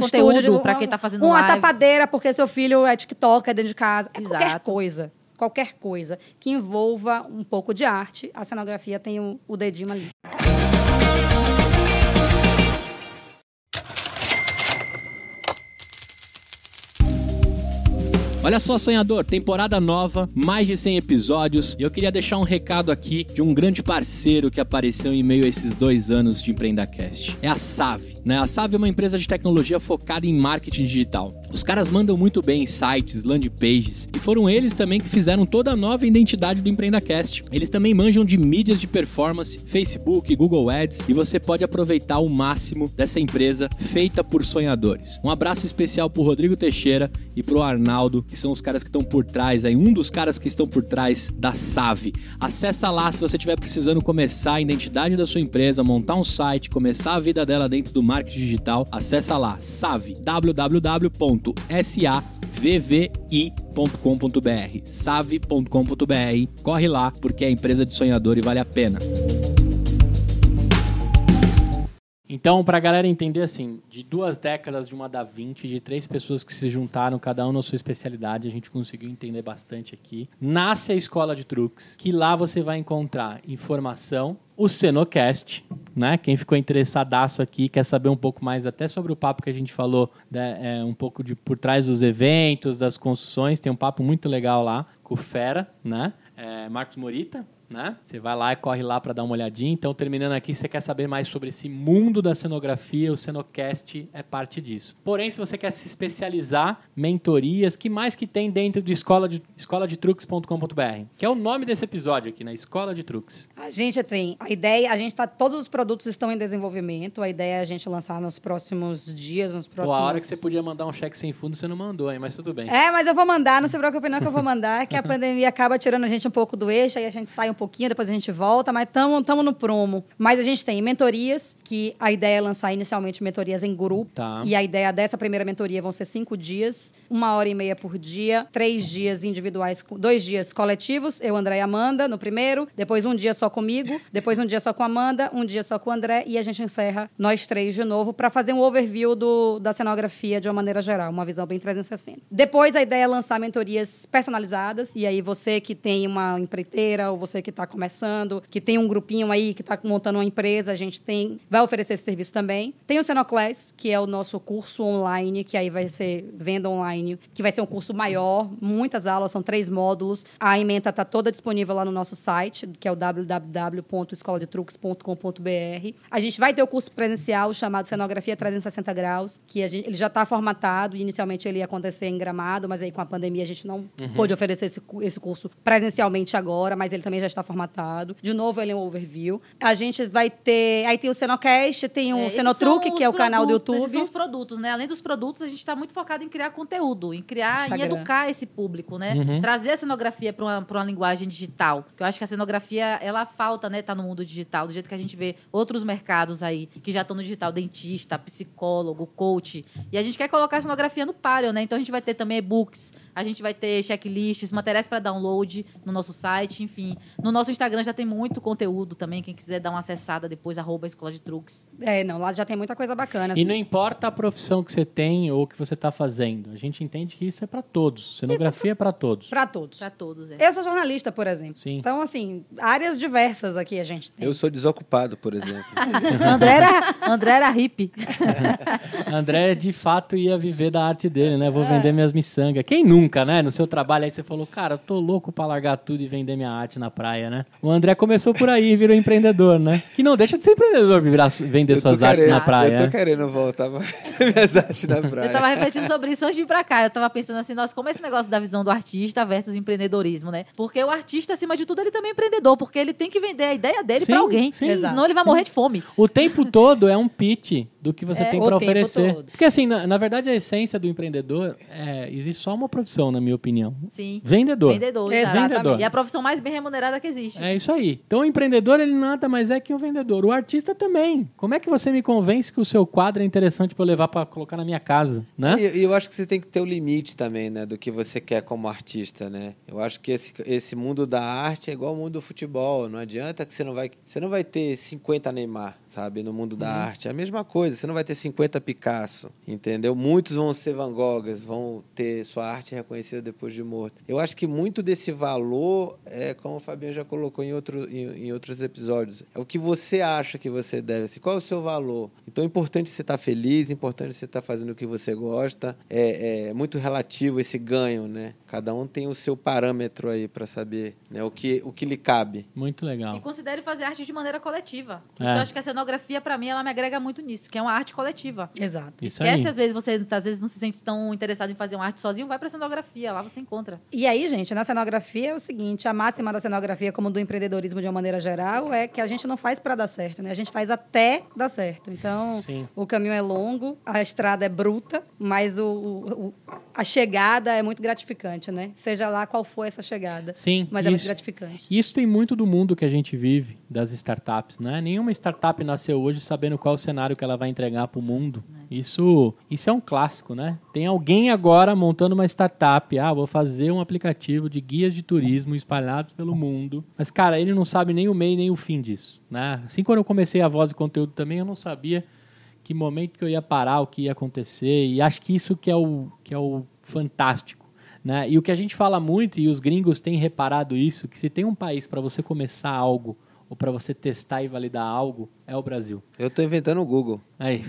pra
um-
quem tá fazendo
Uma
lives.
tapadeira porque seu filho é TikToker dentro de casa. É qualquer
Exato.
coisa. Qualquer coisa que envolva um pouco de arte, a cenografia tem o, o dedinho ali.
Olha só, sonhador, temporada nova, mais de 100 episódios. E eu queria deixar um recado aqui de um grande parceiro que apareceu em meio a esses dois anos de EmpreendaCast. É a Save. Né? A Save é uma empresa de tecnologia focada em marketing digital. Os caras mandam muito bem em sites, landing pages. E foram eles também que fizeram toda a nova identidade do EmpreendaCast. Eles também manjam de mídias de performance, Facebook, Google Ads. E você pode aproveitar o máximo dessa empresa feita por sonhadores. Um abraço especial pro Rodrigo Teixeira e pro Arnaldo, que são os caras que estão por trás aí, um dos caras que estão por trás da Save. Acessa lá se você estiver precisando começar a identidade da sua empresa, montar um site, começar a vida dela dentro do marketing digital. Acessa lá, Save, www.savvi.com.br, save.com.br. Corre lá porque é empresa de sonhador e vale a pena.
Então, pra galera entender, assim, de duas décadas de uma da 20, de três pessoas que se juntaram, cada um na sua especialidade, a gente conseguiu entender bastante aqui. Nasce a Escola de Truques, que lá você vai encontrar informação, o Cenocast, né? Quem ficou interessadaço aqui, quer saber um pouco mais até sobre o papo que a gente falou, né? é, um pouco de por trás dos eventos, das construções, tem um papo muito legal lá com o Fera, né? É, Marcos Morita, né? Você vai lá e corre lá para dar uma olhadinha. Então, terminando aqui, você quer saber mais sobre esse mundo da cenografia, o Cenocast é parte disso. Porém, se você quer se especializar, mentorias, que mais que tem dentro de escola de escola de truques.com.br, que é o nome desse episódio aqui, né? Escola de Truques.
A gente tem a ideia, a gente tá, todos os produtos estão em desenvolvimento. A ideia é a gente lançar nos próximos dias, nos
Pô,
próximos.
a hora que você podia mandar um cheque sem fundo, você não mandou, hein? Mas tudo bem.
É, mas eu vou mandar, não se preocupe não que eu vou mandar, que a pandemia acaba tirando a gente um pouco do eixo, aí a gente sai um pouquinho, depois a gente volta, mas estamos no promo. Mas a gente tem mentorias, que a ideia é lançar inicialmente mentorias em grupo.
Tá.
E a ideia dessa primeira mentoria vão ser cinco dias, uma hora e meia por dia, três dias individuais, dois dias coletivos, eu, André e Amanda, no primeiro, depois um dia só comigo, depois um dia só com a Amanda, um dia só com o André, e a gente encerra nós três de novo para fazer um overview do, da cenografia de uma maneira geral, uma visão bem 360. Depois a ideia é lançar mentorias personalizadas, e aí você que tem uma empreiteira, ou você que está começando, que tem um grupinho aí que está montando uma empresa, a gente tem, vai oferecer esse serviço também. Tem o Cenoclass, que é o nosso curso online, que aí vai ser venda online, que vai ser um curso maior, muitas aulas, são três módulos. A ementa está toda disponível lá no nosso site, que é o www.escoladetruques.com.br. A gente vai ter o curso presencial chamado Cenografia 360 Graus, que gente, ele já está formatado, inicialmente ele ia acontecer em Gramado, mas aí com a pandemia a gente não pôde oferecer esse, esse curso presencialmente agora, mas ele também já está formatado. De novo, ele é um overview. A gente vai ter. Aí tem o Cenocast, tem o
É,
Cenotruque, que é o
os
canal do
produtos,
YouTube.
Esses são os produtos, né? Além dos produtos, a gente está muito focado em criar conteúdo, em criar, em
Instagram.
educar esse público, né? Trazer a cenografia para uma, pra uma linguagem digital. Porque eu acho que a cenografia, ela falta, né? Tá no mundo digital, do jeito que a gente vê outros mercados aí que já estão no digital, dentista, psicólogo, coach. E a gente quer colocar a cenografia no páreo, né? Então a gente vai ter também e-books, a gente vai ter checklists, materiais para download no nosso site, enfim. No nosso Instagram já tem muito conteúdo também, quem quiser dar uma acessada depois, arroba Escola de Truques.
É, não, lá já tem muita coisa bacana.
E
assim.
não importa a profissão que você tem ou o que você está fazendo. A gente entende que isso é para todos. Cenografia é para todos.
Pra todos.
Para todos, é.
Eu sou jornalista, por exemplo.
Sim.
Então, assim, áreas diversas aqui a gente tem.
Eu sou desocupado, por exemplo.
André era, André era hippie.
André, de fato, ia viver da arte dele, né? Vou vender minhas miçangas. Quem nunca, né? No seu trabalho aí você falou, cara, eu tô louco pra largar tudo e vender minha arte na praia, né? O André começou por aí e virou empreendedor, né? Que não deixa de ser empreendedor virar, vender suas artes
querendo-
na praia.
Eu tô
né?
querendo voltar pra vender minhas artes na praia.
Eu tava refletindo sobre isso antes de ir pra cá. Eu tava pensando assim, nossa, como é esse negócio da visão do artista versus empreendedorismo, né? Porque o artista, acima de tudo, ele também é empreendedor, porque ele tem que vender a ideia dele
Sim,
pra alguém.
sim.
Senão ele vai morrer de fome.
O tempo todo é um pitch do que você
É,
tem para oferecer.
todo.
Porque, assim, na, na verdade, a essência do empreendedor é. Existe só uma profissão, na minha opinião.
Sim.
Vendedor.
Vendedor,
Exatamente.
exato. E a profissão mais bem remunerada que existe.
É isso aí. Então, o empreendedor, ele nada mais é que um vendedor. O artista também. Como é que você me convence que o seu quadro é interessante para eu levar para colocar na minha casa, né?
E, e eu acho que você tem que ter o limite também, né? Do que você quer como artista, né? Eu acho que esse, esse mundo da arte é igual ao mundo do futebol. Não adianta que você não vai... Você não vai ter 50 Neymar, sabe? No mundo da arte. É a mesma coisa. Você não vai ter 50 Picasso, entendeu? Muitos vão ser Van Goghs, vão ter sua arte reconhecida depois de morto. Eu acho que muito desse valor é, como o Fabiano já colocou em, outro, em, em outros episódios, é o que você acha que você deve. Assim, qual é o seu valor? Então é importante você estar feliz, é importante você estar fazendo o que você gosta. É, é muito relativo esse ganho, né? Cada um tem o seu parâmetro aí para saber né, o, que, o que lhe cabe.
Muito legal.
E considere fazer arte de maneira coletiva.
É.
Eu acho que a cenografia, pra mim, ela me agrega muito nisso, que é uma arte coletiva.
Exato.
Isso aí.
Esquece, às vezes, você às vezes não se sente tão interessado em fazer uma arte sozinho, vai pra cenografia, lá você encontra.
E aí, gente, na cenografia é o seguinte: a máxima da cenografia, como do empreendedorismo de uma maneira geral, é que a gente não faz para dar certo, né? A gente faz até dar certo. Então,
Sim.
o caminho é longo, a estrada é bruta, mas o, o- o- a chegada é muito gratificante, né? Seja lá qual for essa chegada.
Sim,
Mas é muito
isso.
gratificante.
Isso tem muito do mundo que a gente vive, das startups, né? Nenhuma startup nasceu hoje sabendo qual o cenário que ela vai entregar para o mundo. Isso, isso é um clássico, né? Tem alguém agora montando uma startup. Ah, vou fazer um aplicativo de guias de turismo espalhados pelo mundo. Mas, cara, ele não sabe nem o meio nem o fim disso, né? Assim, quando eu comecei a voz e conteúdo também, eu não sabia que momento que eu ia parar, o que ia acontecer. E acho que isso que é o, que é o fantástico. Né? E o que a gente fala muito, e os gringos têm reparado isso, que se tem um país para você começar algo ou para você testar e validar algo, é o Brasil.
Eu tô inventando o Google.
Aí.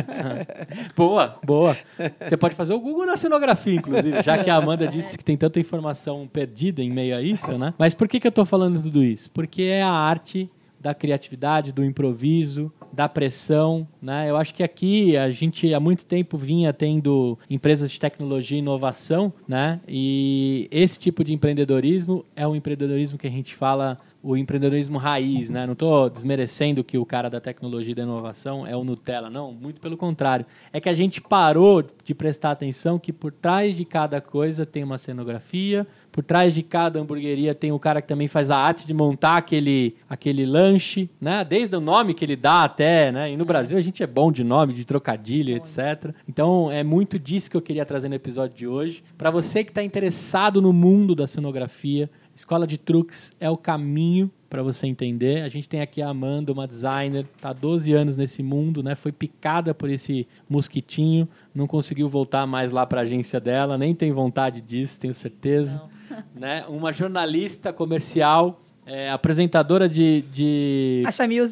boa, boa. Você pode fazer o Google na cenografia, inclusive, já que a Amanda disse que tem tanta informação perdida em meio a isso, né? Mas por que, que eu estou falando tudo isso? Porque é a arte da criatividade, do improviso, da pressão, né? Eu acho que aqui a gente há muito tempo vinha tendo empresas de tecnologia e inovação, né? E esse tipo de empreendedorismo é um empreendedorismo que a gente fala o empreendedorismo raiz, né? Não estou desmerecendo que o cara da tecnologia e da inovação é o Nutella, não, muito pelo contrário. É que a gente parou de prestar atenção que por trás de cada coisa tem uma cenografia, por trás de cada hamburgueria tem o cara que também faz a arte de montar aquele, aquele lanche, né? Desde o nome que ele dá até, né? E no Brasil a gente é bom de nome, de trocadilho, etc. Então é muito disso que eu queria trazer no episódio de hoje. Para você que está interessado no mundo da cenografia, Escola de Truques é o caminho para você entender. A gente tem aqui a Amanda, uma designer, está há 12 anos nesse mundo, né? Foi picada por esse mosquitinho, não conseguiu voltar mais lá para a agência dela, nem tem vontade disso, tenho certeza. Né? Uma jornalista comercial, é, apresentadora de, de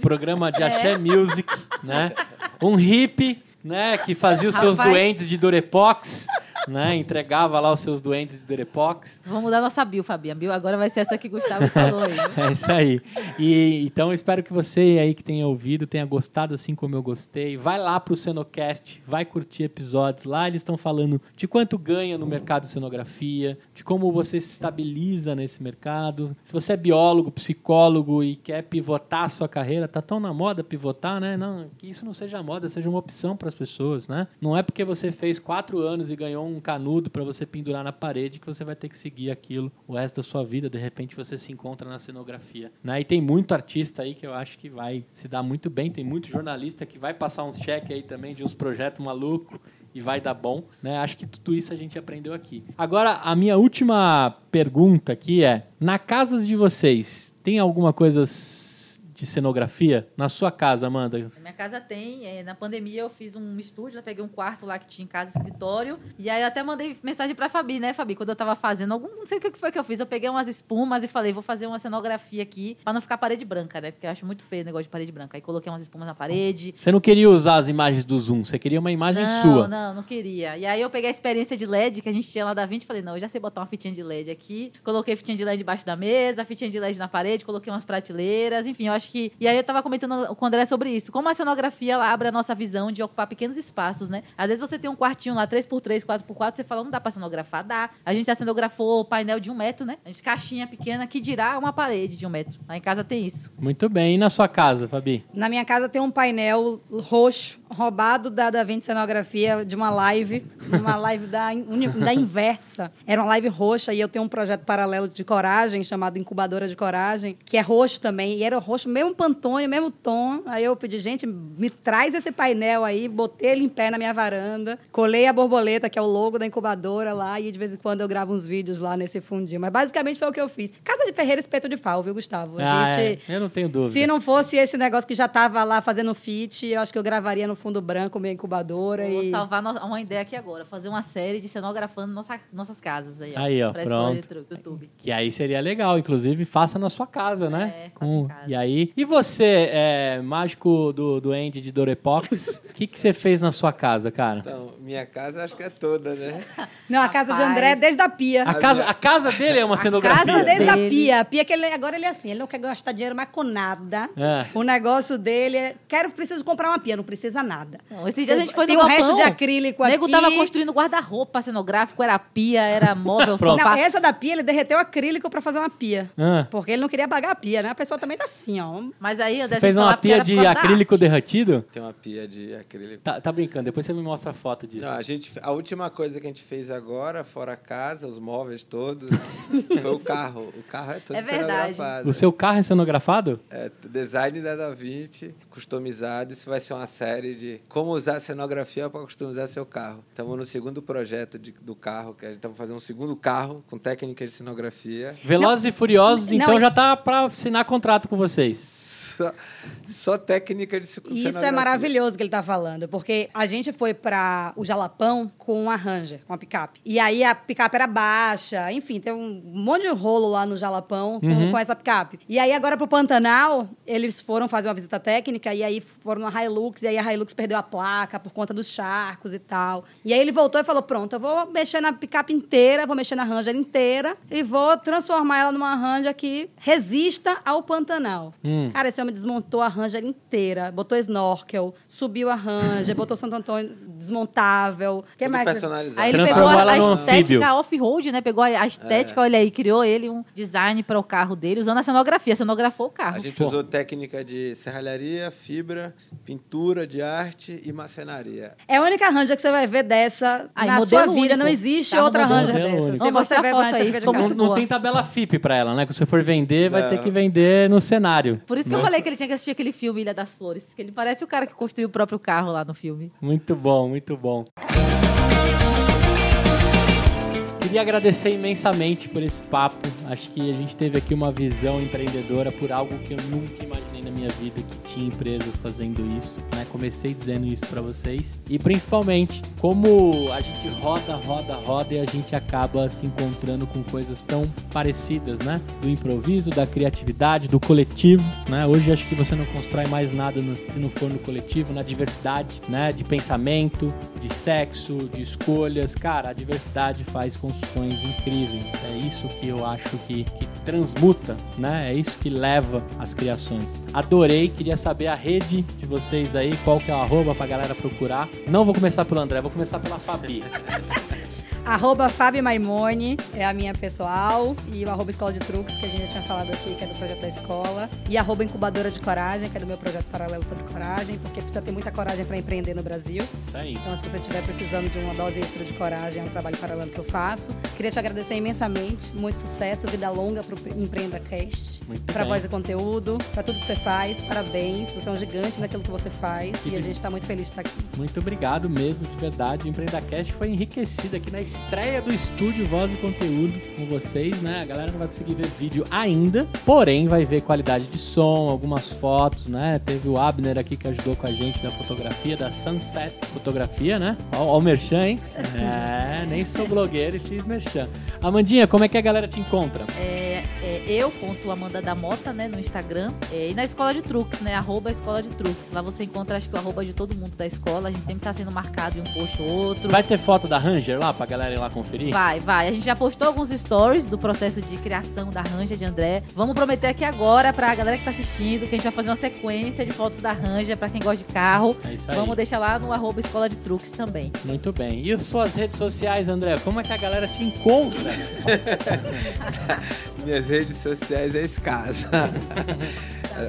programa de Axé Music, né? Um hippie, né? Que fazia os seus
Rapaz.
doentes de Durepox, né? Entregava lá os seus doentes de Durepox.
Vamos mudar nossa bio, Fabi. A bio agora vai ser essa que o Gustavo falou aí.
É isso aí. E, então espero que você aí que tenha ouvido tenha gostado assim como eu gostei. Vai lá pro Cenocast, vai curtir episódios. Lá eles estão falando de quanto ganha no mercado de cenografia, de como você se estabiliza nesse mercado. Se você é biólogo, psicólogo e quer pivotar a sua carreira, tá tão na moda pivotar, né? Não, que isso não seja moda, seja uma opção para as pessoas, né? Não é porque você fez quatro anos e ganhou um canudo para você pendurar na parede que você vai ter que seguir aquilo o resto da sua vida. De repente você se encontra na cenografia. Né? E tem muito artista aí que eu acho que vai se dar muito bem. Tem muito jornalista que vai passar uns cheques aí também de uns projetos malucos e vai dar bom. Né? Acho que tudo isso a gente aprendeu aqui. Agora, a minha última pergunta aqui é: na casa de vocês, tem alguma coisa de cenografia? Na sua casa, Amanda?
Minha casa tem. é, na pandemia eu fiz um estúdio, eu peguei um quarto lá que tinha em casa, escritório. E aí eu até mandei mensagem pra Fabi, né, Fabi? Quando eu tava fazendo algum. Não sei o que foi que eu fiz. Eu peguei umas espumas e falei, vou fazer uma cenografia aqui pra não ficar parede branca, né? Porque eu acho muito feio o negócio de parede branca. Aí coloquei umas espumas na parede.
Você não queria usar as imagens do Zoom, você queria uma imagem
não,
sua.
Não, não queria. E aí eu peguei a experiência de LED que a gente tinha lá da 20 e falei, não, eu já sei botar uma fitinha de LED aqui. Coloquei fitinha de LED debaixo da mesa, fitinha de LED na parede, coloquei umas prateleiras, enfim, eu acho que. E aí eu tava comentando com o André sobre isso. Como a cenografia ela abre a nossa visão de ocupar pequenos espaços, né? Às vezes você tem um quartinho lá 3x3, 4x4, você fala, não dá pra cenografar? Dá. A gente já cenografou painel de um metro, né? A gente caixinha pequena que dirá uma parede de um metro. Lá em casa tem isso.
Muito bem. E na sua casa, Fabi?
Na minha casa tem um painel roxo, roubado da Da Vinci Cenografia, de uma live, uma live da, da Inversa. Era uma live roxa e eu tenho um projeto paralelo de coragem, chamado Incubadora de Coragem, que é roxo também. E era roxo, mesmo pantone, mesmo tom. Aí eu pedi, gente, me traz esse painel aí, botei ele em pé na minha varanda, colei a borboleta, que é o logo da incubadora lá, e de vez em quando eu gravo uns vídeos lá nesse fundinho. Mas basicamente foi o que eu fiz. Casa de Ferreira, espeto de pau, viu, Gustavo? A
Ah,
gente...
é. Eu não tenho dúvida.
Se não fosse esse negócio que já tava lá fazendo fit, eu acho que eu gravaria no fundo branco, minha incubadora.
Vou
e...
salvar no- uma ideia aqui agora, fazer uma série de cenografando nossa, nossas casas aí, ó.
Aí, ó, pronto.
YouTube.
Que aí seria legal, inclusive faça na sua casa, né?
É, faça em casa.
E aí, e você, é, mágico do, do Andy de Dorepox, o que, que você fez na sua casa, cara?
Então, minha casa acho que é toda, né?
Não, a casa de. André é desde a pia.
A casa, a casa dele é uma cenografia.
Casa desde a pia. A pia que ele, agora ele é assim, ele não quer gastar dinheiro mais com nada.
É.
O negócio dele é, quero, preciso comprar uma pia, não precisa nada.
Não, esses dias a gente foi
Tem
no
um resto
galpão,
de acrílico
O nego
aqui.
tava construindo guarda-roupa cenográfico, era pia, era móvel,
Pronto.
Não,
sofá.
essa da pia, ele derreteu acrílico pra fazer uma pia.
Ah.
Porque ele não queria pagar a pia, né? A pessoa também tá assim, ó.
Mas aí eu
Você
deve
fez
falar
uma pia de acrílico derretido?
Tem uma pia de acrílico.
Tá, tá brincando, depois você me mostra a foto disso.
Não, a, gente, a última coisa que a gente fez agora, fora a casa, os móveis todos, foi o carro. O carro é todo
É verdade.
cenografado.
O seu carro é cenografado?
É, design da Da Vinci, customizado. Isso vai ser uma série de como usar cenografia para customizar seu carro. Estamos no segundo projeto de- do carro, que a gente estamos fazendo um segundo carro com técnicas de cenografia.
Velozes e Furiosos,
Não,
então
e-
já tá pra assinar contrato com vocês.
só, só técnica de
Isso
cenografia.
é maravilhoso que ele tá falando, porque a gente foi para o Jalapão com uma Ranger, com uma picape. E aí a picape era baixa, enfim, tem um monte de rolo lá no Jalapão com, com essa picape. E aí agora pro Pantanal, eles foram fazer uma visita técnica e aí foram na Hilux, e aí a Hilux perdeu a placa por conta dos charcos e tal. E aí ele voltou e falou: "Pronto, eu vou mexer na picape inteira, vou mexer na Ranger inteira e vou transformar ela numa Ranger que resista ao Pantanal". Cara, esse homem desmontou a Ranger inteira, botou snorkel, subiu a Ranger, botou Santo Antônio desmontável. Que
Tudo
mais?
personalizado.
Aí ele pegou a, estética off-road, né? Pegou a, a estética, olha aí, criou ele um design para o carro dele, usando a cenografia. Cenografou o carro.
A gente usou técnica de serralharia, fibra, pintura de arte e macenaria.
É a única Ranger que você vai ver dessa
Aí,
na sua vida.
único.
Não existe
Carro
outra
único.
dessa.
Vamos
Se você
a foto aí.
Não, não tem tabela FIP pra ela, né? Que se você for vender, vai
Não.
ter que vender no cenário.
Por isso que eu falei que ele tinha que assistir aquele filme Ilha das Flores, que ele parece o cara que construiu o próprio carro lá no filme.
Muito bom, muito bom. Queria agradecer imensamente por esse papo. Acho que a gente teve aqui uma visão empreendedora por algo que eu nunca imaginei na minha vida que tinha empresas fazendo isso. Né? Comecei dizendo isso para vocês e principalmente como a gente roda, roda, roda e a gente acaba se encontrando com coisas tão parecidas, né? Do improviso, da criatividade, do coletivo, né? Hoje acho que você não constrói mais nada no- se não for no coletivo, na diversidade, né? De pensamento, de sexo, de escolhas. Cara, a diversidade faz construções incríveis. É isso que eu acho que, que transmuta, né? É isso que leva as criações. Adorei, queria saber a rede de vocês aí, qual que é o arroba pra galera procurar. Não vou começar pelo André, vou começar pela Fabi.
Arroba Fabi Maimone é a minha pessoal. E o arroba Escola de Truques, que a gente já tinha falado aqui, que é do projeto da escola. E arroba Incubadora de Coragem, que é do meu projeto paralelo sobre coragem, porque precisa ter muita coragem para empreender no Brasil.
Isso aí.
Então, se você estiver precisando de uma dose extra de coragem, é um trabalho paralelo que eu faço. Queria te agradecer imensamente. Muito sucesso, vida longa pro Empreenda Cast.
Bem.
voz e conteúdo, pra tudo que você faz. Parabéns. Você é um gigante naquilo que você faz.
Que
E a gente tá muito feliz de estar aqui.
Muito obrigado mesmo, de verdade. O EmpreendaCast foi enriquecido aqui na estreia do estúdio Voz e Conteúdo com vocês, né? A galera não vai conseguir ver vídeo ainda, porém vai ver qualidade de som, algumas fotos, né? Teve o Abner aqui que ajudou com a gente na fotografia, da Sunset Fotografia, né? Ó, ó o merchan, hein? É, nem sou blogueiro e fiz merchan. Amandinha, como é que a galera te encontra?
É, é eu, ponto Amanda da Mota, né, no Instagram. É, e na Escola de Truques, né, arroba Escola de Truques. Lá você encontra, acho que o arroba de todo mundo da escola. A gente sempre tá sendo marcado em um post ou outro.
Vai ter foto da Ranger lá pra galera ir lá conferir?
Vai, vai. A gente já postou alguns stories do processo de criação da Ranja de André. Vamos prometer aqui agora pra galera que tá assistindo que a gente vai fazer uma sequência de fotos da Ranja pra quem gosta de carro.
É isso aí.
Vamos deixar lá no arroba Escola de Truques também.
Muito bem. E as suas redes sociais, André? Como é que a galera te encontra?
Minhas redes sociais é escassa.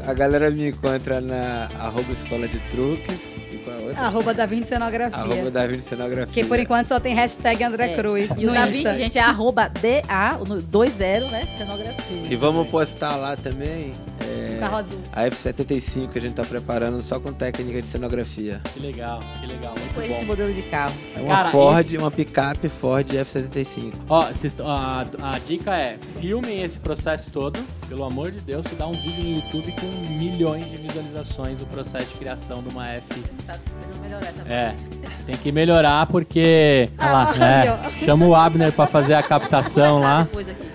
A- galera me encontra na arroba escola de truques. E qual é a outra?
Arroba da Vinci Cenografia.
Arroba Davi de Cenografia.
Que por enquanto só tem hashtag André
É.
Cruz
E o
no
da
Insta.
20, gente, é arroba DA, no 20, né? Cenografia.
E vamos postar lá também é,
Carro azul.
a F75 que a gente tá preparando só com técnica de cenografia.
Que legal, que legal, muito
Foi esse
bom.
modelo de carro.
É uma
Cara,
Ford,
esse-
uma picape Ford F75.
Ó, a, a dica é, filmem esse processo todo, pelo amor de Deus, que dá um vídeo no YouTube com milhões de visualizações o processo de criação de uma F.
Tá precisando melhorar essa
É, tem que melhorar porque... Olha lá,
Ah,
é,
aí,
chama o Abner pra fazer a captação lá.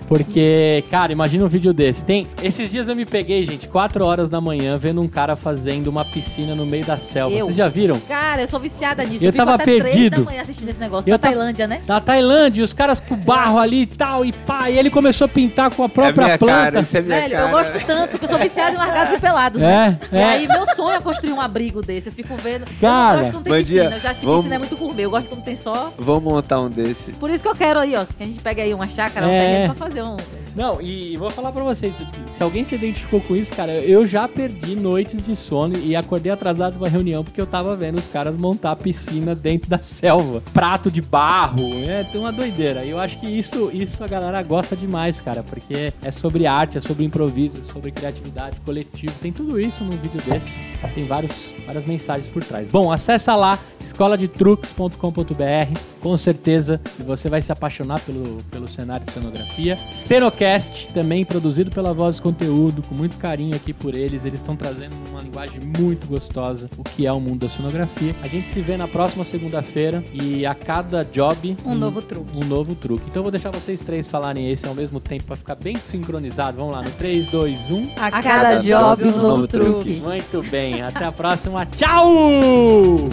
Porque, cara, imagina um vídeo desse. Tem, esses dias eu me peguei, gente, 4 horas da manhã, vendo um cara fazendo uma piscina no meio da selva.
Eu?
Vocês já viram?
Cara, eu sou viciada nisso.
Eu
Eu, fico
tava
até três
perdido.
da manhã assistindo esse negócio.
Eu
da
tava-
Tailândia, né?
Da Tailândia, e os caras com barro ali e tal, e pá, e ele começou a pintar com a
é
própria
minha
planta.
cara, isso é minha
Velho,
cara.
eu gosto tanto que eu sou viciada em largados e pelados,
É,
né? E
é.
aí, meu sonho é construir um abrigo desse. Eu fico vendo.
Cara,
eu não gosto quando tem piscina. Eu já acho que
vamos-
piscina é muito gourmet. Eu gosto quando tem só.
Vamos montar um desse.
Por isso que eu quero aí, ó. Que a gente pega aí uma chácara, um
É.
terreno pra fazer um.
Não, e, e vou falar pra vocês, se alguém se identificou com isso, cara, eu já perdi noites de sono e acordei atrasado pra reunião porque eu tava vendo os caras montar piscina dentro da selva. Prato de barro, é tem uma doideira. E eu acho que isso, isso a galera gosta demais, cara, porque é sobre arte, é sobre improviso, sobre criatividade, coletivo, tem tudo isso num vídeo desse. Tem vários, várias mensagens por trás. Bom, acessa lá, escoladetruques.com.br, com certeza você vai se apaixonar pelo, pelo cenário de cenografia. Cenocast
também produzido pela Voz Conteúdo, com muito carinho aqui por eles. Eles estão trazendo uma linguagem muito gostosa, o que é o mundo da sonografia. A gente se vê na próxima segunda-feira e a cada job
Um novo truque.
um novo truque. Então eu vou deixar vocês três falarem esse ao mesmo tempo para ficar bem sincronizado. Vamos lá, no 3, 2, 1.
A
cada job um novo
truque.
Muito bem, até a próxima. Tchau!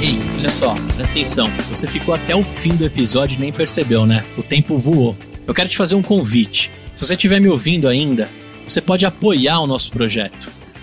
Ei, olha só, presta atenção. Você ficou até o fim do episódio e nem percebeu, né? O tempo voou. Eu quero te fazer um convite. Se você estiver me ouvindo ainda, você pode apoiar o nosso projeto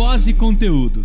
voz e conteúdo.